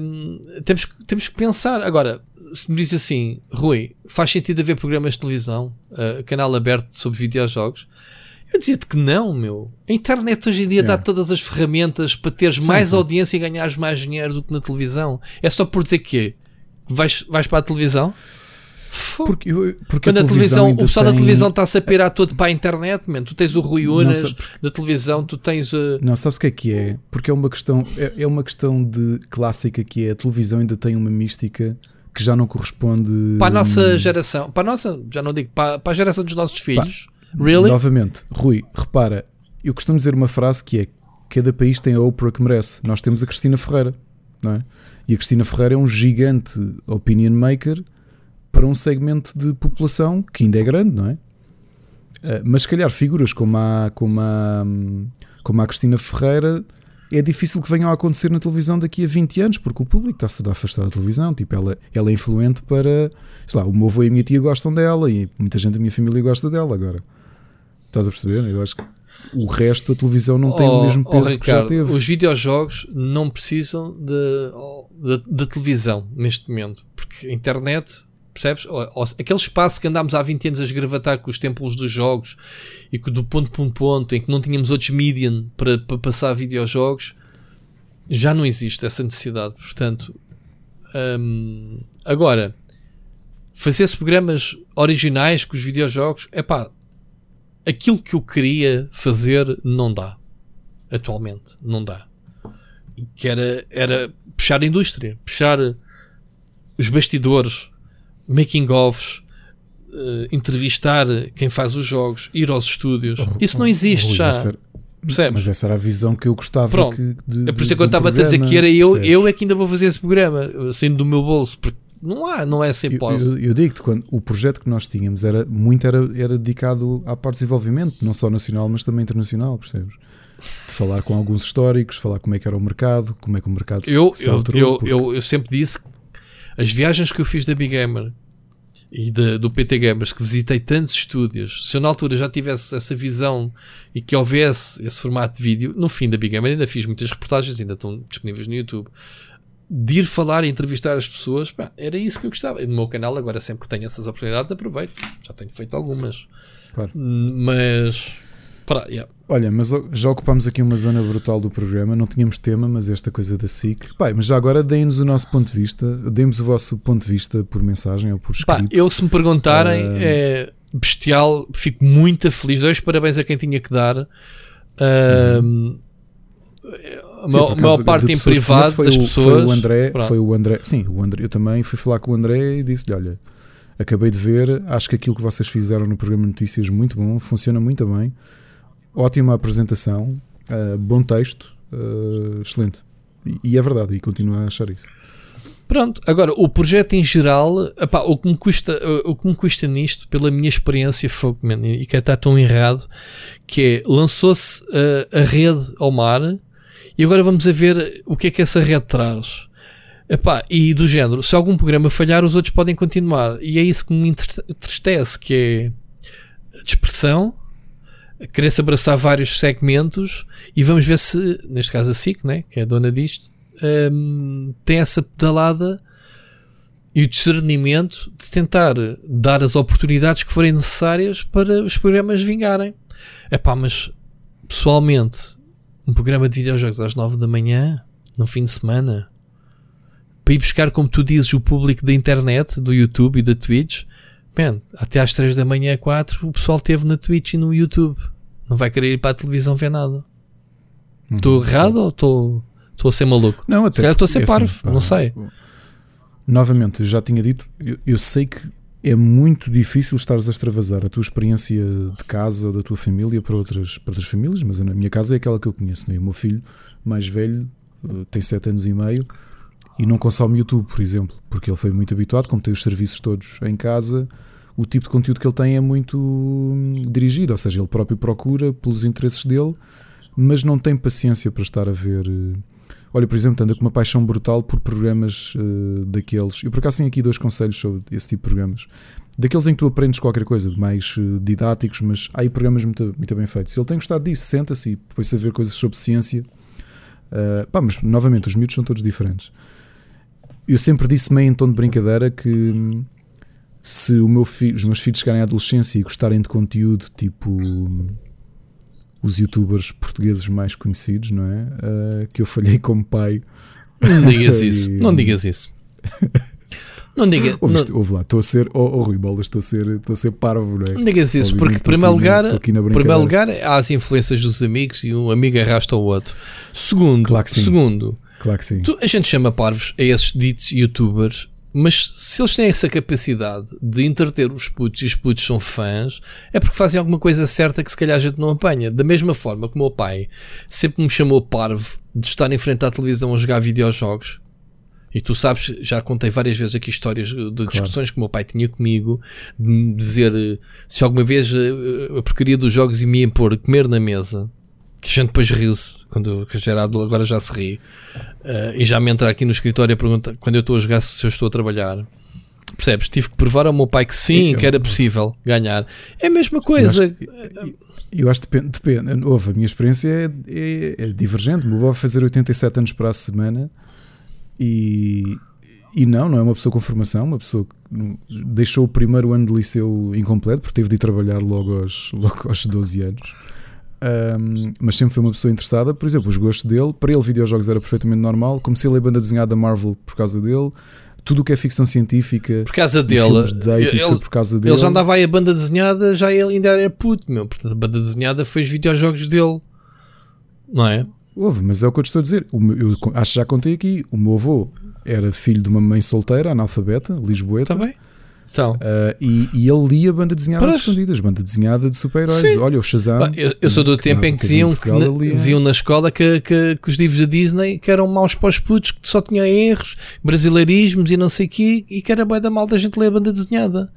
Hum, temos, que- temos que pensar. Agora, se me diz assim, Rui, faz sentido haver programas de televisão, uh, canal aberto sobre videojogos? Eu dizia-te que não, meu. A internet hoje em dia dá Yeah. todas as ferramentas para teres Sim, mais sim. audiência e ganhares mais dinheiro do que na televisão. É só por dizer que vais, vais para a televisão? Porque, eu- porque Quando a a televisão, ainda o pessoal da tem- televisão está-se a pirar todo para a internet, man. tu tens o Rui Unas sei, da televisão, tu tens. uh, Não, sabes o que é que é? Porque é uma questão, é, é uma questão de clássica que é a televisão ainda tem uma mística que já não corresponde para a nossa geração, para a nossa, já não digo, para, para a geração dos nossos filhos. Really? Novamente, Rui, repara, eu costumo dizer uma frase que é cada país tem a Oprah que merece. Nós temos a Cristina Ferreira, não é? E a Cristina Ferreira é um gigante opinion maker para um segmento de população que ainda é grande, não é? Ah, Mas se calhar figuras como a, como a, como a Cristina Ferreira é difícil que venham a acontecer na televisão daqui a 20 anos, porque o público está-se todo a afastar da televisão. Tipo, ela, ela é influente para. Sei lá, o meu avô e a minha tia gostam dela e muita gente da minha família gosta dela agora. Estás a perceber? Eu acho que o resto da televisão não tem o Oh, mesmo oh, peso que já Ricardo, teve. Os videojogos não precisam oh, de televisão neste momento, porque a internet, percebes? Aquele espaço que andámos há 20 anos a esgravatar com os templos dos jogos e que do ponto para um ponto em que não tínhamos outros medium para, para passar videojogos, já não existe essa necessidade. Portanto, hum, agora, fazer-se programas originais com os videojogos, é pá, aquilo que eu queria fazer não dá. Atualmente, não dá. Que era, era puxar a indústria, puxar os bastidores, making-ofs, eh, entrevistar quem faz os jogos, ir aos estúdios. Isso não existe Rui, já. essa Percebes? Mas essa era a visão que eu gostava Pronto. que, de, É por isso é que eu estava a dizer que era eu, percebes? eu é que ainda vou fazer esse programa, saindo do meu bolso, porque não há, não é sem Eu, posse. eu, eu digo-te, quando o projeto que nós tínhamos era muito era, era dedicado à parte de desenvolvimento, não só nacional, mas também internacional, percebes? De falar com alguns históricos, falar como é que era o mercado, como é que o mercado Eu, se eu, alterou. eu, porque- eu, eu sempre disse que as viagens que eu fiz da Big Gamer e da- do PT Gamers, que visitei tantos estúdios, se eu na altura já tivesse essa visão e que houvesse esse formato de vídeo, no fim da Big Gamer ainda fiz muitas reportagens, ainda estão disponíveis no YouTube, de ir falar e entrevistar as pessoas, pá, era isso que eu gostava. E no meu canal, agora sempre que tenho essas oportunidades, aproveito. Já tenho feito algumas. Claro. Mas. Para, yeah. Olha, mas já ocupámos aqui uma zona brutal do programa, não tínhamos tema, mas esta coisa da SIC. Pai, mas já agora deem-nos o nosso ponto de vista, deem-nos o vosso ponto de vista por mensagem ou por Pá, escrito. eu se me perguntarem, Ah. é bestial, fico muito feliz. Dois parabéns a quem tinha que dar. A Sim, a maior parte em privado das o, pessoas. Foi o André, Pronto. foi o André. Sim, o André. Eu também fui falar com o André e disse-lhe: Olha, acabei de ver, acho que aquilo que vocês fizeram no programa de notícias muito bom, funciona muito bem, ótima apresentação, ah, bom texto, ah, excelente. E, e é verdade, e continuo a achar isso. Pronto, agora o projeto em geral, epá, o, que me custa, o que me custa nisto, pela minha experiência, foi, man, e que está tão errado, que é lançou-se a, a rede ao mar e agora vamos a ver o que é que essa rede traz. Epá, e do género, se algum programa falhar, os outros podem continuar. E é isso que me entriste- entristece, que é dispersão, querer-se abraçar vários segmentos e vamos ver se, neste caso a SIC, né, que é a dona disto, hum, tem essa pedalada e o discernimento de tentar dar as oportunidades que forem necessárias para os programas vingarem. É pá, mas pessoalmente, um programa de videojogos às 9 da manhã, no fim de semana, para ir buscar, como tu dizes, o público da internet, do YouTube e da Twitch, man, até às 3 da manhã, 4, o pessoal esteve na Twitch e no YouTube. Não vai querer ir para a televisão ver nada. Estou errado ou estou a ser maluco? Não, até estou a ser é parvo, pá, não sei. Novamente, eu já tinha dito, eu, eu sei que é muito difícil estares a extravasar a tua experiência de casa ou da tua família para outras, para outras famílias, mas a minha casa é aquela que eu conheço. Né? O meu filho mais velho eh, tem 7 anos e meio e não consome YouTube, por exemplo, porque ele foi muito habituado, como tem os serviços todos em casa, o tipo de conteúdo que ele tem é muito hum, dirigido, ou seja, ele próprio procura pelos interesses dele, mas não tem paciência para estar a ver. eh, Olha, por exemplo, anda com uma paixão brutal por programas eh, daqueles. Eu por acaso tenho aqui dois conselhos sobre esse tipo de programas. Daqueles em que tu aprendes qualquer coisa, mais eh, didáticos, mas há aí programas muito, muito bem feitos. Ele tem gostado disso, senta-se e depois a ver coisas sobre ciência. Uh, pá, mas novamente, os miúdos são todos diferentes. Eu sempre disse meio em tom de brincadeira que hum, se meu fi- os meus filhos chegarem à adolescência e gostarem de conteúdo tipo hum, os youtubers portugueses mais conhecidos, não é? Uh, que eu falhei como pai. Não digas isso. Não digas isso. Não diga, Ouviste, não, ouve lá, estou a ser, oh, oh Rui Bolas, estou a ser, estou a ser parvo, não é? não digas isso, porque em primeiro lugar, primeiro lugar há as influências dos amigos e um amigo arrasta o outro. Segundo, Claro segundo Claro que sim. tu- a gente chama parvos a esses ditos youtubers, mas se eles têm essa capacidade de entreter os putos e os putos são fãs, é porque fazem alguma coisa certa que se calhar a gente não apanha. Da mesma forma que o meu pai sempre me chamou parvo de estar em frente à televisão a jogar videojogos. E tu sabes, já contei várias vezes aqui histórias de discussões que o meu pai tinha comigo, de me dizer eh, se alguma vez eh, a porcaria dos jogos me ia pôr comer na mesa, que a gente depois riu-se, quando era adulto, agora já se ri, eh, e já me entra aqui no escritório a perguntar quando eu estou a jogar se eu estou a trabalhar. Percebes? Tive que provar ao meu pai que sim, Eu- que era possível ganhar. É a mesma coisa. Eu acho que depende, depende. Houve, a minha experiência é, é- é divergente. O avô vai fazer 87 anos para a semana e, e não, não é uma pessoa com formação, uma pessoa que deixou o primeiro ano de liceu incompleto porque teve de ir trabalhar logo aos, logo aos 12 anos. Ahm, mas sempre foi uma pessoa interessada. Por exemplo, os gostos dele, para ele, videojogos era perfeitamente normal. Comecei a ler banda desenhada da Marvel por causa dele. Tudo o que é ficção científica, Por causa dele, de date, ele, por causa dele. ele já andava aí a banda desenhada, já ele ainda era puto, meu. Portanto, a banda desenhada foi os videojogos dele, não é? Houve, mas é o que eu te estou a dizer. Meu- eu acho que já contei aqui. O meu avô era filho de uma mãe solteira, analfabeta, lisboeta. Está bem? Então, ah, e, e ele lia banda desenhada Pois. escondidas, banda desenhada de super-heróis. Olha, o Shazam. Eu, eu sou do que tempo em que diziam, que na, lia. diziam na escola que, que, que os livros da Disney que eram maus para os putos, que só tinham erros, brasileirismos e não sei o quê, e que era bem da mal da gente ler a banda desenhada.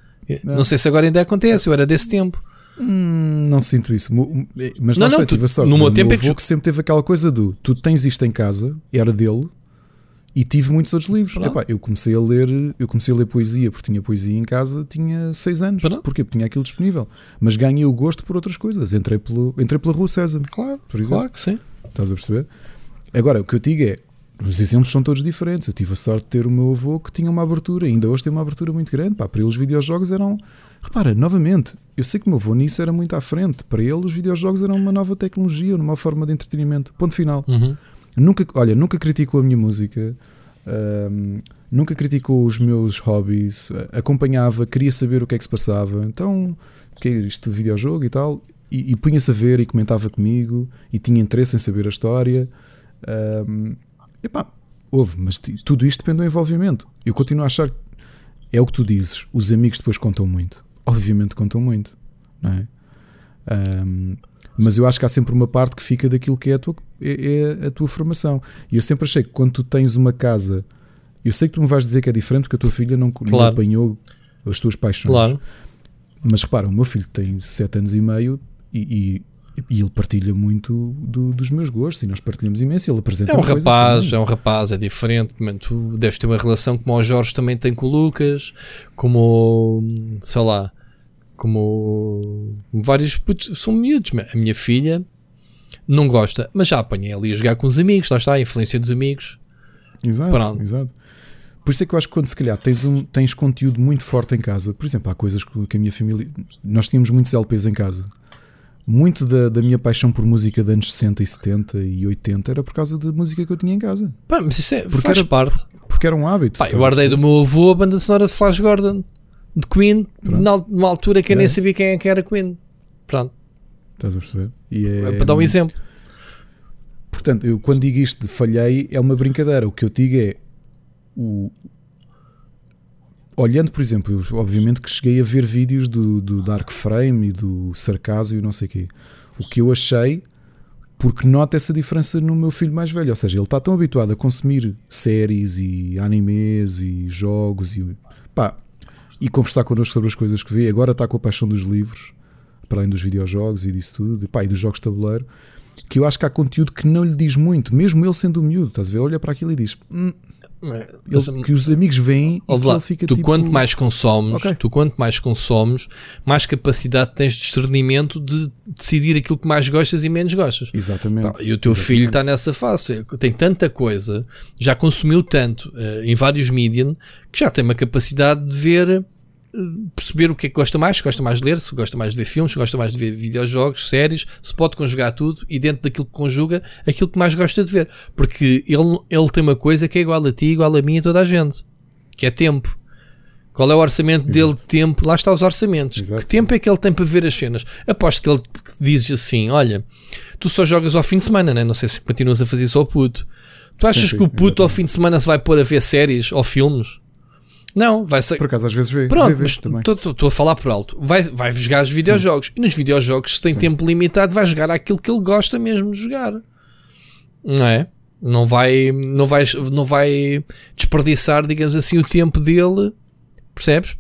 Não. Não. sei se agora ainda acontece, eu era desse tempo. Hum, não sinto isso. Mas Não, lá está, não, eu tive tu- a sorte. no meu O tempo é que avô jo- que sempre teve aquela coisa do tu tens isto em casa, era dele. E tive muitos outros livros. Epá, eu comecei a ler, eu comecei a ler poesia porque tinha poesia em casa, tinha 6 anos. Pronto. Porquê? Porque tinha aquilo disponível. Mas ganhei o gosto por outras coisas. Entrei, pelo, entrei pela Rua César, Claro, por exemplo. claro que sim. Estás a perceber? Agora, o que eu digo é, os exemplos são todos diferentes. Eu tive a sorte de ter o meu avô que tinha uma abertura, ainda hoje tem uma abertura muito grande. Pá, para ele os videojogos eram. Repara, novamente, eu sei que o meu avô nisso era muito à frente. Para ele, os videojogos eram uma nova tecnologia, uma forma de entretenimento. Ponto final. Uhum. Nunca, olha, nunca criticou a minha música, hum, nunca criticou os meus hobbies, acompanhava, queria saber o que é que se passava. Então, que é isto videojogo e tal? E, e punha-se a ver e comentava comigo e tinha interesse em saber a história. Hum, epá, houve, mas tudo isto depende do envolvimento. Eu continuo a achar que é o que tu dizes, os amigos depois contam muito. Obviamente contam muito, não é? Hum, mas eu acho que há sempre uma parte que fica daquilo que é a tua, é, é a tua formação. E eu sempre achei que quando tu tens uma casa, eu sei que tu me vais dizer que é diferente porque a tua filha não, não Claro. apanhou as tuas paixões. Claro. Mas repara, o meu filho tem 7 anos e meio e, e, e ele partilha muito do- dos meus gostos e nós partilhamos imenso. Ele apresenta É um rapaz, é um rapaz, é diferente. Mano, tu deves ter uma relação como o Jorge também tem com o Lucas, como sei lá, como vários putos, são miúdos. A minha filha não gosta, mas já apanhei ali a jogar com os amigos, lá está, a influência dos amigos. Exato, Pronto. exato. Por isso é que eu acho que quando se calhar tens, um, tens conteúdo muito forte em casa, por exemplo, há coisas que, a minha família. Nós tínhamos muitos LPs em casa. Muito da, da minha paixão por música de anos 60 e 70 e 80 era por causa da música que eu tinha em casa. Pá, mas isso é, Porque faz era- parte. Porque era um hábito. Pá, eu guardei do meu avô a banda sonora de Flash Gordon, de Queen, Pronto. numa altura que eu nem É. sabia quem é que era Queen. Pronto, Estás a perceber? É, é para dar um exemplo. Portanto, eu quando digo isto de falhei, é uma brincadeira. O que eu digo é o. Olhando, por exemplo, eu, obviamente que cheguei a ver vídeos do, do Dark Frame e do Sarcasmo e não sei o quê. O que eu achei, porque nota essa diferença no meu filho mais velho. Ou seja, ele está tão habituado a consumir séries e animes e jogos e, pá, e conversar connosco sobre as coisas que vê. Agora está com a paixão dos livros, para além dos videojogos e disso tudo, e, pá, e dos jogos de tabuleiro que eu acho que há conteúdo que não lhe diz muito, mesmo ele sendo miúdo, estás a ver? Olha para aquilo e diz "Hum", ele- que os amigos veem e que ele fica tu tipo, quanto mais consomes, Ok. tu quanto mais consomes, mais capacidade tens de discernimento de decidir aquilo que mais gostas e menos gostas. Exatamente. Tá, e o teu exatamente. filho está nessa fase, é, tem tanta coisa, já consumiu tanto eh, em vários medium que já tem uma capacidade de ver, perceber o que é que gosta mais, se gosta mais de ler, se gosta mais de ver filmes, se gosta mais de ver videojogos, séries, se pode conjugar tudo e dentro daquilo que conjuga, aquilo que mais gosta de ver. Porque ele, ele tem uma coisa que é igual a ti, igual a mim e a toda a gente, que é tempo. Qual é o orçamento dele de tempo? Lá está os orçamentos. Exato. Que tempo é que ele tem para ver as cenas? Aposto que ele diz assim: olha, tu só jogas ao fim de semana, né? não sei se continuas a fazer isso ao puto. Tu achas sim, que o puto ao exatamente. fim de semana se vai pôr a ver séries ou filmes? Não, vai ser. Por acaso às vezes vê. Pronto, estou a falar por alto. Vai, vai jogar os videojogos. E nos videojogos, se tem tempo limitado, vai jogar aquilo que ele gosta mesmo de jogar. Não é? Não vai, não vai, não vai desperdiçar, digamos assim, o tempo dele. Percebes?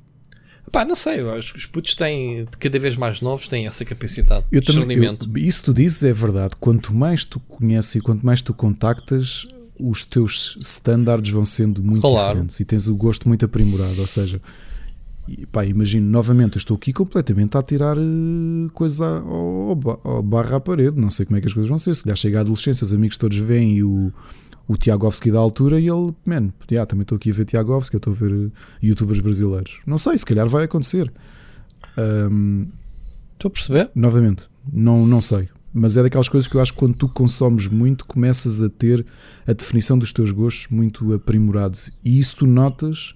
Pá, não sei. Eu acho que os putos têm, cada vez mais novos, têm essa capacidade Eu de também, discernimento. eu- isso tu dizes é verdade. Quanto mais tu conheces e quanto mais tu contactas, os teus standards vão sendo muito Claro. diferentes e tens o gosto muito aprimorado. Ou seja, pá, imagino novamente, eu estou aqui completamente a tirar coisas à- ao, ao ba- ao barra à parede. Não sei como é que as coisas vão ser. Se lhe chega a adolescência, os amigos todos vêm e o, o Tiagovski da altura e ele, man, yeah, também estou aqui a ver Tiagovski, eu estou a ver eh, youtubers brasileiros. Não sei, se calhar vai acontecer. Ahm, Estou a perceber? novamente, não, não sei. Mas é daquelas coisas que eu acho que quando tu consomes muito, começas a ter a definição dos teus gostos muito aprimorados. E isso tu notas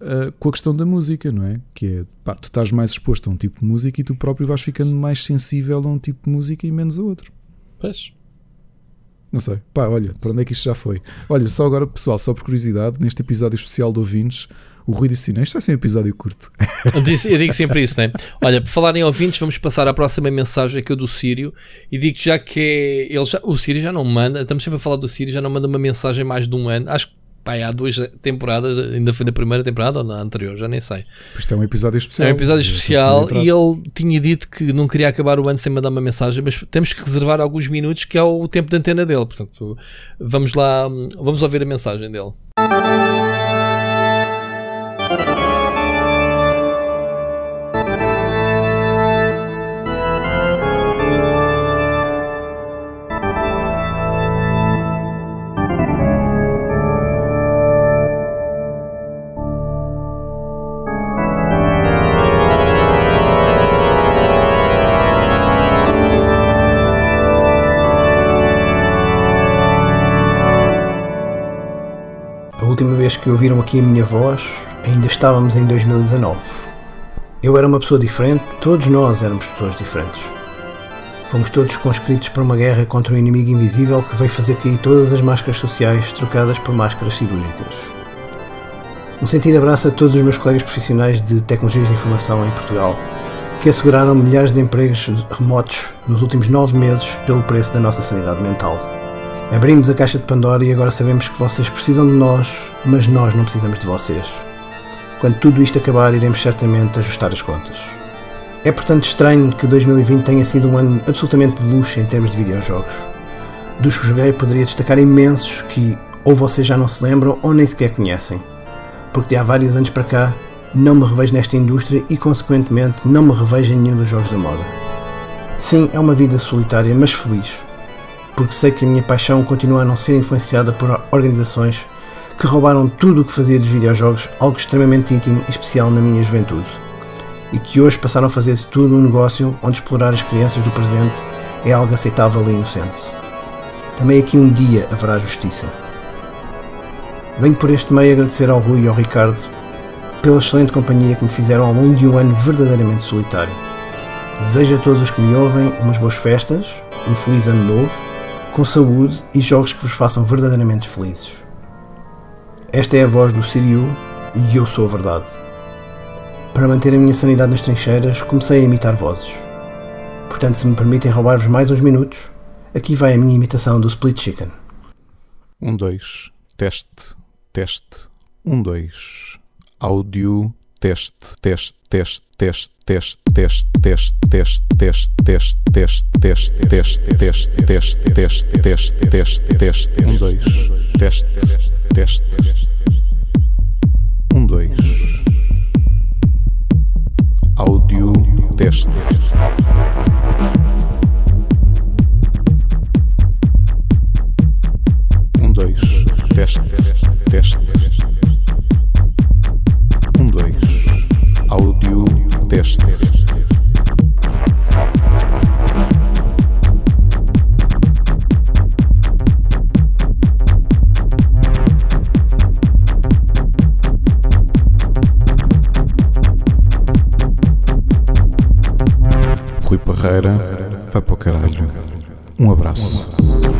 ah, com a questão da música, não é? Que é, pá, tu estás mais exposto a um tipo de música e tu próprio vais ficando mais sensível a um tipo de música e menos a outro. Pois. Não sei. Pá, olha, para onde é que isto já foi? Olha, só agora, pessoal, só por curiosidade, neste episódio especial de ouvintes, o Rui disse assim: isto vai ser um episódio curto. Eu, disse- eu digo sempre isso, né? Olha, por falar em ouvintes, vamos passar à próxima mensagem que é do Sírio. E digo já que é, ele já, o Sírio já não manda, estamos sempre a falar do Sírio, já não manda uma mensagem mais de um ano. Acho que pá, há duas temporadas, ainda foi na primeira temporada ou na anterior, já nem sei. Isto é um episódio especial. É um episódio especial e entrado. ele tinha dito que não queria acabar o ano sem mandar uma mensagem, mas temos que reservar alguns minutos, que é o tempo de antena dele. Portanto, vamos lá, vamos ouvir a mensagem dele. Que ouviram aqui a minha voz, ainda estávamos em 2019. Eu era uma pessoa diferente, todos nós éramos pessoas diferentes. Fomos todos conscritos para uma guerra contra um inimigo invisível que veio fazer cair todas as máscaras sociais trocadas por máscaras cirúrgicas. Um sentido abraço a todos os meus colegas profissionais de tecnologias de informação em Portugal, que asseguraram milhares de empregos remotos nos últimos nove meses pelo preço da nossa sanidade mental. Abrimos a caixa de Pandora e agora sabemos que vocês precisam de nós, mas nós não precisamos de vocês. Quando tudo isto acabar, iremos certamente ajustar as contas. É portanto estranho que 2020 tenha sido um ano absolutamente de luxo em termos de videojogos. Dos que joguei, poderia destacar imensos que ou vocês já não se lembram ou nem sequer conhecem. Porque de há vários anos para cá, não me revejo nesta indústria e, consequentemente, não me revejo em nenhum dos jogos da moda. Sim, é uma vida solitária, mas feliz porque sei que a minha paixão continua a não ser influenciada por organizações que roubaram tudo o que fazia dos videojogos algo extremamente íntimo e especial na minha juventude, e que hoje passaram a fazer tudo um negócio onde explorar as crianças do presente é algo aceitável e inocente. Também aqui um dia haverá justiça. Venho por este meio agradecer ao Rui e ao Ricardo pela excelente companhia que me fizeram ao longo de um ano verdadeiramente solitário. Desejo a todos os que me ouvem umas boas festas, um feliz ano novo com saúde e jogos que vos façam verdadeiramente felizes. Esta é a voz do Siriu e eu sou a verdade. Para manter a minha sanidade nas trincheiras, comecei a imitar vozes. Portanto, se me permitem roubar-vos mais uns minutos, aqui vai a minha imitação do Split Chicken. Um, dois, teste, teste, um, dois, áudio, teste, teste, teste, teste, teste, teste, teste, teste, teste, teste, teste, teste, teste, teste, teste, teste, teste, teste, teste, um, dois, teste, teste, um, dois, áudio, teste. Um, dois, teste, teste. Um, teste. Rui Parreira, vai para o caralho. Um abraço. Um abraço.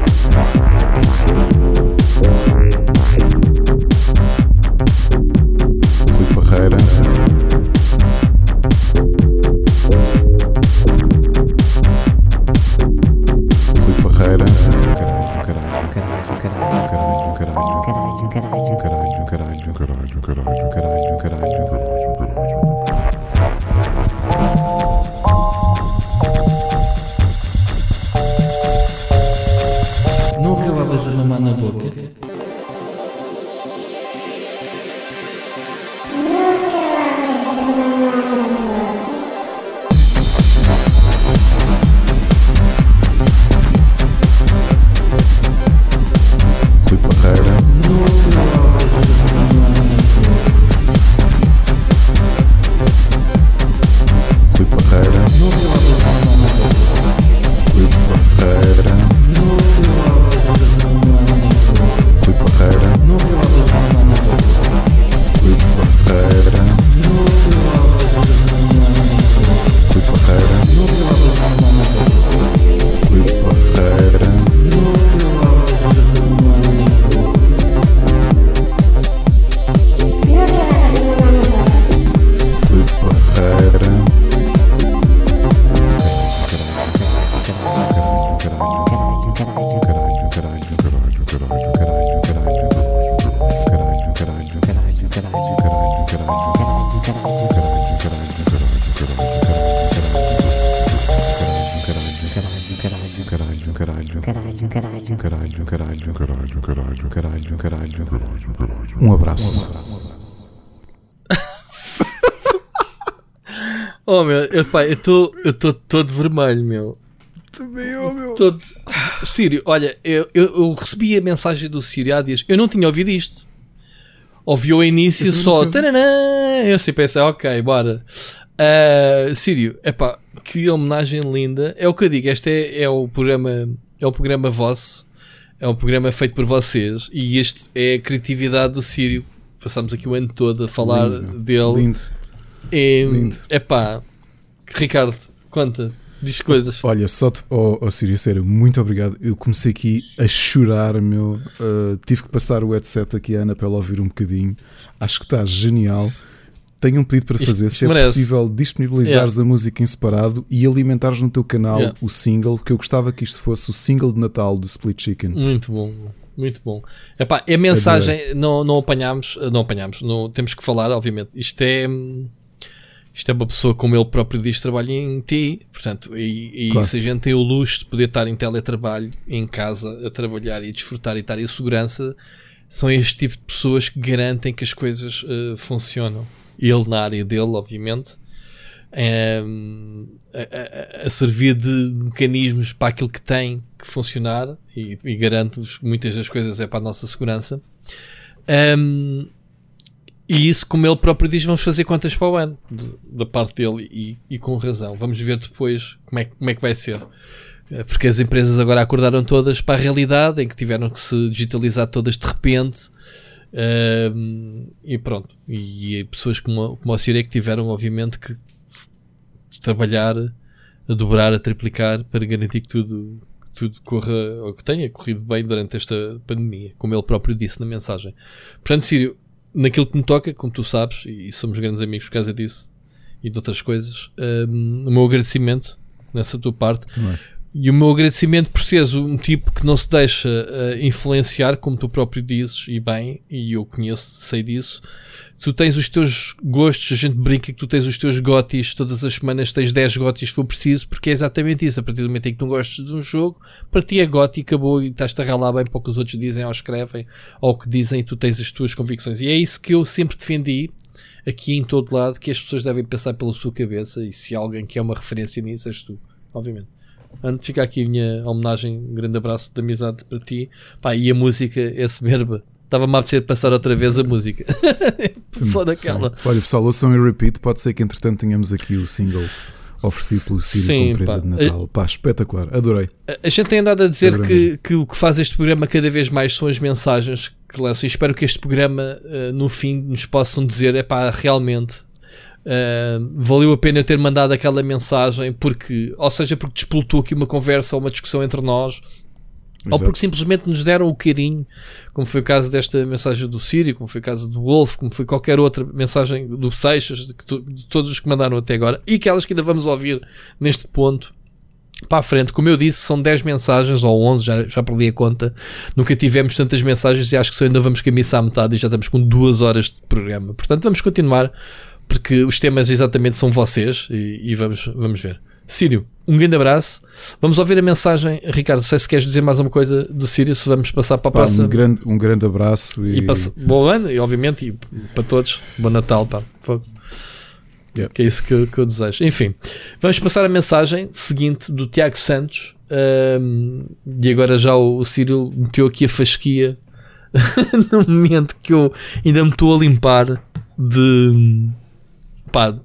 Eu estou todo vermelho, meu. Também eu, meu. Todo. Sírio, olha, eu, eu, eu recebi a mensagem do Sírio há dias. Eu não tinha ouvido isto. Ouvi o início só. Taranã, eu assim pensei, ok, bora. Uh, Sírio, epá, que homenagem linda. É o que eu digo, este é, é o programa. É o programa vosso. É um programa feito por vocês. E este é a criatividade do Sírio. Passamos aqui o ano todo a falar Lindo, dele. Lindo. É Lindo. Ricardo, conta, diz coisas. Olha, só te, oh, oh Sírio, sério, muito obrigado. Eu comecei aqui a chorar, meu. Uh, tive que passar o headset aqui à Ana para ela ouvir um bocadinho. Acho que está genial. Tenho um pedido para Isto- fazer. isto Se é merece. possível, disponibilizares a música em separado e alimentares no teu canal Yeah. o single, que eu gostava que isto fosse o single de Natal do Split Chicken. Muito bom, muito bom. Epá, é mensagem, não, não apanhámos, não apanhámos, não, temos que falar, obviamente. Isto é. hum, Isto é uma pessoa, como ele próprio diz, trabalha em TI, portanto, e, e Claro. se a gente tem o luxo de poder estar em teletrabalho, em casa, a trabalhar e desfrutar e estar em segurança, são este tipo de pessoas que garantem que as coisas eh, funcionam. Ele, na área dele, obviamente, em, a, a- a servir de mecanismos para aquilo que tem que funcionar e, e garante-vos que muitas das coisas é para a nossa segurança. Em, e isso, como ele próprio diz, vamos fazer quantas para o ano da parte dele e, e com razão. Vamos ver depois como é, como é que vai ser. Eh, Porque as empresas agora acordaram todas para a realidade em que tiveram que se digitalizar todas de repente. Ahm, e pronto. E, e pessoas como, como o Cire que tiveram, obviamente, que trabalhar a dobrar, a triplicar para garantir que tudo, que tudo corra ou que tenha corrido bem durante esta pandemia, como ele próprio disse na mensagem. Portanto, Sírio, naquilo que me toca, como tu sabes, e somos grandes amigos por causa disso e de outras coisas, hum, o meu agradecimento nessa tua parte. Também. E o meu agradecimento por seres um tipo que não se deixa eh, influenciar, como tu próprio dizes, e bem, e eu conheço, sei disso. Tu tens os teus gostos, a gente brinca que tu tens os teus gotis, todas as semanas tens 10 gotis se for preciso, porque é exatamente isso. A partir do momento em que tu gostas de um jogo, para ti é goti e acabou e estás-te a ralar bem para o que os outros dizem ou escrevem, ou o que dizem, e tu tens as tuas convicções. E é isso que eu sempre defendi aqui em todo lado, que as pessoas devem pensar pela sua cabeça, e se alguém que é uma referência nisso, és tu, obviamente. Antes fica aqui a minha homenagem, um grande abraço de amizade para ti. Pá, e a música é soberba. Estava-me a apetecer passar outra vez a música. Só daquela. Sim. Olha, pessoal, ouçam e repeat. Pode ser que entretanto tenhamos aqui o single oferecido pelo Ciro Sim, com prenda de Natal. Pá, espetacular. Adorei. A- gente tem andado a dizer Adorei que, que o que faz este programa cada vez mais são as mensagens que lançam. E espero que este programa, eh, no fim, nos possam dizer: é pá, realmente Uh, valeu a pena ter mandado aquela mensagem porque, ou seja, porque despoltou aqui uma conversa ou uma discussão entre nós, Exato. ou porque simplesmente nos deram o carinho, como foi o caso desta mensagem do Sírio, como foi o caso do Wolf, como foi qualquer outra mensagem do Seixas, de, de todos os que mandaram até agora, e aquelas que ainda vamos ouvir neste ponto para a frente. Como eu disse, são 10 mensagens ou 11, já, já perdi a conta. Nunca tivemos tantas mensagens e acho que só ainda vamos caminhar à metade e já estamos com duas horas de programa. Portanto, vamos continuar porque os temas exatamente são vocês e, e vamos, vamos ver. Sírio, um grande abraço. Vamos ouvir a mensagem. Ricardo, sei se queres dizer mais uma coisa do Sírio, se vamos passar para a pá, próxima. Um grande, um grande abraço e, e bom ano, e obviamente, e para todos, bom Natal. Pá. Yep. Que é isso que, que, eu desejo. Enfim, vamos passar a mensagem seguinte do Tiago Santos. Um, e agora já o, o Ciro meteu aqui a fasquia no momento que eu ainda me estou a limpar de pá,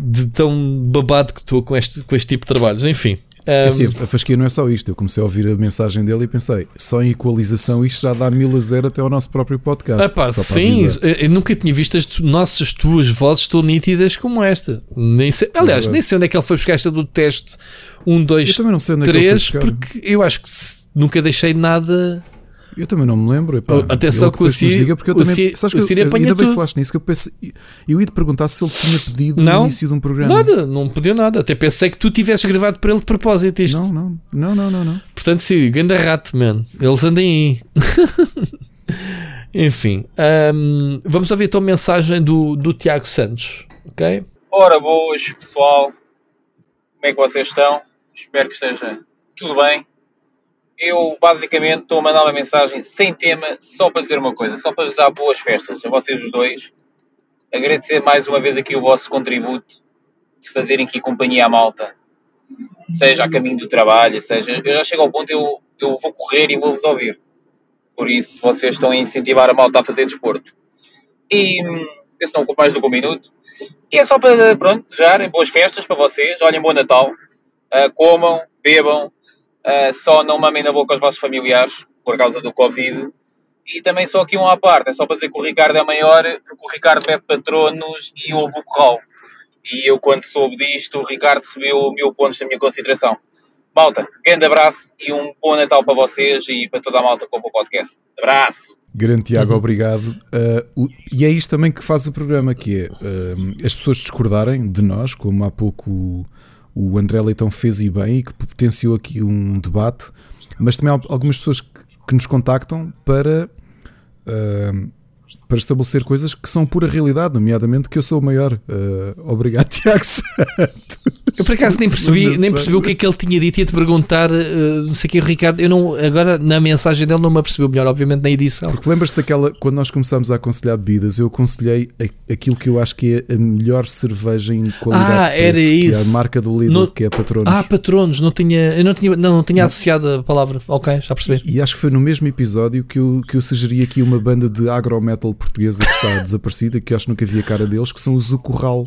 de tão babado que estou com este, com este tipo de trabalhos. Enfim, um, é assim, a fasquia não é só isto. Eu comecei a ouvir a mensagem dele e pensei, só em equalização isto já dá mil a zero até ao nosso próprio podcast. Sim, eu nunca tinha visto as nossas tuas vozes tão nítidas como esta. Nem sei, aliás, é nem sei onde é que ele foi buscar esta do teste 1, 2, 3, porque eu acho que nunca deixei nada eu também não me lembro. Epá, Atenção que o Siri, porque eu também, Ciri, sabes o Siri eu, apanha ainda bem que falaste nisso, que eu, pensei, eu ia te perguntar se ele tinha pedido não, no início de um programa. Nada, não pediu nada. Até pensei que tu tivesses gravado para ele de propósito isto. Não, não, não, não, não. não. Portanto, Siri, ganda rato, man. Eles andem aí. Enfim, um, vamos ouvir então a mensagem do, do Tiago Santos, ok? Ora, boas pessoal, como é que vocês estão? Espero que esteja tudo bem eu basicamente estou a mandar uma mensagem sem tema, só para dizer uma coisa, só para desejar boas festas a vocês os dois. Agradecer mais uma vez aqui o vosso contributo de fazerem aqui companhia à malta, seja a caminho do trabalho, seja. Eu já chego ao ponto, eu, eu vou correr e vou-vos ouvir. Por isso, vocês estão a incentivar a malta a fazer desporto. E esse não ocupa mais do um minuto. E é só para, pronto, desejar boas festas para vocês. Olhem, bom Natal. Uh, comam, bebam, uh, só não mamem na boca aos vossos familiares por causa do Covid. E também só aqui um à parte, é só para dizer que o Ricardo é maior, porque o Ricardo bebe patronos e ouve o corral. E eu, quando soube disto, o Ricardo subiu mil pontos da minha consideração. Malta, grande abraço e um bom Natal para vocês e para toda a malta ouve o podcast. Abraço! Grande Tiago, obrigado. Uh, o, e é isto também que faz o programa, que é uh, as pessoas discordarem de nós, como há pouco o André Leitão fez e bem e que potenciou aqui um debate, mas também há algumas pessoas que, que nos contactam para, uh, para estabelecer coisas que são pura realidade, nomeadamente que eu sou o maior. Uh, obrigado, Tiago Santos. Eu por acaso nem percebi, nem percebi o que é que ele tinha dito e ia te perguntar, uh, não sei o que, Ricardo. Eu não, agora na mensagem dele não me apercebeu melhor, obviamente, na edição. Porque lembras-te daquela, quando nós começámos a aconselhar bebidas, eu aconselhei aquilo que eu acho que é a melhor cerveja em qualidade ah, preço, era isso. que é a marca do Lidl, no, que é Patronos. Ah, Patronos, não tinha, eu não tinha, não, não tinha associado a palavra. Ok, já percebi. E, e, acho que foi no mesmo episódio que eu, que eu sugeri aqui uma banda de agrometal portuguesa que está desaparecida, que acho que nunca vi a cara deles, que são os Zucurral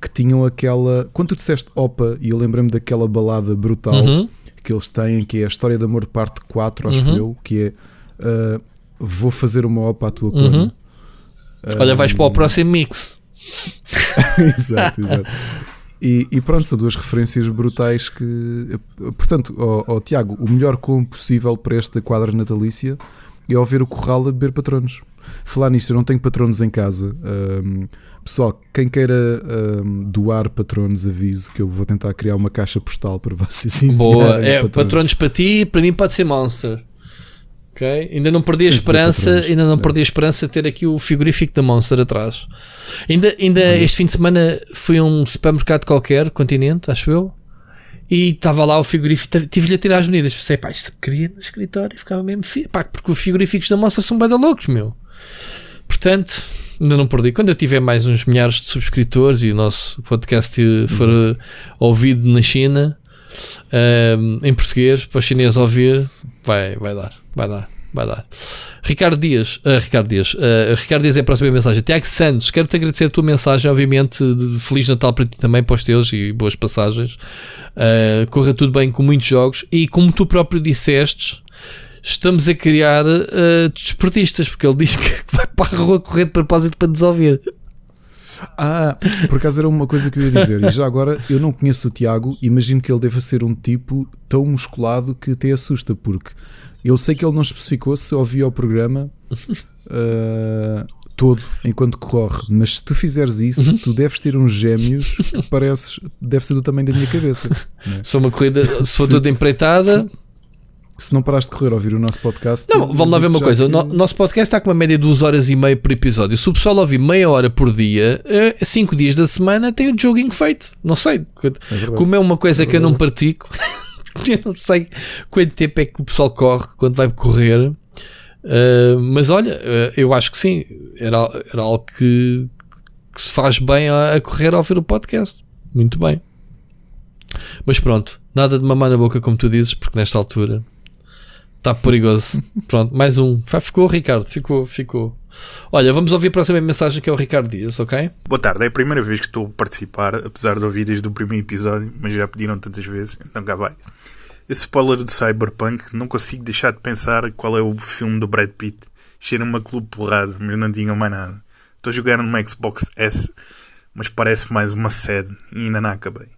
que tinham aquela. Quando tu disseste Opa, e eu lembrei-me daquela balada brutal uhum. que eles têm, que é a História de Amor parte 4, acho uhum. eu, que é uh, Vou fazer uma Opa à tua cor. Uhum. Olha, vais para o próximo mix. exato, exato. E, e, pronto, são duas referências brutais que. Portanto, oh, oh, Tiago, o melhor como possível para esta quadra natalícia é ao ver o Corral a beber patronos. Falar nisto, eu não tenho patronos em casa. Um, pessoal, quem queira um, doar patronos, aviso que eu vou tentar criar uma caixa postal para vocês Boa, é, patronos. patronos para ti, para mim pode ser Monster. Okay? Ainda não perdi a esperança, ainda não é. perdi a esperança de ter aqui o frigorífico da Monster atrás. Ainda, ainda este fim de semana fui a um supermercado qualquer, continente, acho eu, e estava lá o frigorífico, tive-lhe a tirar as medidas. Pensei, pá, isto queria no escritório e ficava mesmo fio. Pá, porque os frigoríficos da Monster são bem da loucos, meu. Portanto, ainda não perdi. Quando eu tiver mais uns milhares de subscritores e o nosso podcast for Exato. ouvido na China, um, em português, para os chineses ouvir, vai, vai dar, vai dar, vai dar. Ricardo Dias, uh, Ricardo Dias, uh, Ricardo Dias é a próxima mensagem. Tiago Santos, quero-te agradecer a tua mensagem, obviamente, de Feliz Natal para ti também, para os teus e boas passagens. Uh, corra tudo bem com muitos jogos e como tu próprio disseste, estamos a criar desportistas, porque ele diz que vai para a rua correr de propósito para desouvir. Ah, por acaso era uma coisa que eu ia dizer. E já agora, eu não conheço o Tiago, imagino que ele deva ser um tipo tão musculado que até assusta, porque eu sei que ele não especificou se ouvia o programa uh, todo enquanto corre, mas se tu fizeres isso, tu deves ter uns gêmeos que pareces, deve ser do tamanho da minha cabeça. é? For uma corrida, se for toda empreitada. se- Se não paraste de correr a ouvir o nosso podcast, Não, vamos lá ver uma coisa. O que- no- nosso podcast está com uma média de 2 horas e meia por episódio. Se o pessoal ouvir meia hora por dia, 5 dias da semana tem o jogging feito. Não sei. verdade. Como é uma coisa que eu não pratico, eu não sei quanto tempo é que o pessoal corre quando vai correr. Uh, mas olha, uh, eu acho que sim. Era, era algo que, que se faz bem a, a correr ao ouvir o podcast. Muito bem. Mas pronto, nada de mamar na boca, como tu dizes, porque nesta altura está perigoso. pronto, mais um. Ficou, Ricardo, ficou, ficou. Olha, vamos ouvir a próxima mensagem que é o Ricardo Dias, ok? Boa tarde, é a primeira vez que estou a participar, apesar de ouvir desde o primeiro episódio, mas já pediram tantas vezes, então cá vai. Esse spoiler de Cyberpunk, não consigo deixar de pensar qual é o filme do Brad Pitt. Cheira-me a clube porrado, mas não tinham mais nada. Estou a jogar numa Xbox S, mas parece mais uma sede e ainda não acabei.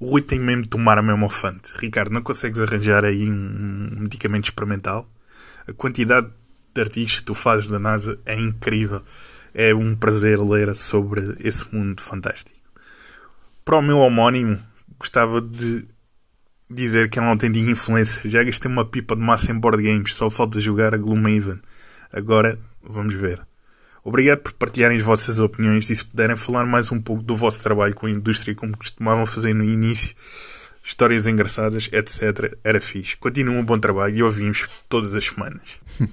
O Rui tem mesmo de tomar a mesma ofante. Ricardo, não consegues arranjar aí um medicamento experimental? A quantidade de artigos que tu fazes da NASA é incrível. É um prazer ler sobre esse mundo fantástico. Para o meu homónimo, gostava de dizer que é uma autêntica influência. Já gastei uma pipa de massa em board games, só falta jogar a Gloomhaven. Agora, vamos ver. Obrigado por partilharem as vossas opiniões e se puderem falar mais um pouco do vosso trabalho com a indústria, como costumavam fazer no início, histórias engraçadas, etc. Era fixe. Continuem um bom trabalho e ouvimos todas as semanas.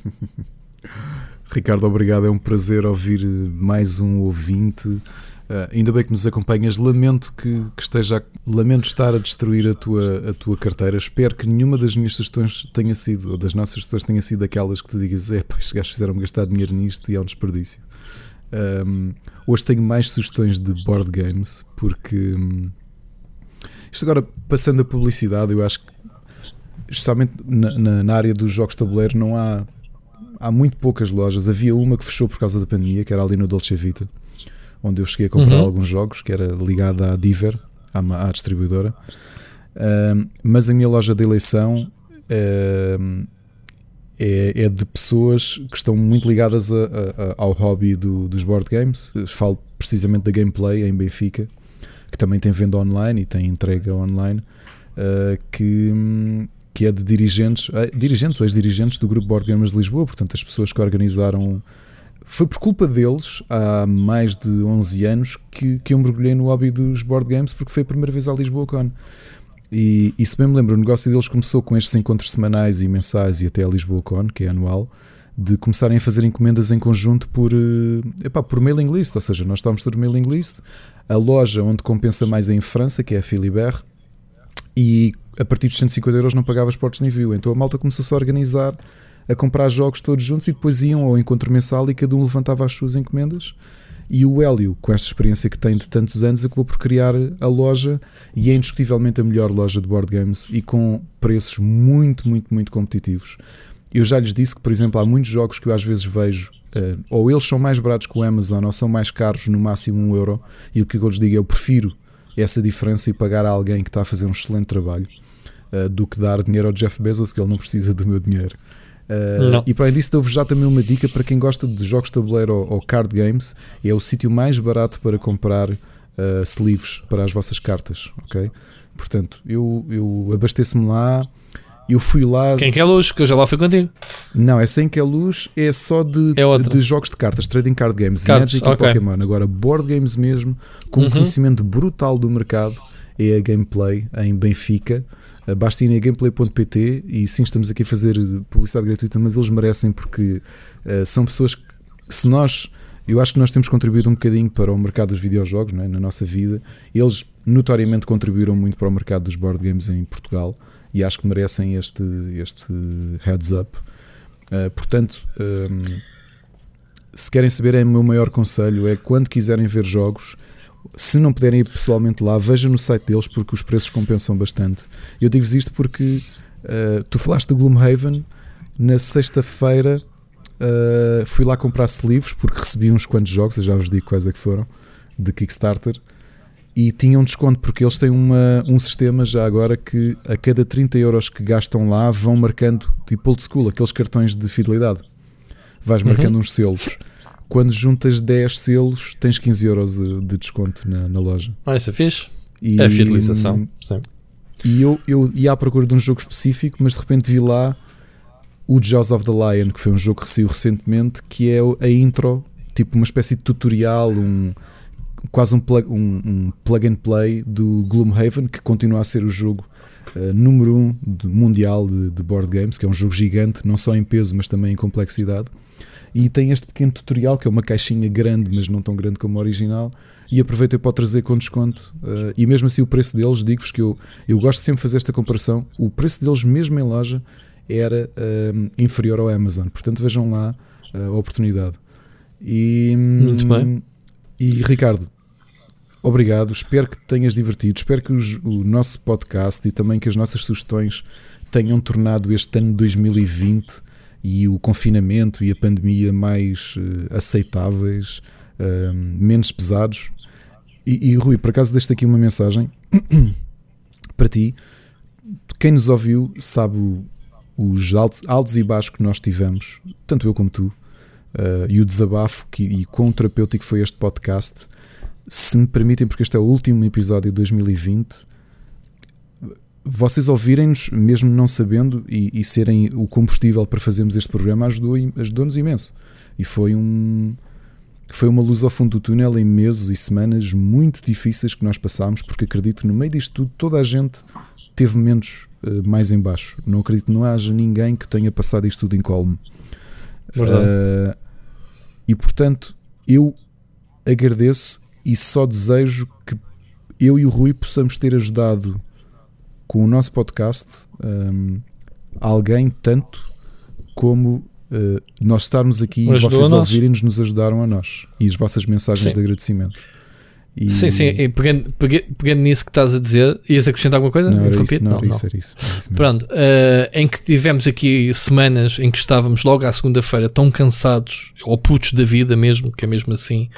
Ricardo, obrigado. É um prazer ouvir mais um ouvinte. Uh, ainda bem que nos acompanhas. Lamento que, que esteja. Lamento estar a destruir a tua, a tua carteira. Espero que nenhuma das minhas sugestões tenha sido, ou das nossas sugestões tenha sido aquelas que tu digas: é pá, estes gajos fizeram-me gastar dinheiro nisto e é um desperdício. Um, hoje tenho mais sugestões de board games, porque. hum, isto agora, passando a publicidade, eu acho que, justamente na, na, na área dos jogos de tabuleiro, não há há muito poucas lojas. Havia uma que fechou por causa da pandemia, que era ali no Dolce Vita, onde eu cheguei a comprar Uhum. alguns jogos, que era ligada à Diver, à, à distribuidora. Ahm, mas a minha loja de eleição ahm, é, é de pessoas que estão muito ligadas a- a- ao hobby do- dos board games. Falo precisamente da Gameplay em Benfica, que também tem venda online e tem entrega online, ah, que, que é de dirigentes, eh, dirigentes ou ex-dirigentes do Grupo Board Gamers de Lisboa, portanto, as pessoas que organizaram. Foi por culpa deles, há mais de 11 anos, que, que eu mergulhei no hobby dos board games, porque foi a primeira vez à Lisboa Con. E isso bem me lembro, o negócio deles começou com estes encontros semanais e mensais e até a Lisboa Con, que é anual, de começarem a fazer encomendas em conjunto por, eh, epá, por mailing list, ou seja, nós estávamos todos mailing list. A loja onde compensa mais é em França, que é a Philibert, e a partir dos 150 euros não pagava os portos de envio. Então a malta começou-se a organizar, a comprar jogos todos juntos e depois iam ao encontro mensal e cada um levantava as suas encomendas. E o Hélio, com esta experiência que tem de tantos anos, acabou por criar a loja e é indiscutivelmente a melhor loja de board games e com preços muito, muito, muito competitivos. Eu já lhes disse que, por exemplo, há muitos jogos que eu às vezes vejo, eh, ou eles são mais baratos que o Amazon, ou são mais caros, no máximo um euro, e o que eu lhes digo é eu prefiro essa diferença e pagar a alguém que está a fazer um excelente trabalho uh, do que dar dinheiro ao Jeff Bezos, que ele não precisa do meu dinheiro. Uh, e para além disso, dou-vos já também uma dica para quem gosta de jogos de tabuleiro ou, ou card games: é o sítio mais barato para comprar uh, sleeves para as vossas cartas. Ok? Portanto, eu, eu abasteço-me lá. Eu fui lá. Quem quer luz, que eu já lá fui contigo. Não, é sem que é luz, é só de, É de jogos de cartas, trading card games, Cards, Magic ok. e Pokémon. Agora, board games mesmo, com um Uhum. conhecimento brutal do mercado, é a Gameplay em Benfica. Uh, Basta ir gameplay.pt e sim, estamos aqui a fazer publicidade gratuita, mas eles merecem porque uh, são pessoas que, se nós. Eu acho que nós temos contribuído um bocadinho para o mercado dos videojogos é? na nossa vida. Eles notoriamente contribuíram muito para o mercado dos board games em Portugal e acho que merecem este, este heads up. Uh, portanto, um, se querem saber, é o meu maior conselho: é quando quiserem ver jogos, se não puderem ir pessoalmente lá, vejam no site deles porque os preços compensam bastante. Eu digo-vos isto porque uh, tu falaste de Gloomhaven, na sexta-feira uh, fui lá comprar livros porque recebi uns quantos jogos, eu já vos digo quais é que foram. de Kickstarter e tinham desconto porque eles têm uma, um sistema já agora que a cada 30 euros que gastam lá vão marcando tipo old school, aqueles cartões de fidelidade. Vais marcando uns selos. Quando juntas 10 selos, tens 15 euros de, de desconto na, na loja. Ah, isso é fixe. E, É a fidelização. Sim. E eu, eu ia à procura de um jogo específico, mas de repente vi lá o Jaws of the Lion, que foi um jogo que saiu recentemente, que é a intro, tipo uma espécie de tutorial, um, quase um plug, um, um plug and play do Gloomhaven, que continua a ser o jogo eh, número um de- mundial de, de board games, que é um jogo gigante, não só em peso, mas também em complexidade. E tem este pequeno tutorial, que é uma caixinha grande, mas não tão grande como a original. E aproveitei para o trazer com desconto. eh, e mesmo assim, o preço deles, digo-vos que eu, eu gosto sempre de fazer esta comparação. O preço deles, mesmo em loja, era eh, inferior ao Amazon. Portanto, vejam lá eh, a oportunidade. E, Muito bem. E Ricardo, obrigado. Espero que te tenhas divertido. Espero que os- o nosso podcast e também que as nossas sugestões tenham tornado este ano de 2020 e o confinamento e a pandemia mais eh, aceitáveis, eh, menos pesados. E, e Rui, por acaso deixo aqui uma mensagem para ti. Quem nos ouviu sabe os altos, altos e baixos que nós tivemos, tanto eu como tu, eh, e o desabafo que, e quão terapêutico foi este podcast. Se me permitem, porque este é o último episódio de 2020, vocês ouvirem-nos, mesmo não sabendo, e, e serem o combustível para fazermos este programa, ajudou- ajudou-nos imenso. E foi um. Foi uma luz ao fundo do túnel em meses e semanas muito difíceis que nós passámos, porque acredito que no meio disto tudo toda a gente teve momentos eh, mais em baixo. Não acredito que não haja ninguém que tenha passado isto tudo incólume. Verdade. Uh, e portanto, eu agradeço e só desejo que eu e o Rui possamos ter ajudado com o nosso podcast um, alguém tanto como uh, nós estarmos aqui e vocês ouvirem-nos nos ajudaram a nós e as vossas mensagens Sim. de agradecimento. E- Sim, sim, e pegando, pega- pegando nisso que estás a dizer, ias acrescentar alguma coisa? Não era isso, não, era isso, era isso, era isso. Pronto, eh, em que tivemos aqui semanas em que estávamos logo à segunda-feira tão cansados, ou putos da vida mesmo, que é mesmo assim,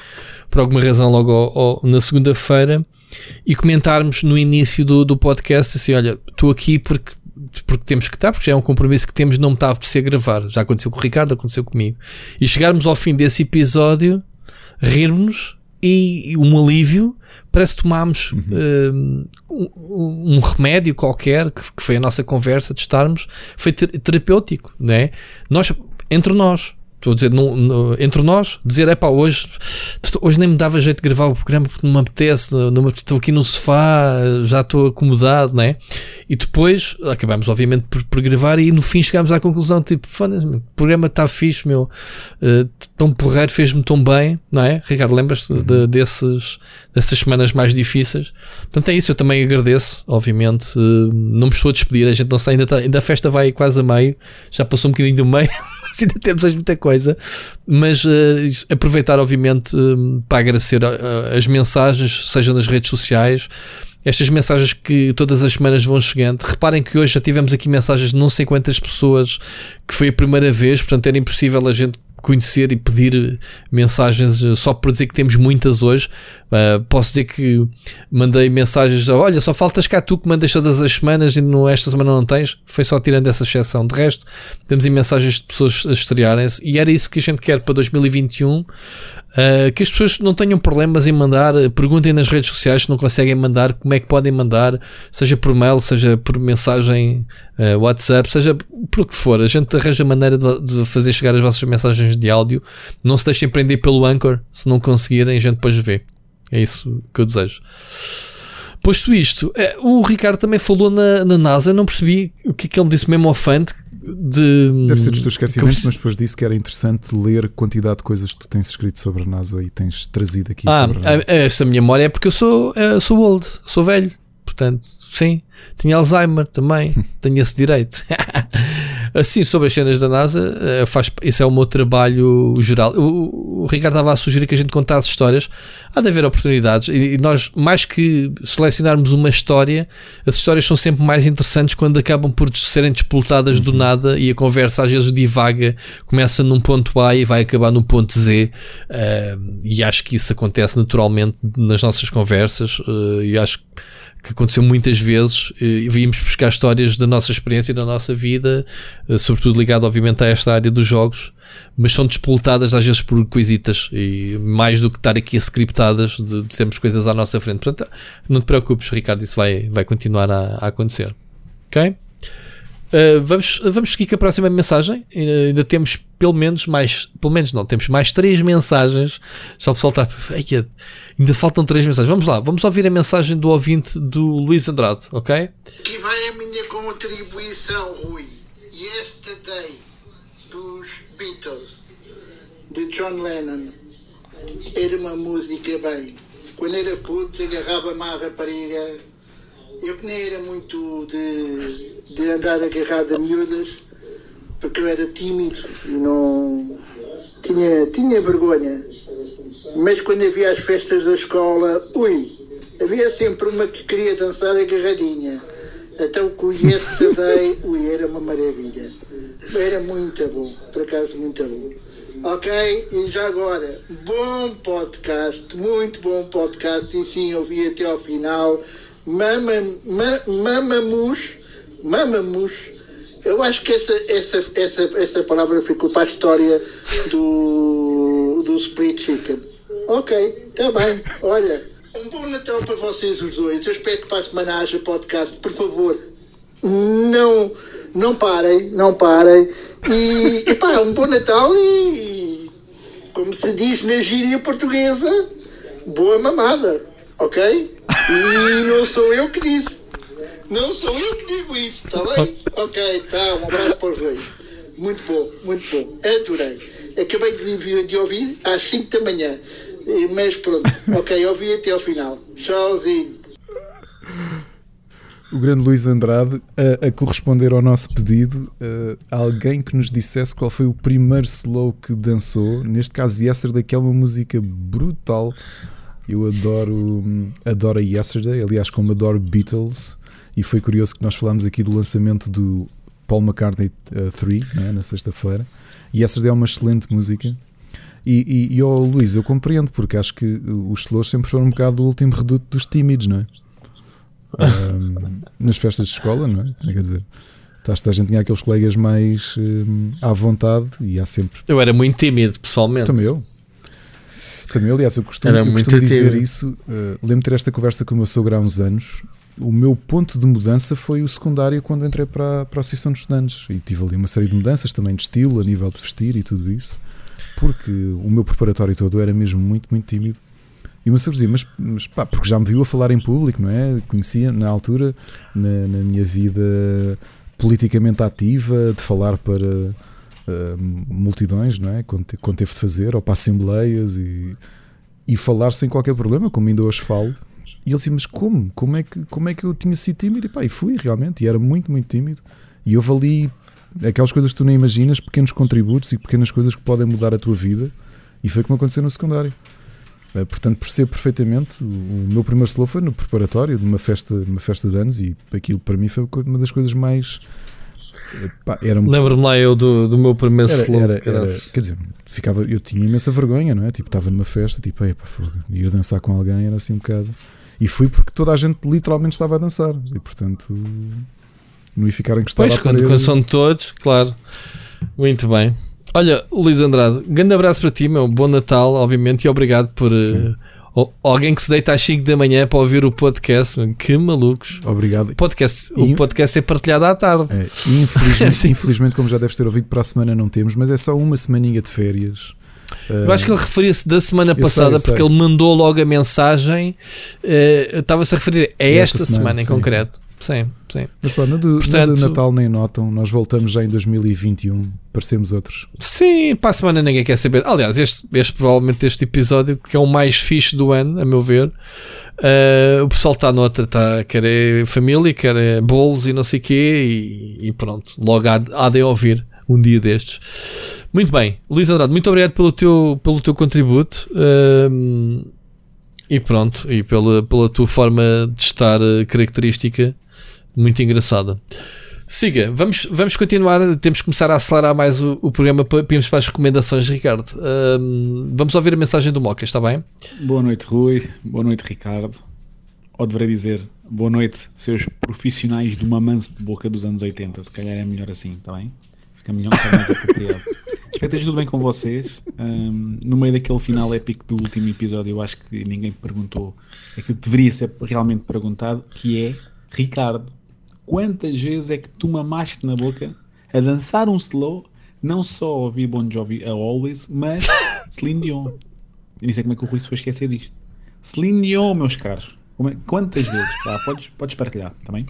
por alguma razão logo ao- ao- na segunda-feira, e comentarmos no início do, do podcast assim, olha, estou aqui porque porque temos que estar, porque já é um compromisso que temos, não me está a apetecer gravar. Já aconteceu com o Ricardo, aconteceu comigo. E chegarmos ao fim desse episódio, rirmos e, um alívio, parece que tomámos hum, um, um remédio qualquer, que, que foi a nossa conversa de estarmos, foi ter- terapêutico, não é? Nós, entre nós, estou a dizer, no- no- entre nós, dizer, é pá, hoje, hoje nem me dava jeito de gravar o programa porque não me apetece, não me estou aqui no sofá, já estou acomodado, não é? E depois acabamos, obviamente, por, por gravar e no fim chegámos à conclusão: tipo, o programa está fixe, meu, eh, tão porreiro, fez-me tão bem, não é? Ricardo, lembras-te de- desses, dessas semanas mais difíceis? Portanto, é isso, eu também agradeço, obviamente. eh, não me estou a despedir, a gente não está, ainda, está- ainda a festa vai quase a meio, já passou um bocadinho do meio, mas ainda temos aí muita coisa. Mas eh, aproveitar, obviamente, eh, para agradecer eh, as mensagens, seja nas redes sociais estas mensagens que todas as semanas vão chegando. Reparem que hoje já tivemos aqui mensagens de não sei quantas pessoas que foi a primeira vez, portanto era impossível a gente conhecer e pedir eh, mensagens só por dizer que temos muitas hoje. Uh, posso dizer que mandei mensagens, olha, só faltas cá tu que mandas todas as semanas e no, esta semana não tens. Foi só tirando essa exceção. De resto, temos aí mensagens de pessoas a estrearem-se e era isso que a gente quer para 2021. Uh, que as pessoas não tenham problemas em mandar, perguntem nas redes sociais se não conseguem mandar, como é que podem mandar, seja por mail, seja por mensagem uh, WhatsApp, seja por o que for. A gente arranja maneira de, de fazer chegar as vossas mensagens de áudio. Não se deixem prender pelo Anchor, se não conseguirem, a gente depois vê. É isso que eu desejo. Posto isto, eh, o Ricardo também falou na, na NASA, eu não percebi o que é que ele me disse mesmo ao Fante de. Deve ser dos teus que eu esquecimentos, mas depois disse que era interessante ler a quantidade de coisas que tu tens escrito sobre a NASA e tens trazido aqui Ah, sobre a NASA. a- essa minha memória é porque eu sou, eh, sou old, sou velho. Portanto, sim, tinha Alzheimer também, tenho esse direito. Assim, sobre as cenas da NASA, eh, faz, isso é o meu trabalho geral. O, o Ricardo estava a sugerir que a gente contasse histórias. Há de haver oportunidades. E, e nós, mais que selecionarmos uma história, as histórias são sempre mais interessantes quando acabam por serem disputadas do nada e a conversa às vezes divaga, começa num ponto A e vai acabar no ponto Z. Uh, e acho que isso acontece naturalmente nas nossas conversas. Uh, e acho que que aconteceu muitas vezes e vimos buscar histórias da nossa experiência e da nossa vida, eh, sobretudo ligado obviamente a esta área dos jogos, mas são despoletadas às vezes por coisitas e mais do que estar aqui scriptadas de, de termos coisas à nossa frente. Portanto, não te preocupes, Ricardo, isso vai, vai continuar a, a acontecer. Ok? Uh, vamos, vamos seguir com a próxima mensagem. Uh, ainda temos pelo menos mais, pelo menos não, temos mais três mensagens. Já o pessoal está. Ainda faltam três mensagens. Vamos lá, vamos ouvir a mensagem do ouvinte do Luís Andrade, ok? Aqui vai a minha contribuição, Rui. Yesterday, dos Beatles, de John Lennon. Era uma música bem. Quando era puto, agarrava-me à rapariga eu que nem era muito de, de andar agarrado a miúdas, porque eu era tímido e não. Tinha, tinha vergonha. Mas quando havia as festas da escola, ui, havia sempre uma que queria dançar agarradinha. Com o Yesterday, ui, era uma maravilha. Era muito bom, por acaso muito bom. Ok, e já agora, bom podcast, muito bom podcast, e sim, ouvi até ao final mama, ma, mamamos, mamamos. Eu acho que essa, essa, essa, essa palavra ficou para a história do, do Split Chicken. Ok, está bem. Olha, um bom Natal para vocês os dois. Eu espero que para a semana haja podcast. Por favor, não, não parem, não parem. E, epá, um bom Natal e, como se diz na gíria portuguesa, boa mamada. Ok? E não sou eu que disse. Não sou eu que digo isso, está bem? Ok, tá, um abraço para os dois. Muito bom, muito bom. Adorei. Acabei de, de ouvir às 5 da manhã. Mas pronto, ok, ouvi até ao final. Tchauzinho. O grande Luís Andrade a, a corresponder ao nosso pedido, alguém que nos dissesse qual foi o primeiro slow que dançou. Neste caso, Yesterday, que é uma música brutal eu adoro, adoro a Yesterday, aliás, como adoro Beatles, e foi curioso que nós falámos aqui do lançamento do Paul McCartney 3 uh, né, na sexta-feira. Yesterday é uma excelente música. E, e, e oh, Luís, eu compreendo, porque acho que os slows sempre foram um bocado o último reduto dos tímidos, não é? um, nas festas de escola, não é? Quer dizer, a gente tinha aqueles colegas mais um, à vontade e há sempre. Eu era muito tímido, pessoalmente. Também eu. Também, aliás, eu costumo, eu costumo dizer isso. Uh, lembro de ter esta conversa com o meu sogro há uns anos. O meu ponto de mudança foi o secundário quando entrei para, para a Associação de Estudantes. E tive ali uma série de mudanças também de estilo, a nível de vestir e tudo isso. Porque o meu preparatório todo era mesmo muito, muito tímido. E o meu sogro dizia, mas, mas pá, porque já me viu a falar em público, não é? Conhecia na altura, na, na minha vida politicamente ativa, de falar para multidões, não é? Quando, quando teve de fazer, ou para assembleias e, e falar sem qualquer problema, como ainda hoje falo. E ele disse, mas como? Como é que, como é que eu tinha sido tímido? E pá, e fui realmente, e era muito, muito tímido. E houve ali aquelas coisas que tu nem imaginas, pequenos contributos e pequenas coisas que podem mudar a tua vida. E foi como aconteceu no secundário. Uh, portanto, percebo perfeitamente. O, meu primeiro slow foi no preparatório de uma festa, uma festa de anos, e aquilo para mim foi uma das coisas mais um... Lembro-me lá eu do, do meu primeiro era, slow. Era, era, quer dizer, ficava, eu tinha imensa vergonha, não é? Tipo, estava numa festa, tipo, epa, fogo, ia dançar com alguém, era assim um bocado. E fui porque toda a gente literalmente estava a dançar, e portanto não ia ficar encostado Pois, quando são todos, claro. Muito bem. Olha, Luís Andrade, grande abraço para ti, meu. Bom Natal, obviamente, e obrigado por. Uh, alguém que se deita às 5 da manhã para ouvir o podcast, que malucos. Obrigado. O podcast, o podcast é partilhado à tarde. É, infelizmente, infelizmente, como já deves ter ouvido, para a semana não temos, mas é só uma semaninha de férias. Eu acho que ele referia-se da semana passada sei, porque ele mandou logo a mensagem. Uh, Estava-se a referir a esta, esta semana, semana, em sim. concreto. Sim, sim. Mas no do, Portanto- no do Natal nem notam, nós voltamos já em 2021, parecemos outros. Sim, para a semana ninguém quer saber. Aliás, este, este provavelmente este episódio, que é o mais fixe do ano, a meu ver. Uh, o pessoal está noutra, tá, quer é família, quer é bolos e não sei o quê, e, e pronto, logo há, há de ouvir um dia destes. Muito bem, Luís Andrade, muito obrigado pelo teu, pelo teu contributo. um, e pronto, e pela, pela tua forma de estar uh, característica, muito engraçada. Siga, vamos, vamos continuar. Temos que começar a acelerar mais o, o programa para irmos para as recomendações, Ricardo. Um, vamos ouvir a mensagem do Moca, está bem? Boa noite, Rui. Boa noite, Ricardo. Ou deveria dizer, boa noite, seus profissionais do mamanço de boca dos anos 80. Se calhar é melhor assim, está bem? Fica melhor, fica mais apropriado. Espero que esteja tudo bem com vocês. Ahm, no meio daquele final épico do último episódio, eu acho que ninguém perguntou aquilo que deveria ser realmente perguntado, que é, Ricardo, quantas vezes é que tu mamaste na boca a dançar um slow, não só a ouvir Bon Jovi a Always, mas Celine Dion. Eu nem sei como é que o Rui se foi esquecer disto. Celine Dion, meus caros. É- Quantas vezes? Tá, podes, podes partilhar, também.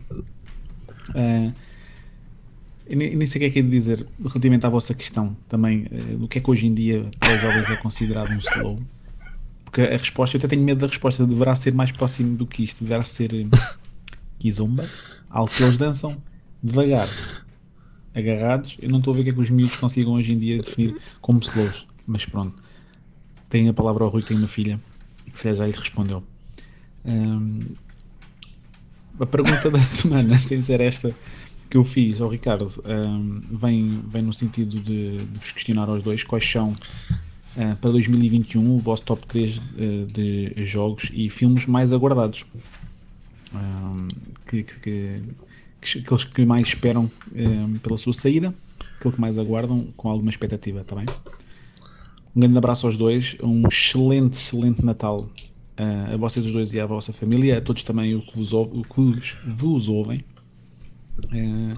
eu nem, nem sei o que é que é de dizer relativamente à vossa questão também. do que é que hoje em dia para os jovens é considerado um slow. Porque a resposta, eu até tenho medo da resposta, deverá ser mais próximo do que isto. Deverá ser eh, kizomba, algo que eles dançam devagar, agarrados. Eu não estou a ver o que é que os miúdos consigam hoje em dia definir como slows. Mas pronto. Tenho a palavra ao Rui, tem uma filha, que já lhe respondeu. Hum, a pergunta da semana, sem ser esta que eu fiz ao Ricardo, hum, vem, vem no sentido de, de vos questionar aos dois quais são ah, para 2021 o vosso top 3 eh, de jogos e filmes mais aguardados. Que, que, que- que- aqueles que mais esperam hum, pela sua saída, aquele que mais aguardam com alguma expectativa, está bem? Um grande abraço aos dois, um excelente, excelente Natal ah, a vocês os dois e à vossa família, a todos também o que vos, ouve- o que vos, vos ouvem. Ah,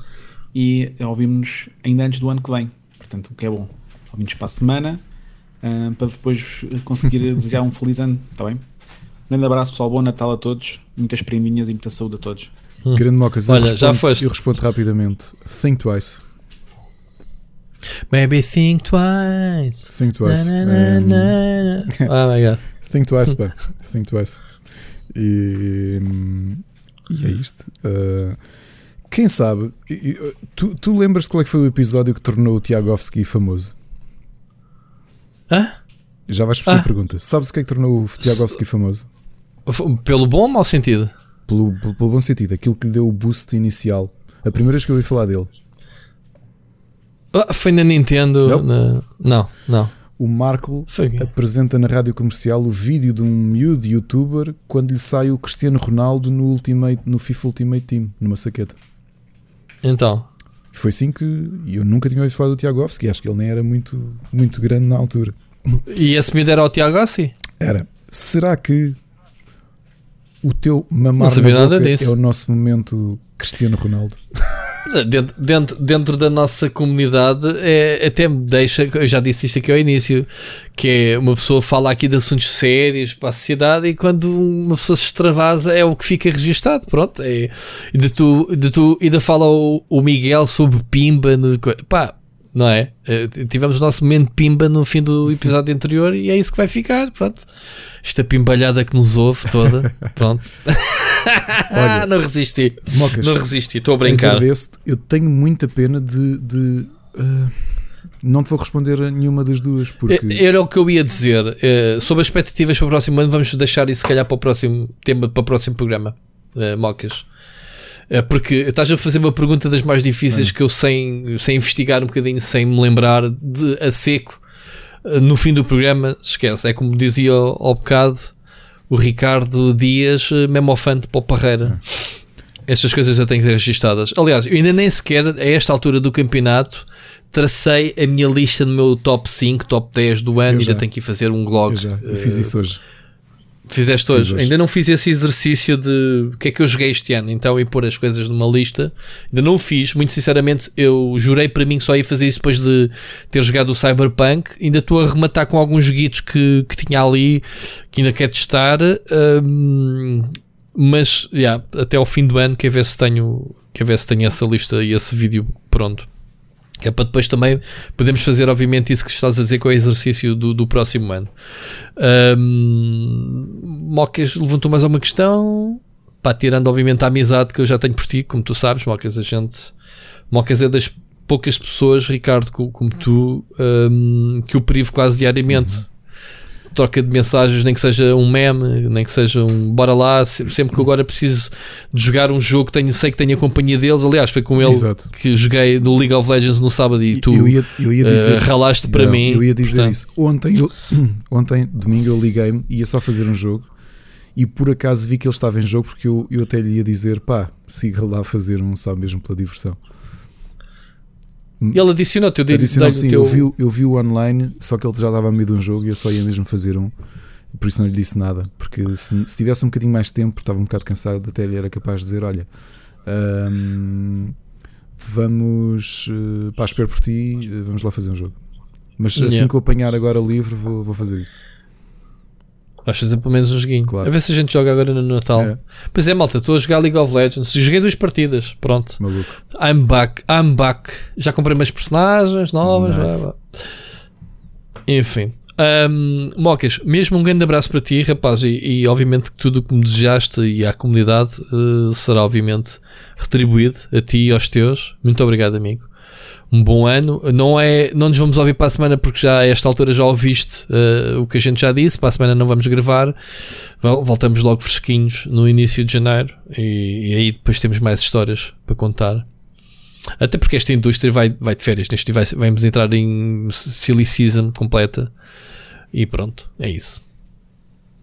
e ouvimos-nos ainda antes do ano que vem, portanto, o que é bom. Ouvimos para a semana ah, para depois conseguir desejar um feliz ano, está bem? Um grande abraço, pessoal, bom Natal a todos, muitas prendinhas e muita saúde a todos. Grande Mocas, eu Olha, respondo, já foste. Eu respondo rapidamente. Think twice. Maybe think twice. Think twice. Na, na, na, na. Oh my god. Think twice, pá. Think twice. E, e é isto. Uh, quem sabe? Tu, tu lembras qual é que foi o episódio que tornou o Tiagovski famoso? Hã? Já vais perceber Ah. a pergunta. Sabes o que é que tornou o Tiagovski famoso? Pelo bom ou mau sentido? Pelo, pelo, pelo bom sentido, aquilo que lhe deu o boost inicial. A primeira vez que eu ouvi falar dele. Ah, foi na Nintendo? Nope. na- Não, não. O quê? apresenta na rádio comercial o vídeo de um miúdo youtuber quando lhe sai o Cristiano Ronaldo no, Ultimate, no FIFA Ultimate Team, numa saqueta. Então. Foi assim que eu nunca tinha ouvido falar do Tiagovski, acho que ele nem era muito, muito grande na altura. E esse miúdo era o Tiago Assi? Era, será que o teu mamar na boca é o nosso momento Cristiano Ronaldo? Dentro, dentro, dentro da nossa comunidade, é, até me deixa. Eu já disse isto aqui ao início: que é uma pessoa fala aqui de assuntos sérios para a sociedade e quando uma pessoa se extravasa é o que fica registado. Pronto, é, ainda, tu, ainda, tu, ainda fala o, o Miguel sobre Pimba. No, pá, não é? Eh, Tivemos o nosso momento Pimba no fim do episódio anterior e é isso que vai ficar. Pronto, esta pimbalhada que nos ouve toda. Pronto, Olha, não resisti. Mocas, Não resisti, estou a brincar. agradeço-te. Eu tenho muita pena de. de, ah, não te vou responder a nenhuma das duas, porque. É- Era o que eu ia dizer. eh, sobre as expectativas para o próximo ano, vamos deixar isso, se calhar, para o próximo tema, para o próximo programa. eh, Mocas. Eh, porque estás a fazer uma pergunta das mais difíceis que eu, sem, sem investigar um bocadinho, sem me lembrar de a seco, eh, no fim do programa, esquece. É como dizia ao, bocado o Ricardo Dias, eh, fã de Pó Parreira. Estas coisas já têm que ser registadas. Aliás, eu ainda nem sequer, a esta altura do campeonato, tracei a minha lista no meu top 5, top 10 do ano. Eu Ainda já. tenho que ir fazer um blog. eu já eu fiz Eh, isso hoje. Fizeste Fiz hoje. hoje. Ainda não fiz esse exercício de o que é que eu joguei este ano, então e pôr as coisas numa lista. Ainda não fiz, muito sinceramente. Eu jurei para mim que só ia fazer isso depois de ter jogado o Cyberpunk. Ainda estou a rematar com alguns joguitos que, que tinha ali que ainda quero testar. Hum, mas yeah, até ao fim do ano, quer ver se tenho, quer ver se tenho essa lista e esse vídeo pronto. É para depois também podemos fazer, obviamente, isso que estás a dizer com o exercício do, do próximo ano. Um, Mocas levantou mais uma questão. Pá, tirando, obviamente, a amizade que eu já tenho por ti, como tu sabes, Mocas, a gente. Mocas é das poucas pessoas, Ricardo, como tu, um, que eu privo quase diariamente troca de mensagens, nem que seja um meme, nem que seja um bora lá, sempre que agora preciso de jogar um jogo, tenho, sei que tenho a companhia deles. Aliás, foi com ele Exato. que joguei no League of Legends no sábado e tu eu ia, eu ia dizer, uh, ralaste para não, mim. Eu ia dizer portanto, isso. Ontem, eu, ontem, domingo, eu liguei-me, ia só fazer um jogo e por acaso vi que ele estava em jogo porque eu, eu até lhe ia dizer pá, siga lá fazer um só mesmo pela diversão. Ele adicionou-te, eu dei Adicionou sim, teu... eu, vi, eu vi o online, só que ele já estava a meio de um jogo e eu só ia mesmo fazer um. Por isso não lhe disse nada, porque se, se tivesse um bocadinho mais de tempo, estava um bocado cansado, até ele era capaz de dizer: Olha, hum, vamos, uh, pá, espero por ti, uh, vamos lá fazer um jogo. Mas assim Yeah. que eu apanhar agora livre, vou, vou fazer isso. Fazer pelo menos um joguinho. Claro. A ver se a gente joga agora no Natal. É. Pois é, malta, estou a jogar League of Legends. Joguei duas partidas. Pronto. Maluco. I'm back. I'm back. Já comprei umas personagens novas. Nice. Enfim. Um, Mocas, mesmo um grande abraço para ti, rapaz, e, e obviamente que tudo o que me desejaste e à comunidade eh, será obviamente retribuído a ti e aos teus. Muito obrigado, amigo. Um bom ano. Não, é, não nos vamos ouvir para a semana porque já a esta altura já ouviste eh, o que a gente já disse. Para a semana não vamos gravar. Vol- Voltamos logo fresquinhos no início de janeiro e, e aí depois temos mais histórias para contar. Até porque esta indústria vai, vai de férias. Neste vai, vamos entrar em silly season completa. E pronto, é isso.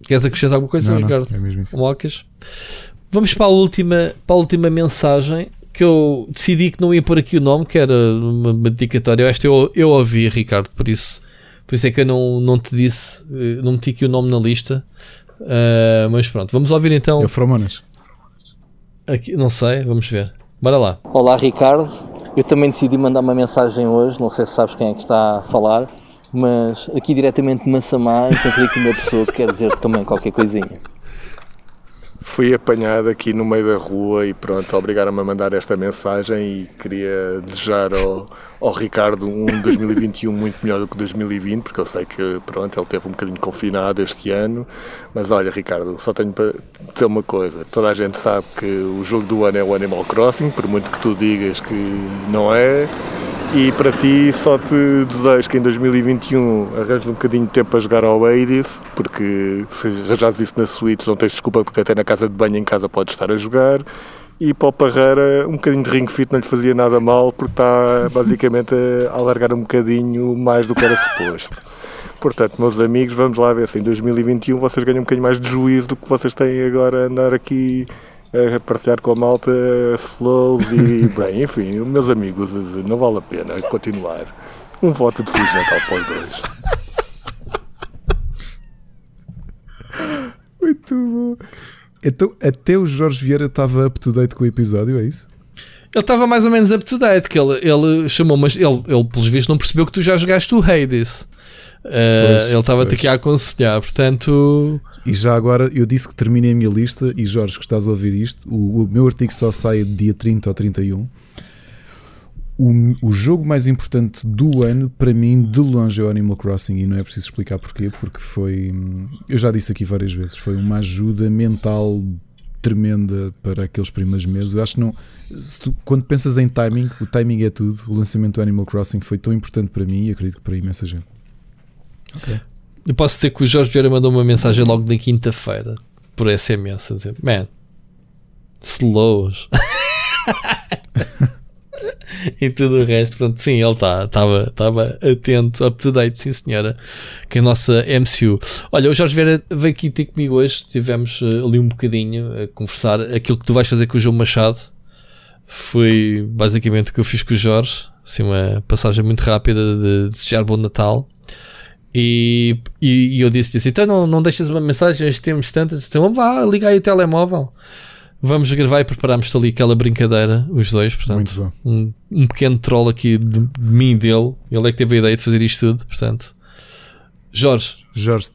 Queres acrescentar alguma coisa, Não, não, Ricardo? é mesmo isso. Mocas? Vamos para a última, para a última mensagem que eu decidi que não ia pôr aqui o nome, que era uma, uma dedicatória. Esta eu, eu ouvi, Ricardo, por isso, por isso é que eu não, não te disse, eh, não meti aqui o nome na lista. Ah, mas pronto, vamos ouvir então. É Fromonas. Aqui, não sei, vamos ver. Bora lá. Olá Ricardo, eu também decidi mandar uma mensagem hoje, não sei se sabes quem é que está a falar, mas aqui diretamente de Massamá encontrei aqui uma pessoa que quer dizer também qualquer coisinha. Fui apanhado aqui no meio da rua e pronto, obrigaram-me a mandar esta mensagem e queria desejar ao, ao Ricardo um 2021 muito melhor do que 2020, porque eu sei que pronto, ele teve um bocadinho confinado este ano, mas olha Ricardo, só tenho para dizer uma coisa, toda a gente sabe que o jogo do ano é o Animal Crossing, por muito que tu digas que não é, e para ti só te desejo que em 2021 arranjes um bocadinho de tempo para jogar ao Hades, porque se arranjares isso na Switch não tens desculpa porque até na casa de banho em casa podes estar a jogar. E para o Parreira um bocadinho de ring fit não lhe fazia nada mal porque está basicamente a alargar um bocadinho mais do que era suposto. Portanto, meus amigos, vamos lá ver se em 2021 vocês ganham um bocadinho mais de juízo do que vocês têm agora a andar aqui a partilhar com a malta slows e bem, enfim, meus amigos, não vale a pena continuar. Um voto de Feliz Natal para os dois. Muito bom. Então, até o Jorge Vieira estava up to date com o episódio, é isso? Ele estava mais ou menos up to date, que ele, ele chamou, mas ele, ele, pelos vistos, não percebeu que tu já jogaste o Hades. Uh, Pois, ele estava-te aqui a aconselhar, portanto. E já agora, eu disse que terminei a minha lista, e Jorge, que estás a ouvir isto, o, o meu artigo só sai dia 30 ou 31. O, o jogo mais importante do ano, para mim, de longe, é o Animal Crossing, e não é preciso explicar porquê, porque foi. Eu já disse aqui várias vezes, foi uma ajuda mental tremenda para aqueles primeiros meses. Eu acho que não. tu- quando pensas em timing, o timing é tudo. O lançamento do Animal Crossing foi tão importante para mim e acredito que para imensa gente. Eu posso dizer que o Jorge Vieira mandou uma mensagem logo na quinta-feira por SMS a dizer: Man, slows. e tudo o resto. Pronto, sim, ele estava estava atento, up to date, sim senhora, que é a nossa MCU. Olha, o Jorge Vieira veio aqui ter comigo hoje, tivemos eh, ali um bocadinho a conversar. Aquilo que tu vais fazer com o João Machado foi basicamente o que eu fiz com o Jorge, assim, uma passagem muito rápida de desejar bom Natal. E, e, e eu disse assim: então não, não deixas uma mensagem, hoje temos tantas, então vá, liga aí o telemóvel. Vamos gravar e preparamos ali aquela brincadeira, os dois, portanto, um, um pequeno troll aqui de, de mim e dele. Ele é que teve a ideia de fazer isto tudo, portanto. Jorge, Jorge,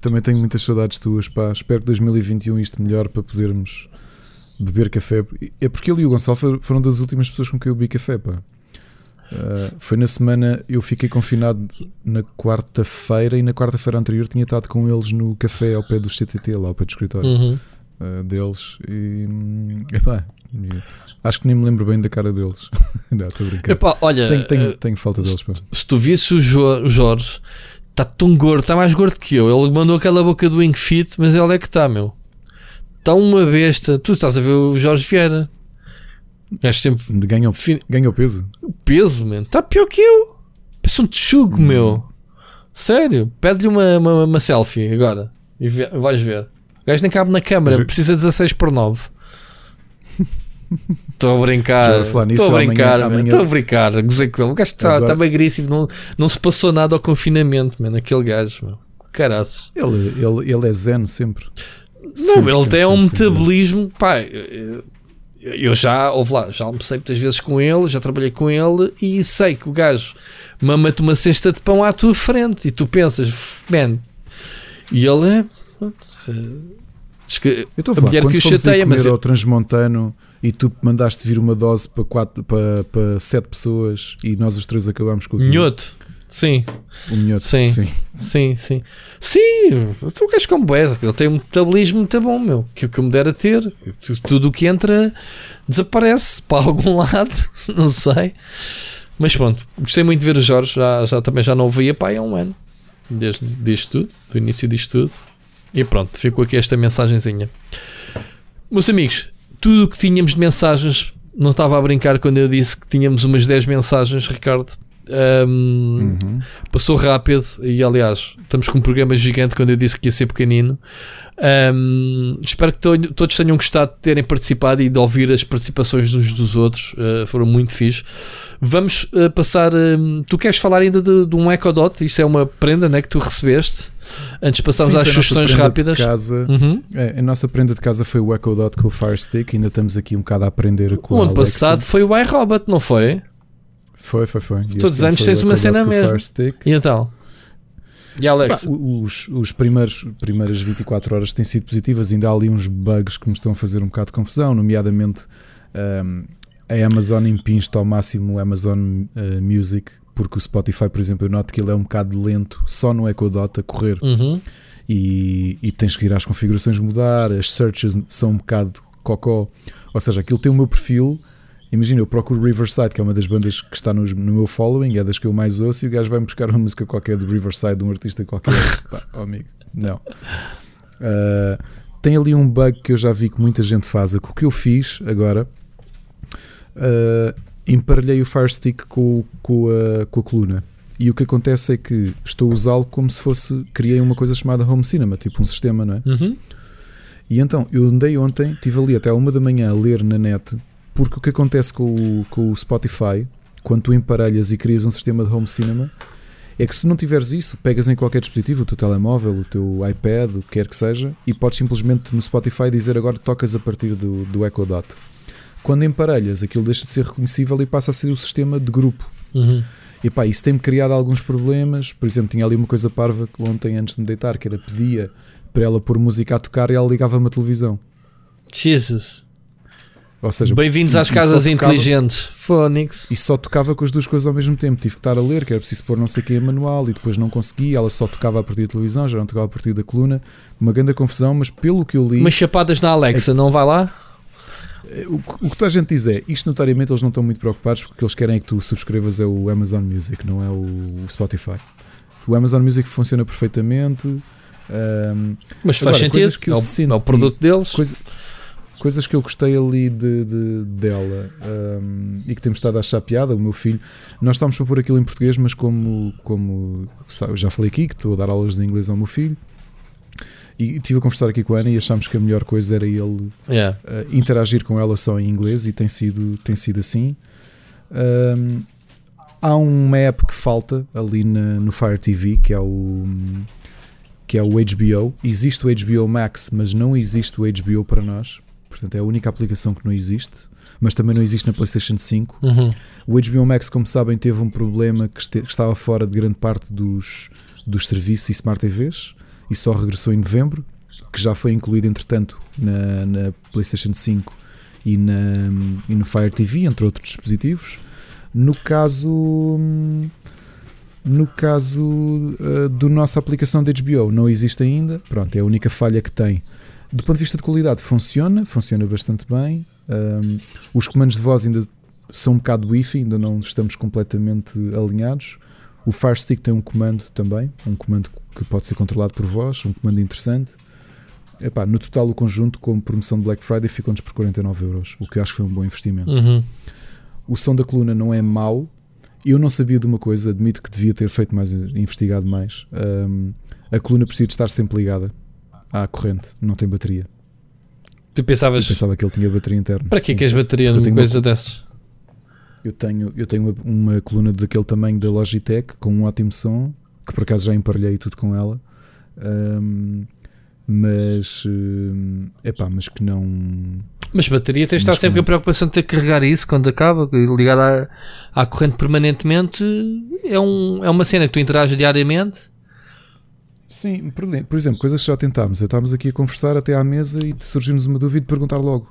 também tenho muitas saudades tuas, pá. Espero que 2021 isto melhor para podermos beber café. É porque ele e o Gonçalo foram- foram das últimas pessoas com quem eu bebi café, pá. Uh, foi na semana, eu fiquei confinado na quarta-feira e na quarta-feira anterior tinha estado com eles no café ao pé do CTT, lá ao pé do escritório Uhum. uh, deles. E epá, acho que nem me lembro bem da cara deles. Não, estou a brincar. Epá, olha, tenho, tenho, eh, tenho falta deles, pá. Se tu visse o Jo- o Jorge, está tão gordo, está mais gordo que eu. Ele mandou aquela boca do Wing Fit, mas ele é que está, meu. Está uma besta. Tu estás a ver o Jorge Vieira. És sempre Ganhou, ganhou peso. peso, mano. Está pior que eu. Parece um tchugo, Hum. meu. Sério. Pede-lhe uma, uma, uma selfie agora. E vais ver. O gajo nem cabe na câmara. Mas- Precisa de 16 por 9. Estou a brincar. Estou a brincar, Estou a brincar. Gozei com ele. O gajo está Agora- tá magríssimo. Não, não se passou nada ao confinamento, mano. Aquele gajo, meu. Caraças. Ele, ele, ele é zen sempre. Não, Sempre, ele sempre, tem um sempre, sempre, metabolismo. Pá, eu- eu já, ouve lá, já almocei muitas vezes com ele, já trabalhei com ele e sei que o gajo mama-te uma cesta de pão à tua frente e tu pensas, man, e ele é. diz que Eu estou a a falar, mulher que o chateia, mas ao Transmontano e tu mandaste vir uma dose para, quatro, para, para sete pessoas e nós os três acabámos com aquilo. Minhoto, sim, O minhoto. Sim. sim. sim, sim, sim. Tu gajo como boeda, ele tem um metabolismo muito bom, meu, que o que eu me dera ter, tudo o que entra desaparece para algum lado, não sei. Mas pronto, gostei muito de ver o Jorge, já, já, também já não o via pá, há um ano, desde, desde tudo, do início disto tudo. E pronto, ficou aqui esta mensagenzinha. Meus amigos, tudo o que tínhamos de mensagens, não estava a brincar quando eu disse que tínhamos umas 10 mensagens, Ricardo. Ahm, Uhum. Passou rápido e aliás, estamos com um programa gigante quando eu disse que ia ser pequenino. Ahm, espero que to- todos tenham gostado de terem participado e de ouvir as participações uns dos outros, ah, foram muito fixe. Vamos ah, passar. ahm, tu queres falar ainda de, de um Echo Dot? Isso é uma prenda né, que tu recebeste antes de passarmos Sim, às sugestões rápidas. Casa, Uhum. É, a nossa prenda de casa foi o Echo Dot com o Fire Stick. Ainda estamos aqui um bocado a aprender com O ano passado foi o iRobot, não foi? Foi, foi, foi. E Todos os ano anos tens uma cena mesmo. E então? E Alex? Pá, os, os primeiros primeiras 24 horas têm sido positivas, ainda há ali uns bugs que me estão a fazer um bocado de confusão, nomeadamente um, a Amazon impinge ao máximo o Amazon uh, Music, porque o Spotify, por exemplo, eu noto que ele é um bocado lento só no Echo Dot a correr Uhum. e, e tens que ir às configurações mudar, as searches são um bocado cocó, ou seja, aquilo tem o meu perfil. Imagina, eu procuro Riverside, que é uma das bandas que está no, no meu following, é das que eu mais ouço, e o gajo vai buscar uma música qualquer do Riverside, de um artista qualquer. Pá, oh, amigo, não. Uh, tem ali um bug que eu já vi que muita gente faz. que O que eu fiz agora, uh, emparelhei o Fire Stick com, com, a, com a coluna. E o que acontece é que estou a usá-lo como se fosse. Criei uma coisa chamada Home Cinema, tipo um sistema, não é? Uhum. E então, eu andei ontem, estive ali até uma da manhã a ler na net, porque o que acontece com o, com o Spotify, quando tu emparelhas e crias um sistema de home cinema, é que se tu não tiveres isso, pegas em qualquer dispositivo, o teu telemóvel, o teu iPad, o que quer que seja, e podes simplesmente no Spotify dizer agora tocas a partir do, do Echo Dot. Quando emparelhas, aquilo deixa de ser reconhecível e passa a ser o sistema de grupo. Uhum. E pá, isso tem-me criado alguns problemas. Por exemplo, tinha ali uma coisa parva que ontem, antes de me deitar, que era pedia para ela pôr música a tocar e ela ligava-me a televisão. Jesus. Ou seja, Bem-vindos às casas inteligentes. Phonics. E só tocava com as duas coisas ao mesmo tempo. Tive que estar a ler, que era preciso pôr não sei o que em manual e depois não consegui. Ela só tocava a partir da televisão, já não tocava a partir da coluna. Uma grande confusão, mas pelo que eu li, Umas chapadas na Alexa, não vai lá? o, que- o que toda a gente diz é isto notariamente eles não estão muito preocupados porque o que eles querem é que tu subscrevas é o Amazon Music, não é o, o Spotify. O Amazon Music funciona perfeitamente. ahm, Mas faz Agora, sentido. coisas que eu é, o, senti- é o produto deles. Coisa- coisas que eu gostei ali de, de- dela um, e que temos estado a achar piada. O meu filho, nós estamos a pôr aquilo em português, mas como, como sabe, já falei aqui que estou a dar aulas de inglês ao meu filho e estive a conversar aqui com a Ana e achámos que a melhor coisa era ele Yeah. uh, interagir com ela só em inglês e tem sido, tem sido assim. Um, há uma app que falta ali na- no Fire TV que é o que é o HBO. Existe o HBO Max, mas não existe o HBO para nós. Portanto, é a única aplicação que não existe. mas também não existe na PlayStation 5. Uhum. O HBO Max, como sabem, teve um problema que, este- que estava fora de grande parte dos, dos serviços e Smart TVs e só regressou em novembro, que já foi incluído, entretanto, na, na PlayStation 5 e, na, e no Fire TV, entre outros dispositivos. No caso. No caso uh, do nossa aplicação de HBO, não existe ainda. Pronto, é a única falha que tem. Do ponto de vista de qualidade, funciona, funciona bastante bem. Um, os comandos de voz ainda são um bocado Wi-Fi, ainda não estamos completamente alinhados. O Fire Stick tem um comando também, um comando que pode ser controlado por voz, um comando interessante. Epá, no total, o conjunto, com promoção de Black Friday, ficou-nos por 49 euros, o que eu acho que foi um bom investimento. Uhum. O som da coluna não é mau. Eu não sabia de uma coisa, admito que devia ter feito mais, investigado mais. Um, a coluna precisa estar sempre ligada à corrente, não tem bateria. Tu pensavas. Eu pensava que ele tinha bateria interna. Para que Sim, que és bateria numa coisa uma- dessas? Eu tenho, eu tenho uma, uma coluna daquele tamanho da Logitech com um ótimo som, que por acaso já emparelhei tudo com ela. Um, mas hum, epá, mas que não Mas bateria tens de estar sempre com a preocupação de ter que carregar isso quando acaba, ligar à, à corrente permanentemente é, um, é uma cena que tu interages diariamente. Sim, por, por exemplo, coisas que já tentámos. Estávamos aqui a conversar até à mesa e surgiu-nos uma dúvida de perguntar logo.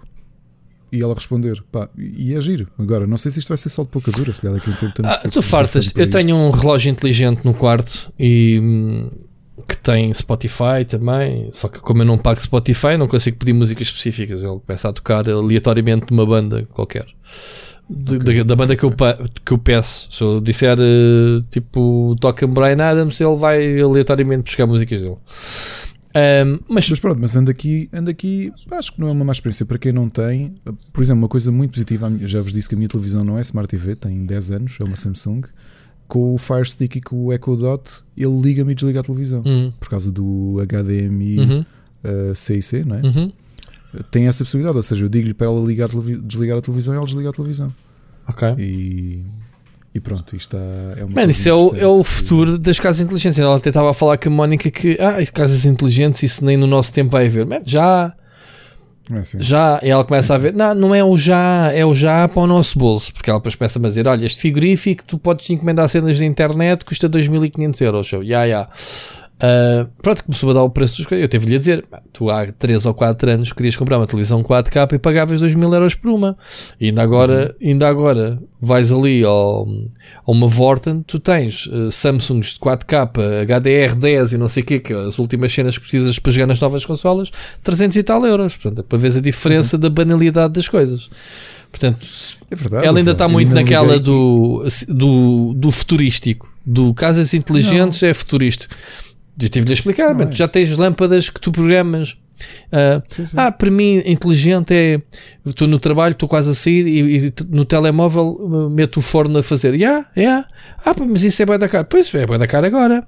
E ela responder. Pá, e é giro. Agora, não sei se isto vai ser só de pouca dura, se calhar daqui a um tempo Ah, tu fartas. Eu tenho um relógio inteligente no quarto e hum, que tem Spotify também. Só que como eu não pago Spotify, não consigo pedir músicas específicas. Ele começa a tocar aleatoriamente de uma banda qualquer. De- da, da banda que eu, que eu peço. Se eu disser eh, tipo toca Brian Adams, ele vai aleatoriamente buscar músicas dele. Ahm, mas, Mas pronto, mas ando aqui, ando aqui, acho que não é uma má experiência para quem não tem. Por exemplo, uma coisa muito positiva, já vos disse que a minha televisão não é Smart TV, tem 10 anos, é uma Samsung. Com o Fire Stick e com o Echo Dot, ele liga-me e desliga a televisão. Hum. Por causa do HDMI Uhum. uh, CIC, não é? Uhum. Tem essa possibilidade, ou seja, eu digo-lhe para ela ligar desligar a televisão e ela desliga a televisão. Ok. E, e pronto, isto está, é uma coisa isso é o, é o futuro das casas inteligentes. Ela até estava a falar com a Mónica que, ah, casas inteligentes, isso nem no nosso tempo vai haver. Man, já, É assim. já. E ela começa a ver, não, não é o já, é o já para o nosso bolso. Porque ela depois começa a dizer, olha, este frigorífico, tu podes encomendar cenas da internet, custa 2.500 euros. Eu, já, já. Ah, pronto, começou a dar o preço dos coisas. Eu teve-lhe a dizer: "Pá, tu há 3 ou 4 anos querias comprar uma televisão 4K e pagavas 2 mil euros por uma. E ainda agora, ainda agora vais ali ao, a uma Vorten, tu tens eh, Samsungs de 4K, HDR10 e não sei o quê, que é as últimas cenas que precisas para jogar nas novas consolas, 300 e tal euros. Portanto, é para ver a diferença da banalidade das coisas. Portanto, É verdade. ela ainda está muito naquela do, do, do futurístico. Do casas inteligentes é futurístico. Eu tive-lhe a explicar, mas é. já tens lâmpadas que tu programas. Ah, Sim, sim. ah, para mim, inteligente é. Estou no trabalho, estou quase a sair e, e no telemóvel uh, meto o forno a fazer. Já, já. Ah, mas isso é bem da cara. Pois é, bem da cara agora.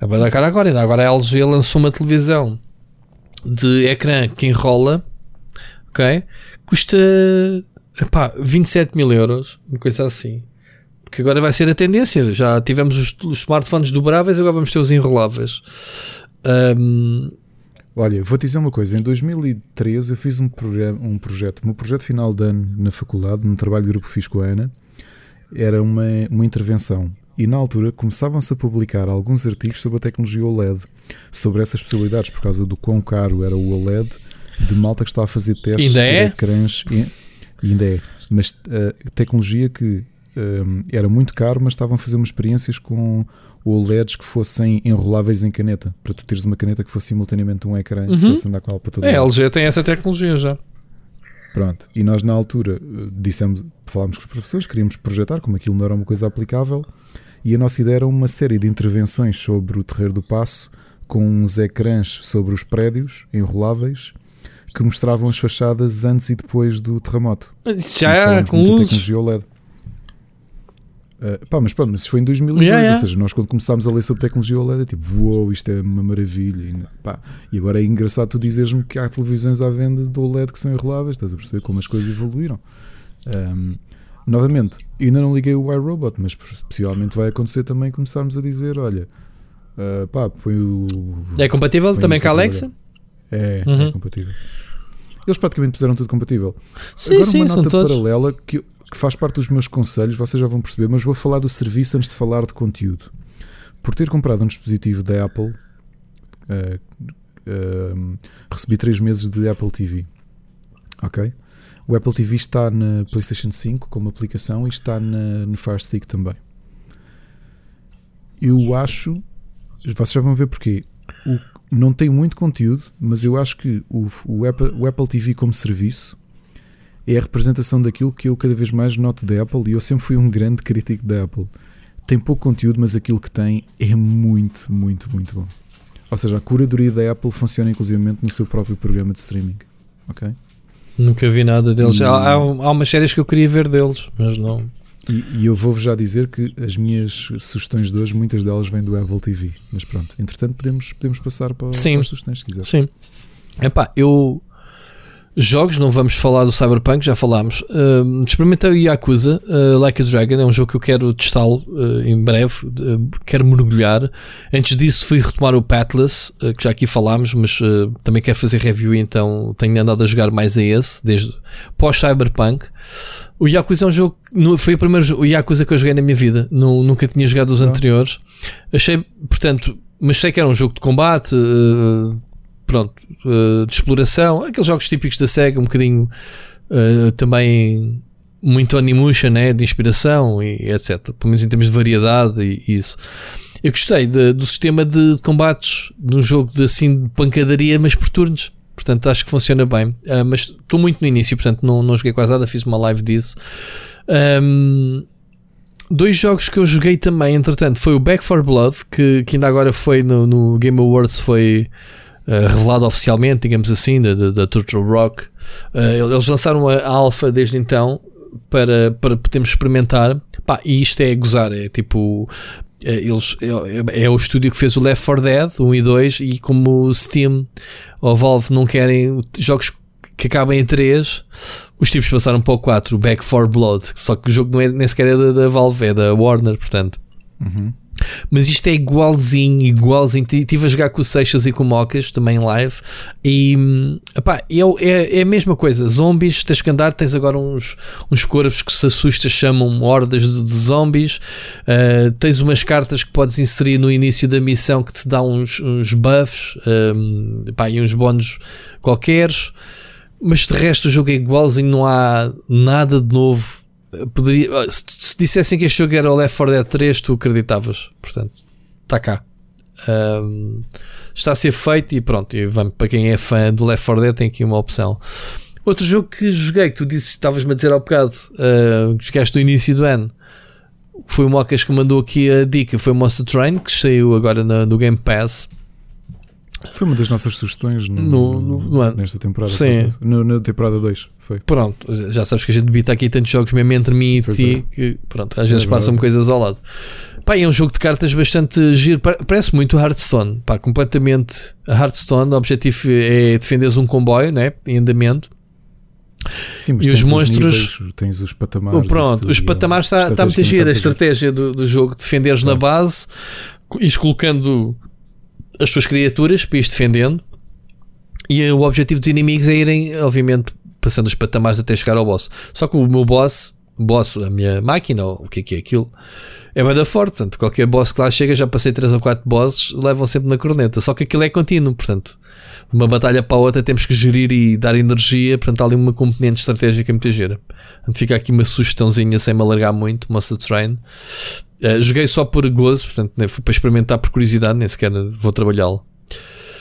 É bem da cara agora. Ainda agora a LG lançou uma televisão de ecrã que enrola, ok? Custa epá, 27 mil euros, uma coisa assim. Porque agora vai ser a tendência. Já tivemos os, os smartphones dobráveis, agora vamos ter os enroláveis. Ahm, Olha, vou-te dizer uma coisa. Em 2013 eu fiz um, programa, um projeto, o meu projeto final de ano na faculdade, num trabalho de grupo que fiz com a Ana, era uma, uma intervenção. E na altura começavam-se a publicar alguns artigos sobre a tecnologia OLED, sobre essas possibilidades, por causa do quão caro era o OLED, de malta que estava a fazer testes Ainda de é? ecrãs. E, e ainda é. Mas uh, tecnologia que um, era muito caro, mas estavam a fazer umas experiências com OLEDs que fossem enroláveis em caneta, para tu teres uma caneta que fosse simultaneamente um ecrã Uhum. para se andar com ela para todo a lado. LG tem essa tecnologia já. Pronto, e nós na altura eh, dissemos, falámos com os professores, queríamos projetar, como aquilo não era uma coisa aplicável, e a nossa ideia era uma série de intervenções sobre o Terreiro do Passo, com uns ecrãs sobre os prédios enroláveis, que mostravam as fachadas antes e depois do terremoto. Isso E já é falámos com luzes. Eh, pá, mas pronto, mas isso foi em 2002, Yeah, yeah. ou seja, nós quando começámos a ler sobre tecnologia OLED, é tipo, uou, isto é uma maravilha. E, pá, e agora é engraçado tu dizeres-me que há televisões à venda do OLED que são enroláveis, estás a perceber como as coisas evoluíram. Ahm, novamente, ainda não liguei o iRobot, mas possivelmente vai acontecer também começarmos a dizer: olha, ah, pá, põe o. É compatível também com a Alexa? trabalhar. É, Uhum. é compatível. Eles praticamente puseram tudo compatível. Sim, Agora sim, uma nota todos. paralela que, que faz parte dos meus conselhos, vocês já vão perceber, mas vou falar do serviço antes de falar de conteúdo. Por ter comprado um dispositivo da Apple, eh, eh, recebi 3 meses de Apple TV. Ok? O Apple TV está na PlayStation 5 como aplicação e está na, no Fire Stick também. Eu acho, vocês já vão ver porquê. O- não tem muito conteúdo, mas eu acho que o, o, Apple, o Apple TV como serviço é a representação daquilo que eu cada vez mais noto da Apple e eu sempre fui um grande crítico da Apple. Tem pouco conteúdo, mas aquilo que tem é muito, muito, muito bom. Ou seja, a curadoria da Apple funciona inclusivamente no seu próprio programa de streaming. Ok? Nunca vi nada deles. E- Há, há, há umas séries que eu queria ver deles, mas não. E, e eu vou-vos já dizer que as minhas sugestões de hoje, muitas delas vêm do Apple TV. Mas pronto, entretanto, podemos, podemos passar para, Sim. para as sugestões se quiser. Sim. Epá, eu. Jogos, não vamos falar do Cyberpunk, já falámos. Hum, experimentei o Yakuza uh, Like a Dragon, é um jogo que eu quero testá-lo uh, em breve, uh, quero mergulhar. Antes disso, fui retomar o Pathless, uh, que já aqui falámos, mas uh, também quero fazer review, então tenho andado a jogar mais a esse, desde pós-Cyberpunk. O Yakuza é um jogo, foi o primeiro o Yakuza que eu joguei na minha vida, Nu- nunca tinha jogado os anteriores. Achei, portanto, mas sei que era um jogo de combate, uh, pronto, uh, de exploração, aqueles jogos típicos da SEGA, um bocadinho uh, também muito Onimusha, né, de inspiração e etc. Pelo menos em termos de variedade e, e isso. Eu gostei de- do sistema de combates de um jogo de, assim, de pancadaria, mas por turnos. Portanto, acho que funciona bem. Uh, mas estou muito no início, portanto, não, não joguei quase nada. Fiz uma live disso. Um, dois jogos que eu joguei também, entretanto, foi o Back 4 Blood, que, que ainda agora foi no, no Game Awards, foi uh, revelado oficialmente, digamos assim, da, da, da Turtle Rock. Uh, eles lançaram a, alpha desde então para, para podermos experimentar. Pá, e isto é gozar, é tipo. é, Eles, é, é o estúdio que fez o Left 4 Dead 1 e 2 e como Steam ou Valve não querem jogos que acabem em 3 os tipos passaram para o 4 o Back 4 Blood só que o jogo não é, nem sequer é da, da Valve, é da Warner portanto Uhum. Mas isto é igualzinho, igualzinho. Estive a jogar com o Seixas e com o Mocas também live. E hum, epá, é, é, a mesma coisa. Zombies, tens que andar, tens agora uns, uns corvos que se assustas, chamam hordas de, de zombies. Uh, tens umas cartas que podes inserir no início da missão que te dá uns, uns buffs um, epá, e uns bónus qualqueres. Mas de resto o jogo é igualzinho, não há nada de novo. Poderia, se, se dissessem que este jogo era o Left 4 Dead 3, tu acreditavas. Portanto, está cá. Um, está a ser feito e pronto. E vamos, para quem é fã do Left 4 Dead, tem aqui uma opção. Outro jogo que joguei, que tu disse, estavas-me a dizer há bocado, uh, que jogaste no início do ano, foi o Mocas que mandou aqui a dica. Foi o Monster Train, que saiu agora na- no Game Pass. Foi uma das nossas sugestões no, No- no- no ano. nesta temporada. Sim. No- na temporada 2. Foi. Pronto, já sabes que a gente debita aqui tantos jogos mesmo entre mim e Pois ti é. que pronto, às vezes É passam-me verdade. coisas ao lado. Pá, é um jogo de cartas bastante giro, pa- parece muito Hearthstone, pá, completamente Hearthstone. O objetivo é defenderes um comboio, né, em andamento. Sim, mas E tens os monstros- níveis, tens os patamares. Pronto, os patamares está, está muito giro. A estratégia do, do jogo, defenderes na base, ires colocando as tuas criaturas para ires defendendo. E o objetivo dos inimigos é irem, obviamente, passando os patamares até chegar ao boss. Só que o meu boss, boss, a minha máquina, ou o que é que é aquilo, é bem da forte. Portanto, qualquer boss que lá chega, já passei 3 ou 4 bosses, levam sempre na corneta. Só que aquilo é contínuo, portanto, de uma batalha para a outra temos que gerir e dar energia. Portanto, há ali uma componente estratégica muito gira. Portanto, fica aqui uma sugestãozinha sem me alargar muito. Monster Train. Uh, joguei só por gozo, portanto, fui para experimentar por curiosidade, nem sequer vou trabalhá-lo.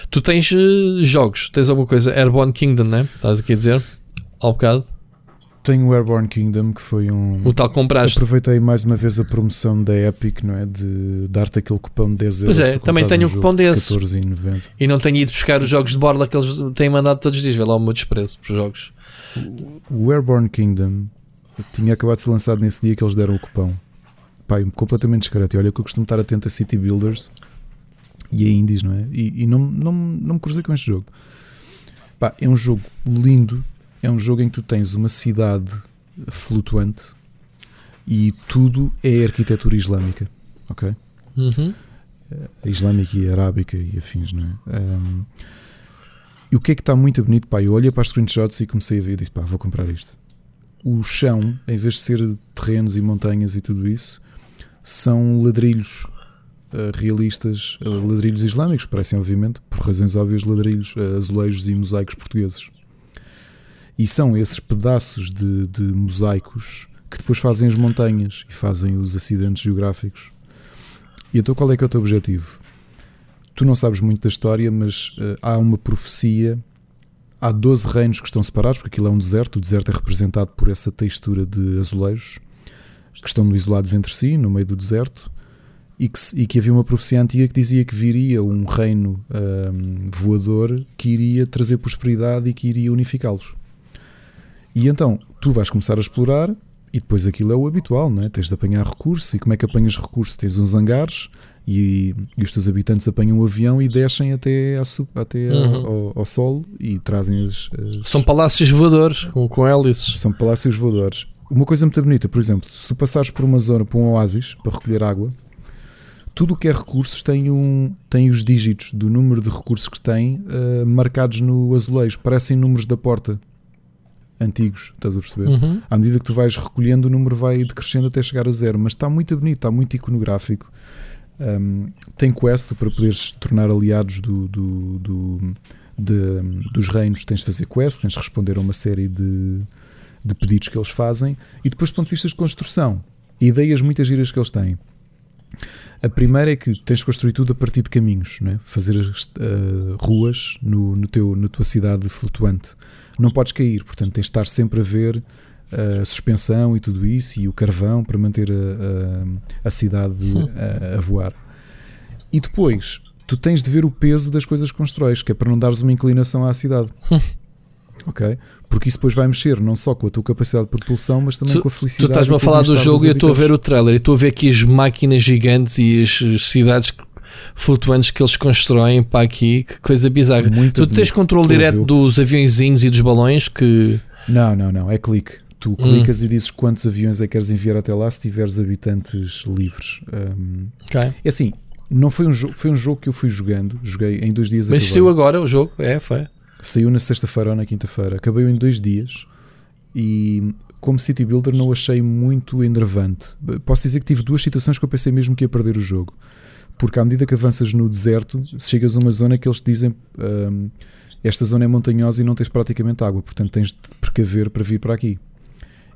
Tu tens eh, jogos, tens alguma coisa? Airborne Kingdom, né? Estás aqui a dizer? Ao bocado. Tenho o Airborne Kingdom, que foi um. O tal compraste. Aproveitei mais uma vez a promoção da Epic, não é? De dar-te aquele cupão de 10 euros. Pois é, também tenho um cupom de desse. 14,90. E não tenho ido buscar os jogos de borla que eles têm mandado todos os dias. Vê lá o meu desprezo por jogos. O Airborne Kingdom tinha acabado de ser lançado nesse dia que eles deram o cupão. Pá, completamente discreto. E olha que eu costumo estar atento a City Builders e a Indies, não é? E, e não, não, não me cruzei com este jogo. Pá, é um jogo lindo. É um jogo em que tu tens uma cidade flutuante e tudo é arquitetura islâmica. Ok? Uhum. a islâmica e arábica e afins, não é? Um, E o que é que está muito bonito, pá? Eu olhei para as screenshots e comecei a ver e disse, pá, vou comprar isto. O chão, em vez de ser terrenos e montanhas e tudo isso, são ladrilhos uh, realistas, uh, ladrilhos islâmicos, parecem obviamente, por razões óbvias, ladrilhos, uh, azulejos e mosaicos portugueses. E são esses pedaços de, de mosaicos que depois fazem as montanhas e fazem os acidentes geográficos. E então qual é que é o teu objetivo? Tu não sabes muito da história, mas há uma profecia há 12 reinos que estão separados, porque aquilo é um deserto, o deserto é representado por essa textura de azulejos que estão isolados entre si, no meio do deserto, e que, e que havia uma profecia antiga que dizia que viria um reino um, voador que iria trazer prosperidade e que iria unificá-los. E então tu vais começar a explorar e depois aquilo é o habitual, não é? Tens de apanhar recursos e como é que apanhas recursos? Tens uns hangares e, e os teus habitantes apanham um avião e descem até, a, até uhum. ao, ao, solo e trazem as, as, São palácios voadores com, com hélices. São palácios voadores. Uma coisa muito bonita, por exemplo, se tu passares por uma zona, por um oásis, para recolher água, tudo o que é recursos tem, um, tem os dígitos do número de recursos que tem uh, marcados no azulejo. Parecem números da porta antigos, estás a perceber? Uhum. À medida que tu vais recolhendo, o número vai decrescendo até chegar a zero. Mas está muito bonito, está muito iconográfico. Um, tem quest para poderes tornar aliados do, do, do de, dos reinos. Tens de fazer quest, tens de responder a uma série de, de pedidos que eles fazem. E depois, do ponto de vista de construção, ideias muitas giras que eles têm. A primeira é que tens de construir tudo a partir de caminhos, né? fazer uh, ruas no, no teu, na tua cidade flutuante. Não podes cair, portanto tens de estar sempre a ver a suspensão e tudo isso e o carvão para manter a, a, a cidade a, a, voar. E depois tu tens de ver o peso das coisas que constróis, que é para não dares uma inclinação à cidade. Ok? Porque isso depois vai mexer não só com a tua capacidade de propulsão, mas também tu, com a felicidade. Tu estás-me a falar do jogo e eu estou a ver o trailer e estou a ver aqui as máquinas gigantes e as cidades flutuantes que eles constroem para aqui, que coisa bizarra. Muito tu tens controle direto dos aviãozinhos e dos balões que. Não, não, não, é clique. Tu clicas hum. e dizes quantos aviões é que queres enviar até lá se tiveres habitantes livres. Um, okay. É assim, não foi um jogo, foi um jogo que eu fui jogando, joguei em dois dias. Mas saiu agora o jogo? É, foi. Saiu na sexta-feira ou na quinta-feira. Acabei em dois dias e, como City Builder, não achei muito enervante. Posso dizer que tive duas situações que eu pensei mesmo que ia perder o jogo. Porque à medida que avanças no deserto, chegas a uma zona que eles dizem um, esta zona é montanhosa e não tens praticamente água, portanto tens de precaver para vir para aqui.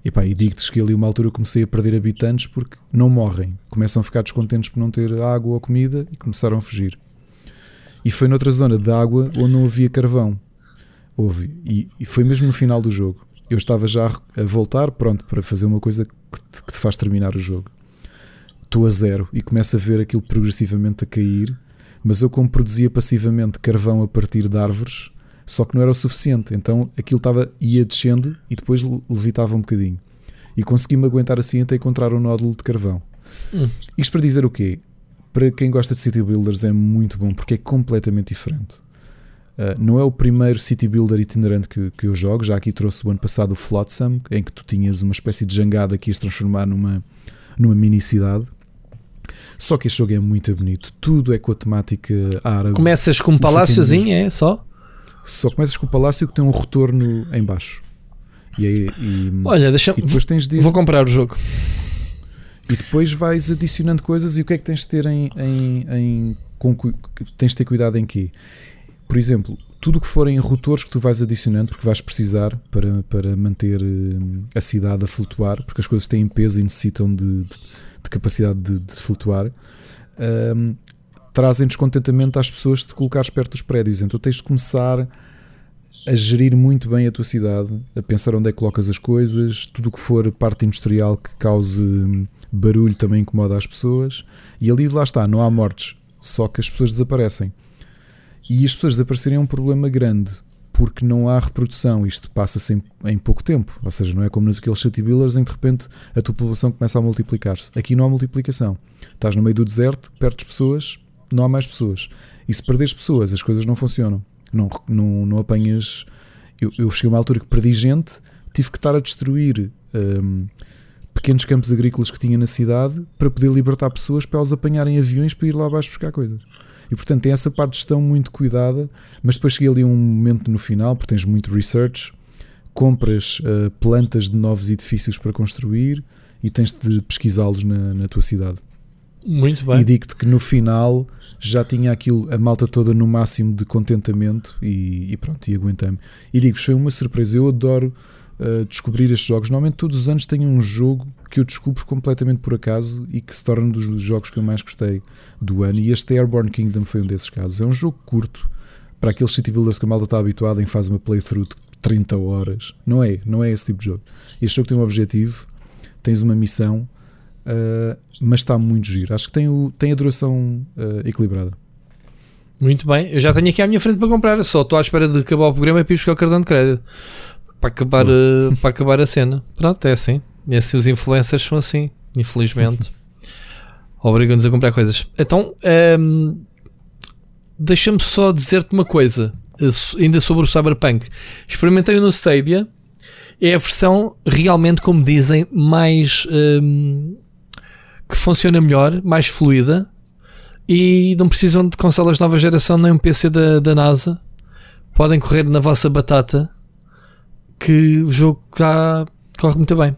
E, pá, e digo-te que ali uma altura comecei a perder habitantes porque não morrem, começam a ficar descontentes por não ter água ou comida e começaram a fugir. E foi noutra zona de água onde não havia carvão. Houve. E, e, foi mesmo no final do jogo. Eu estava já a voltar, pronto, para fazer uma coisa que te, que te faz terminar o jogo. Estou a zero e começo a ver aquilo progressivamente a cair. Mas eu, como produzia passivamente carvão a partir de árvores, só que não era o suficiente. Então aquilo estava, ia descendo e depois levitava um bocadinho. E consegui-me aguentar assim até encontrar um nódulo de carvão. Hum. Isto para dizer o quê? Para quem gosta de City Builders é muito bom porque é completamente diferente. Uh, não é o primeiro city builder itinerante que, que eu jogo. Já aqui trouxe o ano passado o Flotsam, em que tu tinhas uma espécie de jangada que ias transformar numa, numa mini cidade. Só que este jogo é muito bonito. Tudo é com a temática árabe. Começas com um paláciozinho, é só? Só começas com o palácio que tem um retorno em baixo. E, e Olha, deixa e depois tens de ir, Vou comprar o jogo. E depois vais adicionando coisas e o que é que tens de ter em, em, em com, tens de ter cuidado em quê? Por exemplo, tudo o que forem rotores que tu vais adicionando, porque vais precisar para, para manter eh, a cidade a flutuar, porque as coisas têm peso e necessitam de, de, de capacidade de, de flutuar, um, ehm, trazem descontentamento às pessoas de te colocares perto dos prédios. Então tens de começar a gerir muito bem a tua cidade, a pensar onde é que colocas as coisas, tudo o que for parte industrial que cause barulho também incomoda as pessoas. E ali lá está, não há mortes, só que as pessoas desaparecem. E as pessoas desaparecerem é um problema grande, porque não há reprodução, isto passa-se em, em, pouco tempo, ou seja, não é como naqueles city builders em que de repente a tua população começa a multiplicar-se. Aqui não há multiplicação. Estás no meio do deserto, perto pessoas, não há mais pessoas. E se perderes pessoas, as coisas não funcionam. Não, não, não apanhas. Eu, eu cheguei a uma altura que perdi gente, tive que estar a destruir um, pequenos campos agrícolas que tinha na cidade para poder libertar pessoas para elas apanharem aviões para ir lá abaixo buscar coisas. E portanto tem essa parte de gestão muito cuidada, mas depois cheguei ali a um momento no final, porque tens muito research, compras uh, plantas de novos edifícios para construir e tens de pesquisá-los na, na tua cidade. Muito bem. E digo-te que no final já tinha aquilo, a malta toda no máximo de contentamento e, e pronto, e aguentei-me. E digo-vos, foi uma surpresa. Eu adoro descobrir estes jogos. Normalmente todos os anos tenho um jogo que eu descubro completamente por acaso e que se torna um dos jogos que eu mais gostei do ano. E este Airborne Kingdom foi um desses casos. É um jogo curto para aqueles city builders que a malta está habituada em faz uma playthrough de 30 horas. Não é, não é esse tipo de jogo. Este jogo tem um objetivo, tens uma missão Uh, mas está muito giro. Acho que tem, o, tem a duração uh, equilibrada. Muito bem, eu já tenho aqui à minha frente para comprar, só estou à espera de acabar o programa e para ir buscar o cartão de crédito para acabar, uh, para acabar a cena. Pronto, é assim. E assim os influencers são assim, infelizmente. Obrigam-nos a comprar coisas. Então, um, deixa-me só dizer-te uma coisa, ainda sobre o Cyberpunk. Experimentei no Stadia, é a versão realmente, como dizem, mais. Um, que funciona melhor, mais fluida e não precisam de consolas de nova geração nem um PC da, da NASA. Podem correr na vossa batata que o jogo cá corre muito bem.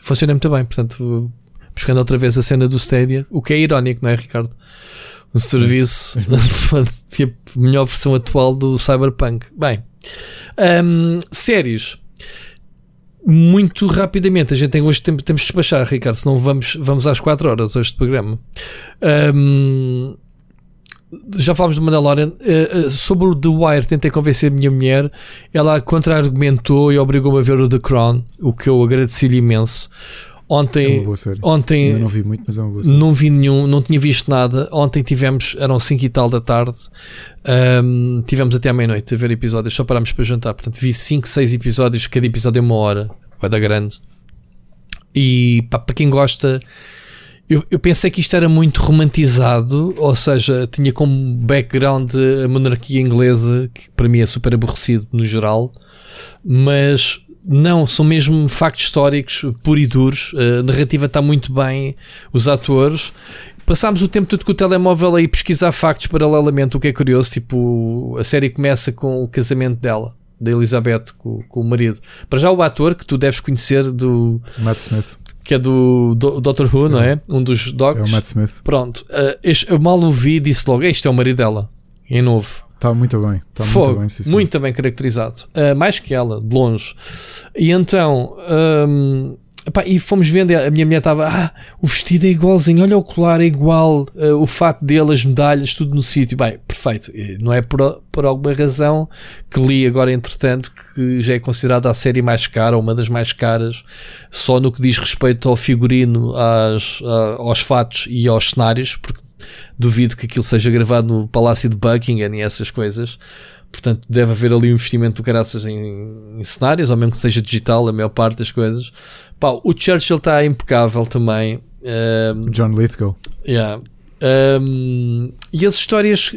Funciona muito bem. Portanto, buscando outra vez a cena do Stadia, o que é irónico, não é, Ricardo? Um serviço, tipo, melhor versão atual do Cyberpunk. Bem, um, séries muito rapidamente. A gente tem hoje tempo, temos de despachar, Ricardo, senão vamos, vamos às 4 horas hoje de programa. Um, já falámos do Mandalorian. Uh, sobre o The Wire, tentei convencer a minha mulher. Ela contra-argumentou e obrigou-me a ver o The Crown, o que eu agradeci-lhe imenso. Ontem, é ontem eu não vi muito, mas é uma boa série. Não vi nenhum, não tinha visto nada. Ontem tivemos, eram 5 e tal da tarde. Um, tivemos até à meia-noite a ver episódios, só parámos para jantar. Portanto, vi 5, 6 episódios, cada episódio é uma hora, vai dar grande. E pá, para quem gosta, eu, eu, pensei que isto era muito romantizado, ou seja, tinha como background a monarquia inglesa, que para mim é super aborrecido no geral, mas não, são mesmo factos históricos puros e duros. A narrativa está muito bem, os atores. Passámos o tempo todo com o telemóvel a pesquisar factos paralelamente, o que é curioso. Tipo, a série começa com o casamento dela, da Elizabeth, com, com o marido. Para já, o ator que tu deves conhecer do. Matt Smith que é do, do Doctor Who, é. não é? Um dos docs. É o Matt Smith. Pronto. Uh, este, eu mal o vi e disse logo: Este é o marido dela, em novo. Está muito bem. Está Fogo, muito bem, sim, sim. muito bem caracterizado. Uh, mais que ela, de longe. E então. Um, epá, e fomos vendo, a minha mulher estava, ah, o vestido é igualzinho, olha o colar é igual, uh, o fato dele, as medalhas, tudo no sítio. Bem, perfeito. Não é por, por alguma razão que li agora, entretanto, que já é considerada a série mais cara, uma das mais caras, só no que diz respeito ao figurino, às, aos fatos e aos cenários, porque duvido que aquilo seja gravado no Palácio de Buckingham e essas coisas. Portanto, deve haver ali um investimento do caraças em, em cenários, ou mesmo que seja digital, a maior parte das coisas. Pá, o Churchill está impecável também. Um, John Lithgow. Yeah. Um, e as histórias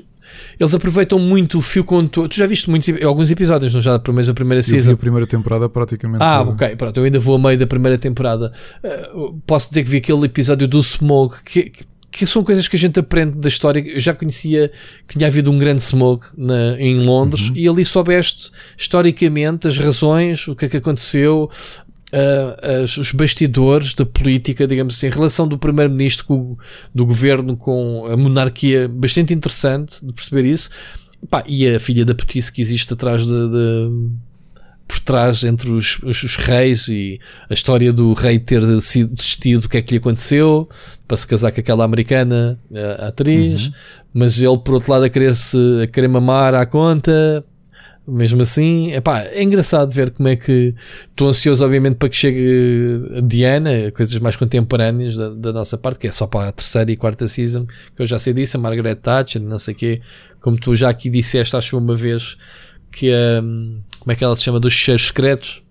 eles aproveitam muito o fio condutor. Tu já viste muitos, alguns episódios, não já da primeira, primeira season? Eu vi a primeira temporada praticamente. Ah, toda. ok, pronto. Eu ainda vou a meio da primeira temporada. Uh, posso dizer que vi aquele episódio do Smoke, que, que que são coisas que a gente aprende da história. Eu já conhecia que tinha havido um grande smoke na, em Londres uhum. e ali soubeste historicamente as razões, o que é que aconteceu, uh, as, os bastidores da política, digamos assim, a relação do primeiro-ministro do governo com a monarquia, bastante interessante de perceber isso. Pá, e a filha da putice que existe atrás de, de por trás entre os, os, os, reis e a história do rei ter sido desistido, o que é que lhe aconteceu para se casar com aquela americana a, a atriz, uhum. mas ele por outro lado a querer, -se, a querer mamar à conta. Mesmo assim, epá, é engraçado ver como é que estou ansioso, obviamente, para que chegue a Diana, coisas mais contemporâneas da, da, nossa parte, que é só para a terceira e quarta season, que eu já sei disso, a Margaret Thatcher, não sei o quê, como tu já aqui disseste, acho uma vez que a. Um, como é que ela se chama? Dos cheiros secretos.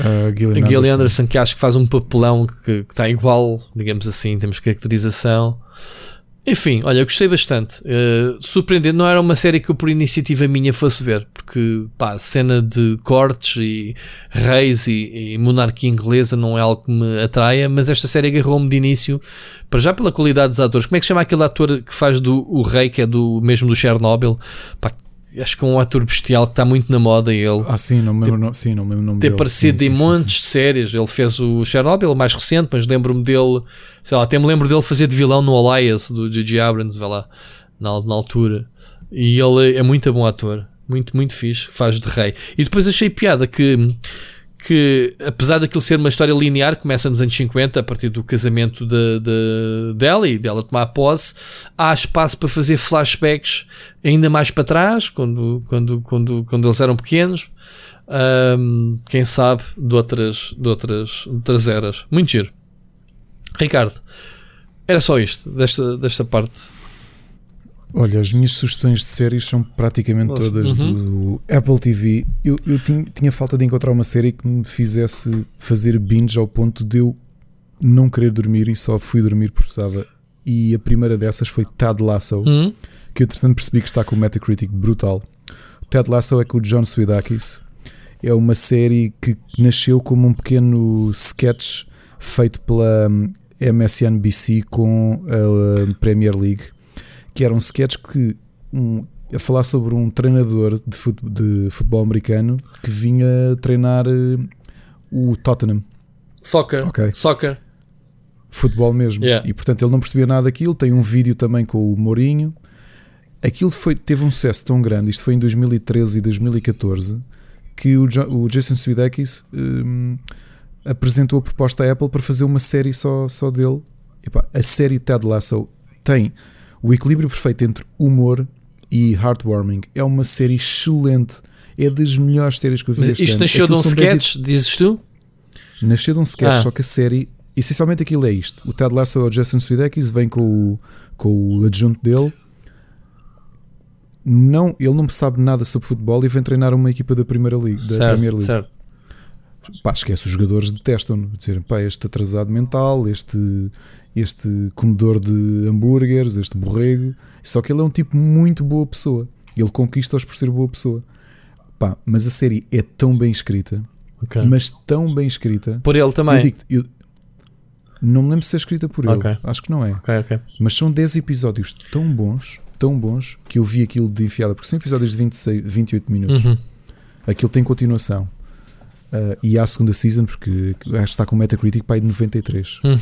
Uh, Gillian, Anderson. Anderson. que acho que faz um papelão que, que está igual, digamos assim, temos caracterização. Enfim, olha, eu gostei bastante. Uh, surpreendente, não era uma série que eu por iniciativa minha fosse ver, porque pá, cena de cortes e reis e, e monarquia inglesa não é algo que me atraia, mas esta série agarrou-me de início, para já pela qualidade dos atores. Como é que se chama aquele ator que faz do o rei, que é do mesmo do Chernobyl? Pá, acho que é um ator bestial que está muito na moda. Ele ah, sim, não me lembro, não, sim, não lembro o nome ter dele. aparecido sim, em sim, montes sim, de séries. Ele fez o Chernobyl, o mais recente, mas lembro-me dele, sei lá, até me lembro dele fazer de vilão no Elias do J.J. Abrams, vai lá, na, na altura. E ele é muito bom ator, muito, muito fixe, faz de rei. E depois achei piada que, que apesar daquilo ser uma história linear, começa nos anos 50, a partir do casamento de, de, dela e dela tomar posse, há espaço para fazer flashbacks ainda mais para trás, quando, quando, quando, quando eles eram pequenos. Um, quem sabe de outras, de outras, de outras eras. Muito giro. Ricardo, era só isto, desta, desta parte. Olha, as minhas sugestões de séries são praticamente Nossa, todas uhum. do Apple TV. Eu, eu tinha, tinha falta de encontrar uma série que me fizesse fazer binge ao ponto de eu não querer dormir e só fui dormir porque precisava. E a primeira dessas foi Ted Lasso, Uhum. que eu entretanto percebi que está com o Metacritic brutal. Ted Lasso é com o John Swidakis. É uma série que nasceu como um pequeno sketch feito pela hum, MSNBC com a hum, Premier League que era um sketch que um, a falar sobre um treinador de futebol, de futebol americano que vinha treinar uh, o Tottenham. Soccer. Ok. Soccer. Futebol mesmo. Yeah. E portanto ele não percebia nada daquilo. Tem um vídeo também com o Mourinho. Aquilo foi, teve um sucesso tão grande, isto foi em 2013 e 2014, que o, o Jason Sudeikis um, apresentou a proposta à Apple para fazer uma série só, só dele. Epá, a série Ted Lasso tem o equilíbrio perfeito entre humor e heartwarming. É uma série excelente. É das melhores séries que eu vi Mas este isto ano. nasceu de um são dez sketch, dizes tu? Nasceu de um sketch, Ah. só que a série, essencialmente aquilo é isto: o Ted Lasso é o Jason Sudeikis, vem com o, com o adjunto dele. Não, ele não sabe nada sobre futebol e vem treinar uma equipa da Primeira Liga, da Certo, Premier League. certo. Pá, esquece, os jogadores detestam-no. Dizerem, pá, este atrasado mental, este, este comedor de hambúrgueres, este borrego. Só que ele é um tipo muito boa pessoa. Ele conquista-os por ser boa pessoa. Pá, mas a série é tão bem escrita, Ok. mas tão bem escrita. Por ele também. Eu eu não me lembro se é escrita por ele. Ok. Acho que não é. Ok, ok. Mas são 10 episódios tão bons, tão bons, que eu vi aquilo de enfiada, porque são episódios de 26, 28 minutos. Uhum. Aquilo tem continuação. Ah, e há a segunda season, porque acho que está com Metacritic para aí de 93. Hum.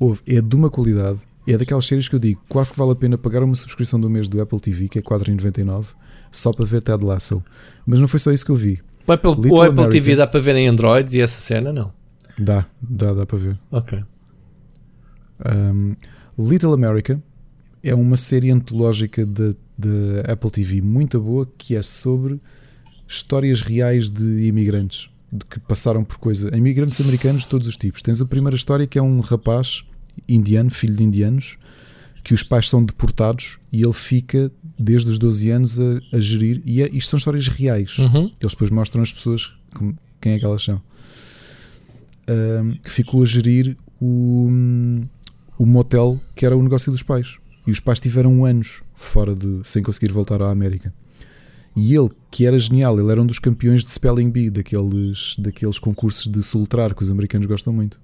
Houve, é de uma qualidade, é daquelas séries que eu digo, quase que vale a pena pagar uma subscrição do mês do Apple TV, que é 4,99, só para ver Ted Lasso. Mas não foi só isso que eu vi. O Apple, Little o Apple America- TV dá para ver em Android e essa cena? Não. Dá, dá, dá para ver. Ok. Um, Little America é uma série antológica da Apple TV muito boa que é sobre histórias reais de imigrantes de que passaram por coisa. Imigrantes americanos de todos os tipos. Tens a primeira história que é um rapaz indiano, filho de indianos, que os pais são deportados e ele fica desde os 12 anos a, a gerir. E é, isto são histórias reais. Uhum. Eles depois mostram as pessoas como- quem é que elas são. Ahm, que ficou a gerir o, o motel que era o negócio dos pais. E os pais tiveram anos fora de sem conseguir voltar à América. E ele, que era genial, ele era um dos campeões de Spelling Bee, daqueles, daqueles concursos de soltar que os americanos gostam muito.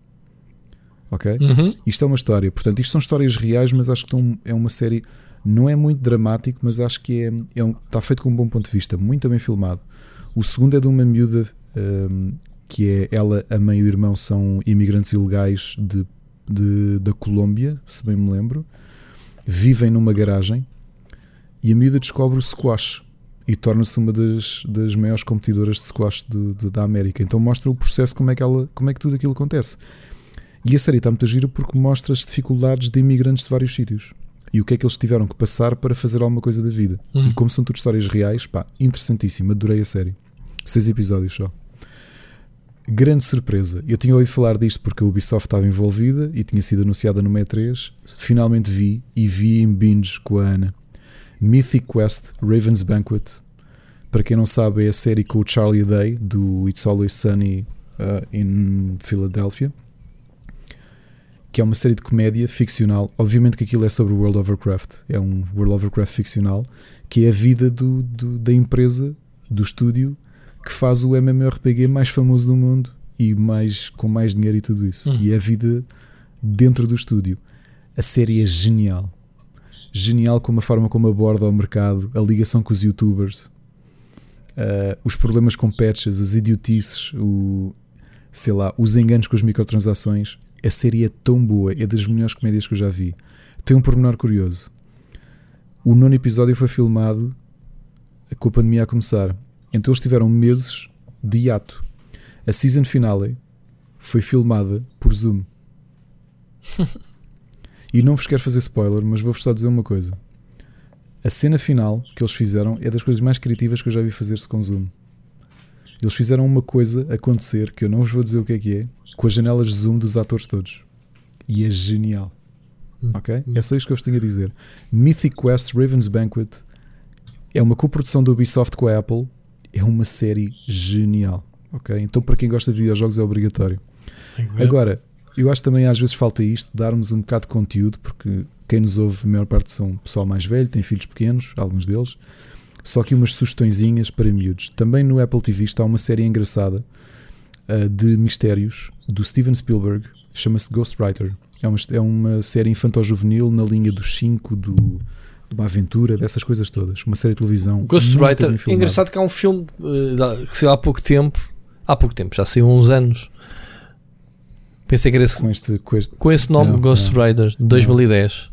Ok? Uhum. Isto é uma história. Portanto, isto são histórias reais, mas acho que estão- é uma série. Não é muito dramático, mas acho que é, é um- está feito com um bom ponto de vista, muito bem filmado. O segundo é de uma miúda hum, que é ela, a mãe e o irmão são imigrantes ilegais de, de- da Colômbia, se bem me lembro. Vivem numa garagem e a miúda descobre o squash e torna-se uma das, das maiores competidoras de squash do- do- da América. Então mostra o processo, como é, que ela, como é que tudo aquilo acontece. E a série está muito gira porque mostra as dificuldades de imigrantes de vários sítios e o que é que eles tiveram que passar para fazer alguma coisa da vida. Hum. E como são tudo histórias reais, pá, interessantíssimo. Adorei a série. Seis episódios só. Grande surpresa. Eu tinha ouvido falar disto porque a Ubisoft estava envolvida e tinha sido anunciada no E3. Finalmente vi e vi em binge com a Ana. Mythic Quest Raven's Banquet. Para quem não sabe, é a série com o Charlie Day do It's Always Sunny uh, in Philadelphia que é uma série de comédia ficcional. Obviamente que aquilo é sobre o World of Warcraft, é um World of Warcraft ficcional, que é a vida do, do- da empresa do estúdio que faz o MMORPG mais famoso do mundo e mais, com mais dinheiro e tudo isso. Hum. E é a vida dentro do estúdio. A série é genial. Genial como a forma como aborda o mercado, a ligação com os youtubers, uh, os problemas com patches, as idiotices, o, sei lá, os enganos com as microtransações. A série é tão boa, é das melhores comédias que eu já vi. Tem um pormenor curioso. O nono episódio foi filmado com a pandemia a começar. Então eles tiveram meses de hiato. A season finale foi filmada por Zoom. e não vos quero fazer spoiler, mas vou-vos só dizer uma coisa. A cena final que eles fizeram é das coisas mais criativas que eu já vi fazer-se com Zoom. Eles fizeram uma coisa acontecer que eu não vos vou dizer o que é que é, com as janelas de Zoom dos atores todos. E é genial. Ok? É só isto que eu vos tenho a dizer. Mythic Quest Raven's Banquet é uma coprodução da Ubisoft com a Apple. É uma série genial. Ok? Então, para quem gosta de videojogos, é obrigatório. Agora, eu acho também às vezes falta isto, darmos um bocado de conteúdo, porque quem nos ouve, a maior parte são pessoal mais velho, tem filhos pequenos, alguns deles. Só que umas sugestõezinhas para miúdos. Também no Apple TV está uma série engraçada uh, de mistérios do Steven Spielberg, chama-se Ghostwriter. É uma, é uma série infantil-juvenil na linha dos 5, do, de uma aventura, dessas coisas todas. Uma série de televisão. Ghostwriter, é engraçado que há um filme eh, que saiu há pouco tempo. Há pouco tempo, já saiu há uns anos. Pensei que era esse, Com este, com este com esse nome, Não, Ghost Rider, de 2010.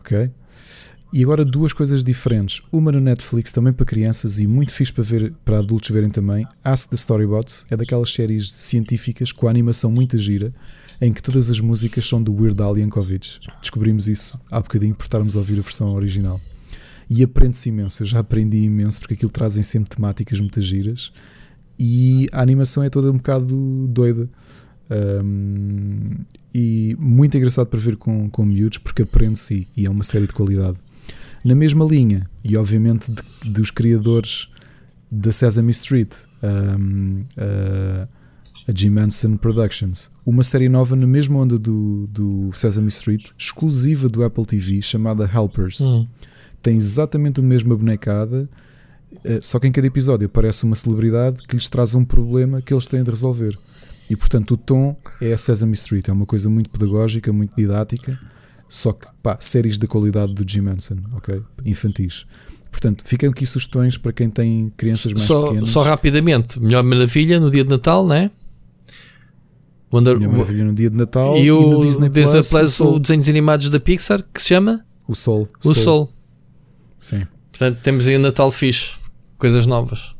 Ok. E agora duas coisas diferentes. Uma no Netflix também para crianças e muito fixe para ver para adultos verem também. Ask the Storybots é daquelas séries científicas com a animação muito gira em que todas as músicas são do Weird Al Yankovic. Descobrimos isso há bocadinho por estarmos a ouvir a versão original. E aprende-se imenso. Eu já aprendi imenso porque aquilo trazem sempre temáticas muito giras e a animação é toda um bocado doida. Um, e muito engraçado para ver com, com miúdos porque aprende-se e, é uma série de qualidade. Na mesma linha, e obviamente de- dos criadores da Sesame Street, um, uh, a Jim Henson Productions, uma série nova na mesma onda do, do Sesame Street, exclusiva do Apple TV, chamada Helpers. Hum. Tem exatamente a mesma bonecada, eh, só que em cada episódio aparece uma celebridade que lhes traz um problema que eles têm de resolver. E portanto o tom é a Sesame Street, é uma coisa muito pedagógica, muito didática, só que pá, séries da qualidade do Jim Henson, ok? Infantis. Portanto, ficam aqui sugestões para quem tem crianças mais Só, pequenas. só rapidamente, Melhor Maravilha no dia de Natal, né? Wonder, Minha Maravilha no dia de Natal e e, o no Disney, Disney Plus, Plus, o Sol. o desenhos animados da Pixar que se chama O Sol. O Sol. Sim. Portanto, temos aí o Natal fixe, coisas novas.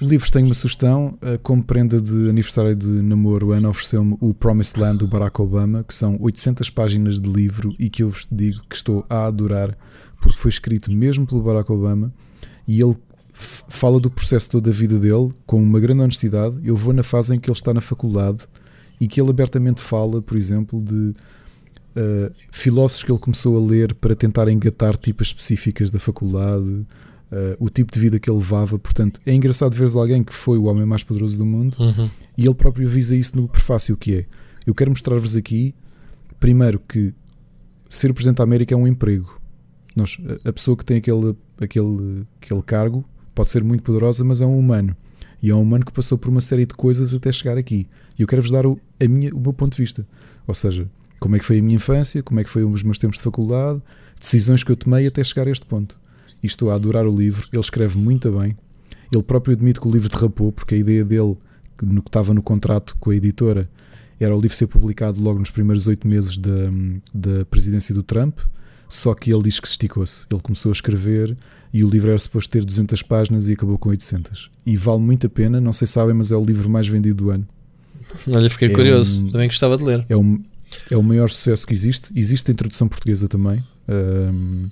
Livros tenho uma sugestão. eh, Como prenda de aniversário de namoro, Ana ofereceu-me o Promised Land do Barack Obama, que são 800 páginas de livro e que eu vos digo que estou a adorar, porque foi escrito mesmo pelo Barack Obama e ele fala do processo todo da vida dele com uma grande honestidade. Eu vou na fase em que ele está na faculdade e que ele abertamente fala, por exemplo, de eh, filósofos que ele começou a ler para tentar engatar tipas específicas da faculdade, eh, o tipo de vida que ele levava. Portanto, é engraçado ver alguém que foi o homem mais poderoso do mundo Uhum. e ele próprio avisa isso no prefácio que é. Eu quero mostrar-vos aqui, primeiro, que ser Presidente da América é um emprego. Nós, a- a pessoa que tem aquele, aquele, aquele cargo pode ser muito poderosa, mas é um humano. E é um humano que passou por uma série de coisas até chegar aqui. E eu quero-vos dar o, a minha, o meu ponto de vista. Ou seja, como é que foi a minha infância, como é que foi os meus tempos de faculdade, decisões que eu tomei até chegar a este ponto. E estou a adorar o livro, ele escreve muito bem. Ele próprio admite que o livro derrapou, porque a ideia dele, no que estava no contrato com a editora, era o livro ser publicado logo nos primeiros oito meses da, da presidência do Trump. Só que ele diz que se esticou-se. Ele começou a escrever e o livro era suposto ter 200 páginas e acabou com 800. E vale muito a pena, não sei se sabem, mas é o livro mais vendido do ano. Olha, fiquei É curioso, um- também gostava de ler. É o, é o maior sucesso que existe. Existe a introdução portuguesa também. Ahm,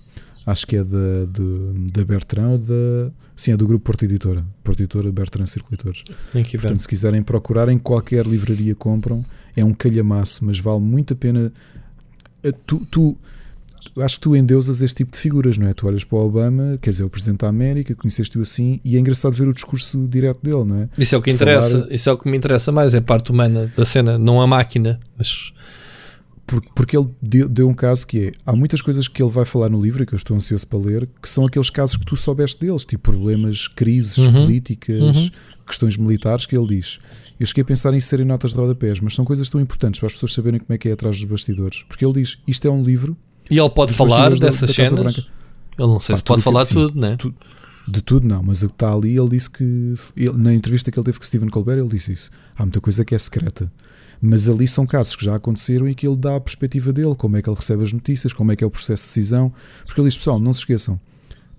acho que é da, do- da Bertrand ou da. Sim, é do grupo Porto Editora. Porto Editora, Bertrand ver. Portanto, se quiserem procurar em qualquer livraria, compram. É um calhamaço, mas vale muito a pena. Eh, Tu, tu- acho que tu endeusas este tipo de figuras, não é? Tu olhas para o Obama, quer dizer, o Presidente da América, conheceste-o assim, e é engraçado ver o discurso direto dele, não é? Isso é o que De interessa, falar- isso é o que me interessa mais, é a parte humana da cena, não a máquina, mas Porque ele deu, um caso que é: há muitas coisas que ele vai falar no livro e que eu estou ansioso para ler, que são aqueles casos que tu soubeste deles, tipo problemas, crises Uhum. políticas, Uhum. questões militares, que ele diz. Eu cheguei a pensar em serem notas de rodapés, mas são coisas tão importantes para as pessoas saberem como é que é atrás dos bastidores. Porque ele diz: isto é um livro. E ele pode falar da- dessas da Casa cenas? Ele não sei Pá, se pode falar que- sim, tudo, né? tu- de tudo não, mas o que está ali, ele disse que ele- na entrevista que ele teve com Stephen Colbert, ele disse isso. Há muita coisa que é secreta. Mas ali são casos que já aconteceram e que ele dá a perspectiva dele, como é que ele recebe as notícias, como é que é o processo de decisão. Porque ele diz, pessoal, não se esqueçam,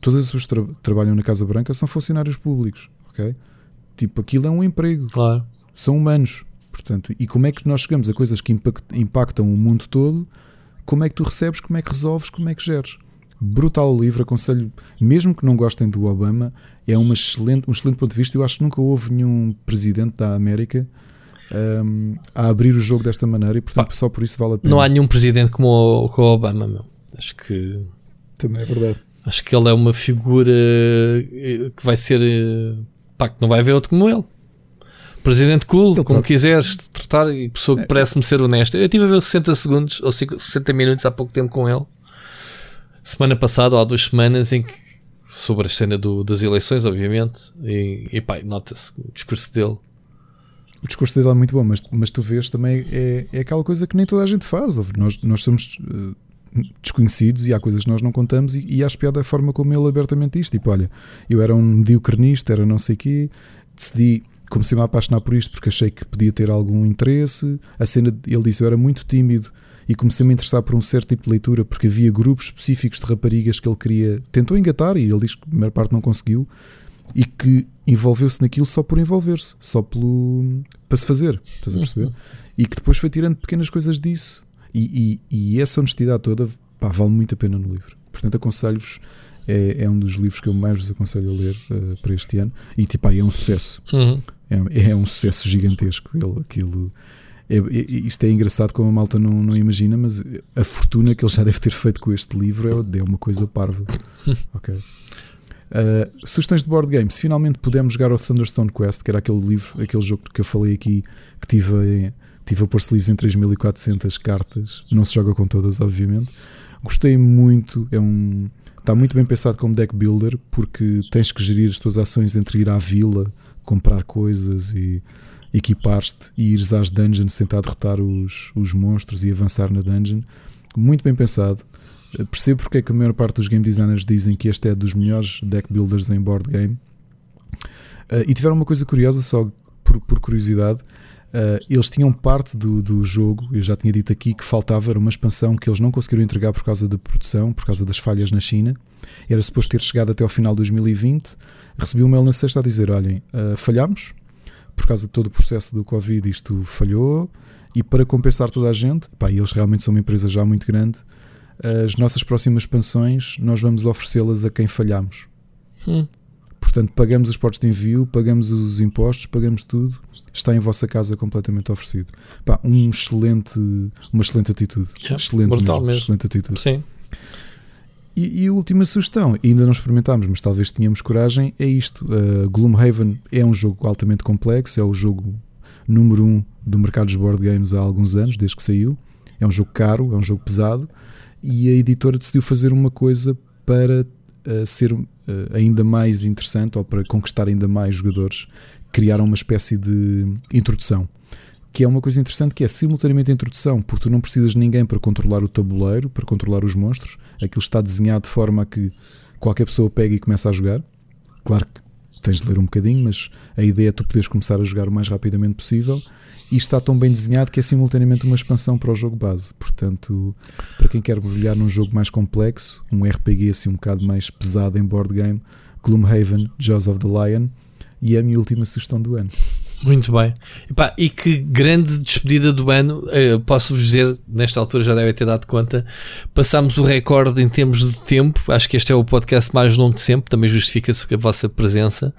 todas as pessoas que tra- trabalham na Casa Branca são funcionários públicos, ok? Tipo, aquilo é um emprego. Claro. São humanos. Portanto, e como é que nós chegamos a coisas que impact- impactam o mundo todo? Como é que tu recebes, como é que resolves, como é que geres? Brutal o livro, aconselho, mesmo que não gostem do Obama, é uma excelente, um excelente ponto de vista. Eu acho que nunca houve nenhum presidente da América hum, a abrir o jogo desta maneira e, portanto, só por isso vale a pena. Não há nenhum presidente como o, como o Obama, meu. Acho que. Também é verdade. Acho que ele é uma figura eh, que vai ser. eh, Pá, que não vai haver outro como ele. Presidente cool, como quiseres tratar, e pessoa que parece-me ser honesta. Eu estive a ver 60 segundos ou 5 60 minutos há pouco tempo com ele, semana passada ou há duas semanas, em que sobre a cena do- das eleições, obviamente, e, e pá, nota-se o discurso dele. O discurso dele é muito bom, mas, mas tu vês também é, é aquela coisa que nem toda a gente faz. Nós, nós somos eh, desconhecidos e há coisas que nós não contamos e, e acho piada a forma como ele abertamente diz. Tipo, olha, eu era um medíocre nisto, era não sei o quê, decidi, comecei-me a apaixonar por isto porque achei que podia ter algum interesse. A cena, ele disse, eu era muito tímido e comecei-me a interessar por um certo tipo de leitura porque havia grupos específicos de raparigas que ele queria, tentou engatar e ele diz que a maior parte não conseguiu e que envolveu-se naquilo só por envolver-se, só pelo para se fazer, estás a perceber? E que depois foi tirando pequenas coisas disso. E, e- e essa honestidade toda pá, vale muito a pena no livro. Portanto, aconselho-vos, é, é um dos livros que eu mais vos aconselho a ler eh, para este ano. E tipo, aí é um sucesso. Uhum. É, é um sucesso gigantesco. Ele, aquilo, é, é- isto é engraçado como a malta não, não imagina, mas a fortuna que ele já deve ter feito com este livro é, é uma coisa parva. ok. Uh, sugestões de board games. Finalmente pudemos jogar o Thunderstone Quest, que era aquele livro, aquele jogo que eu falei aqui, que tive, em- tive a pôr-se livros em 3400 cartas. Não se joga com todas, obviamente. Gostei muito. É um, está muito bem pensado como deck builder, porque tens que gerir as tuas ações entre ir à vila, comprar coisas e equipar-te e ires às dungeons tentar derrotar os, os monstros e avançar na dungeon. Muito bem pensado. Percebo porque é que a maior parte dos game designers dizem que este é dos melhores deck builders em board game. Eh, e tiveram uma coisa curiosa, só por, por curiosidade. eh, eles tinham parte do, do jogo, eu já tinha dito aqui, que faltava era uma expansão que eles não conseguiram entregar por causa da produção, por causa das falhas na China. Era suposto ter chegado até ao final de 2020. Recebi um mail na sexta a dizer: olhem, eh, falhámos por causa de todo o processo do Covid, isto falhou. E para compensar toda a gente, pá, eles realmente são uma empresa já muito grande, as nossas próximas expansões nós vamos oferecê-las a quem falhamos. Hum. Portanto, pagamos os portos de envio, pagamos os impostos, pagamos tudo. Está em vossa casa completamente oferecido. Pá, um excelente, uma excelente atitude. Excelente, brutal mesmo, mesmo. excelente atitude. Sim. E, e a última sugestão, ainda não experimentámos, mas talvez tenhamos coragem, é isto. Uh, Gloomhaven é um jogo altamente complexo, é o jogo número um do mercado dos board games há alguns anos, desde que saiu. É um jogo caro, é um jogo pesado, e a editora decidiu fazer uma coisa para uh, ser uh, ainda mais interessante ou para conquistar ainda mais jogadores. Criaram uma espécie de introdução que é uma coisa interessante que é simultaneamente a introdução, porque tu não precisas de ninguém para controlar o tabuleiro, para controlar os monstros. Aquilo está desenhado de forma a que qualquer pessoa pegue e comece a jogar. Claro que tens de ler um bocadinho, mas a ideia é tu poderes começar a jogar o mais rapidamente possível. E está tão bem desenhado que é simultaneamente uma expansão para o jogo base. Portanto, para quem quer mergulhar num jogo mais complexo, um RPG assim um bocado mais pesado em board game, Gloomhaven, Jaws of the Lion, e é a minha última sugestão do ano. Muito bem. Epá, e que grande despedida do ano. eh, Posso-vos dizer, nesta altura já devem ter dado conta. Passámos o recorde em termos de tempo. Acho que este é o podcast mais longo de sempre. Também justifica-se a vossa presença.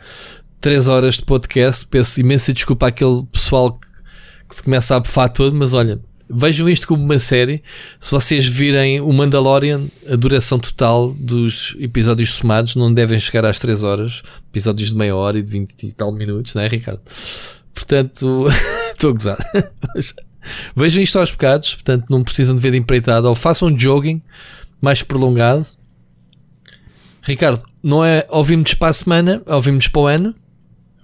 Três horas de podcast. Peço imensa desculpa àquele pessoal que, que se começa a bufar todo. Mas olha, vejam isto como uma série. Se vocês virem o Mandalorian, a duração total dos episódios somados não devem chegar às 3 horas. Episódios de meia hora e de 20 e tal minutos, não é, Ricardo? Portanto, estou a gozar. Vejam isto aos bocados, portanto não precisam de ver de empreitada, ou façam um jogging mais prolongado. Ricardo, não é ouvimos para a semana, ouvimos para o ano.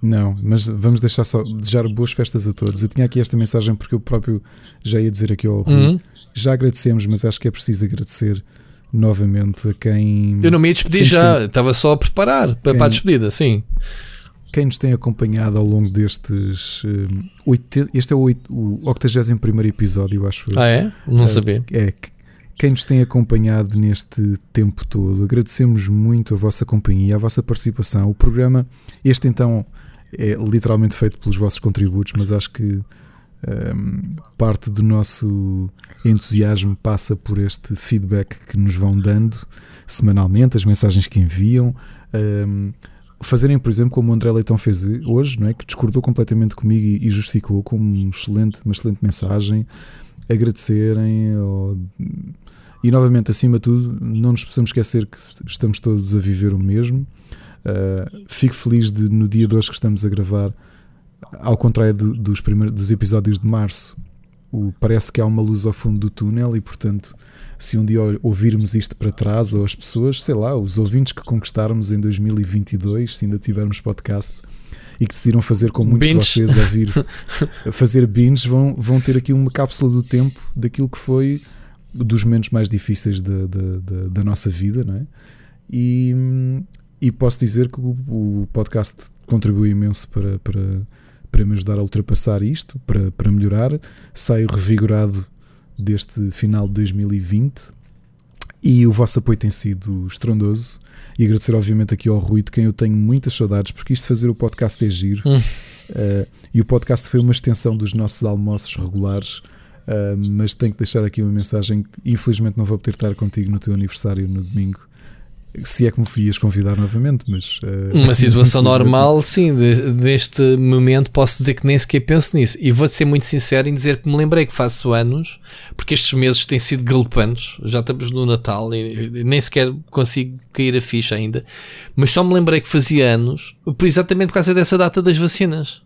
Não, mas vamos deixar só desejar boas festas a todos. Eu tinha aqui esta mensagem porque eu próprio já ia dizer aqui ao Rui. Uhum. Já agradecemos, mas acho que é preciso agradecer novamente a quem. Eu não me ia despedir já, tem- estava só a preparar para, Quem- para a despedida, sim. Quem nos tem acompanhado ao longo destes. hum, 80 este é o, o 81 episódio, acho eu. Ah, é? Não Eh, sabia. É, que- quem nos tem acompanhado neste tempo todo, agradecemos muito a vossa companhia, a vossa participação. O programa, este então, é literalmente feito pelos vossos contributos, mas acho que hum, parte do nosso entusiasmo passa por este feedback que nos vão dando semanalmente, as mensagens que enviam. hum, fazerem, por exemplo, como o André Leitão fez hoje, não é? que discordou completamente comigo e, e justificou com um excelente, uma excelente mensagem, agradecerem ou- e novamente, acima de tudo, não nos possamos esquecer que estamos todos a viver o mesmo. Uh, fico feliz de no dia de hoje que estamos a gravar, ao contrário do- dos, primeiros, dos episódios de março, o- parece que há uma luz ao fundo do túnel e, portanto, se um dia ouvirmos isto para trás, ou as pessoas, sei lá, os ouvintes que conquistarmos em 2022, se ainda tivermos podcast e que decidiram fazer como muitos de Binge. vocês ouvir, fazer binges, vão, vão ter aqui uma cápsula do tempo daquilo que foi dos momentos mais difíceis da, da, da- da nossa vida, não é? E, e posso dizer que o, o podcast contribuiu imenso para, para, para me ajudar a ultrapassar isto, para, para melhorar. Saio revigorado deste final de 2020 e o vosso apoio tem sido estrondoso. E agradecer, obviamente, aqui ao Rui, de quem eu tenho muitas saudades, porque isto de fazer o podcast é giro. Hum. Uh, e o podcast foi uma extensão dos nossos almoços regulares. Uh, mas tenho que deixar aqui uma mensagem. Infelizmente, não vou poder estar contigo no teu aniversário no domingo. Se é que me ias convidar novamente, mas. uh, Uma situação normal, sim, de- deste momento posso dizer que nem sequer penso nisso. E vou-te ser muito sincero em dizer que me lembrei que faço anos, porque estes meses têm sido galopantes. Já estamos no Natal e, e nem sequer consigo cair a ficha ainda. Mas só me lembrei que fazia anos, por exatamente por causa dessa data das vacinas.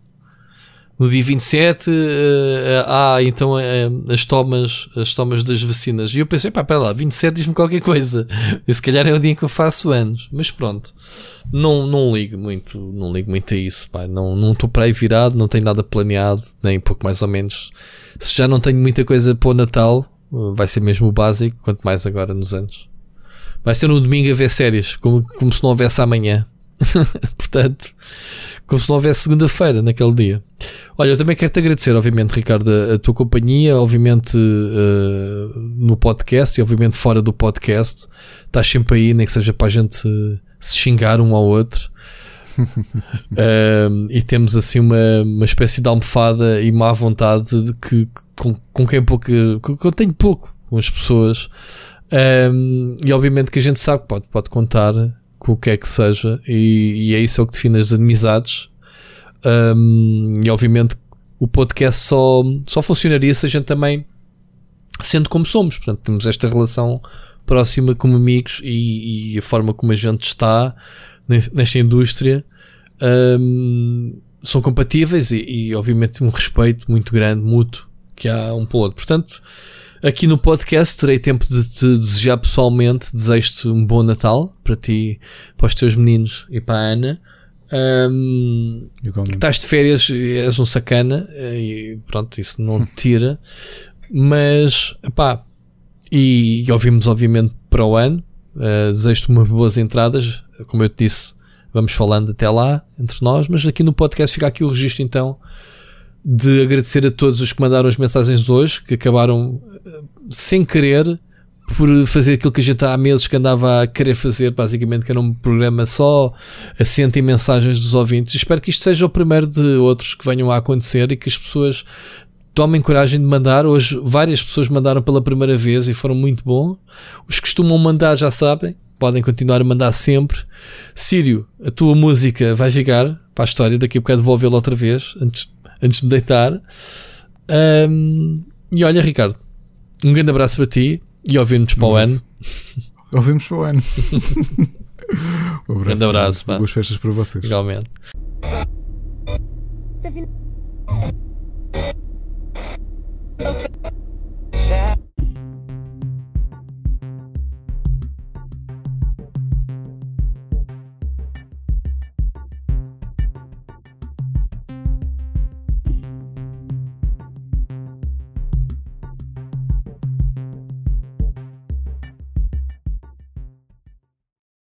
No dia 27 eh, há então eh, as tomas, as tomas das vacinas. E eu pensei, pá, pera lá, 27 diz-me qualquer coisa. E se calhar é o dia em que eu faço anos. Mas pronto, não, não ligo muito, não ligo muito a isso, pá. Não não estou para aí virado, não tenho nada planeado, nem pouco mais ou menos. Se já não tenho muita coisa para o Natal, eh, vai ser mesmo o básico, quanto mais agora nos anos. Vai ser no domingo a ver séries, como, como se não houvesse amanhã. Portanto, como se não houvesse segunda-feira naquele dia. Olha, eu também quero te agradecer, obviamente, Ricardo, a, a tua companhia, obviamente eh, no podcast e obviamente fora do podcast. Estás sempre aí, nem que seja para a gente eh, se xingar um ao outro. Um, e temos assim uma, uma espécie de almofada e má vontade de que, com, com quem pouco, com, que eu tenho pouco com as pessoas. Um, e obviamente que a gente sabe que pode, pode contar com o que é que seja, e, e é isso é o que define as amizades. Um, e obviamente o podcast só, só funcionaria se a gente também sendo como somos. Portanto, temos esta relação próxima como amigos e, e a forma como a gente está nes- nesta indústria hum, são compatíveis e, e, obviamente um respeito muito grande, mútuo, que há um para o outro. Portanto, aqui no podcast terei tempo de te desejar pessoalmente, desejo-te um bom Natal para ti, para os teus meninos e para a Ana. Que estás de férias, és um sacana eh, e pronto, isso não te tira. Mas, pá, e, e ouvimos obviamente para o ano. Uh, Desejo-te umas boas entradas. Como eu te disse, vamos falando até lá entre nós. Mas aqui no podcast fica aqui o registro então de agradecer a todos os que mandaram as mensagens hoje, que acabaram uh, sem querer por fazer aquilo que a gente há meses que andava a querer fazer, basicamente, que era um programa só assente em mensagens dos ouvintes. Espero que isto seja o primeiro de outros que venham a acontecer e que as pessoas tomem coragem de mandar. Hoje várias pessoas mandaram pela primeira vez e foram muito bom. Os que costumam mandar já sabem, podem continuar a mandar sempre. Sírio, a tua música vai ficar para a história, daqui a bocado vou ouvi-la outra vez, antes, antes de me deitar. Um, e olha, Ricardo, um grande abraço para ti e ouvimos para o ano. Ouvimos para o ano. um abraço. Grande abraço. Boas festas para vocês. Igualmente.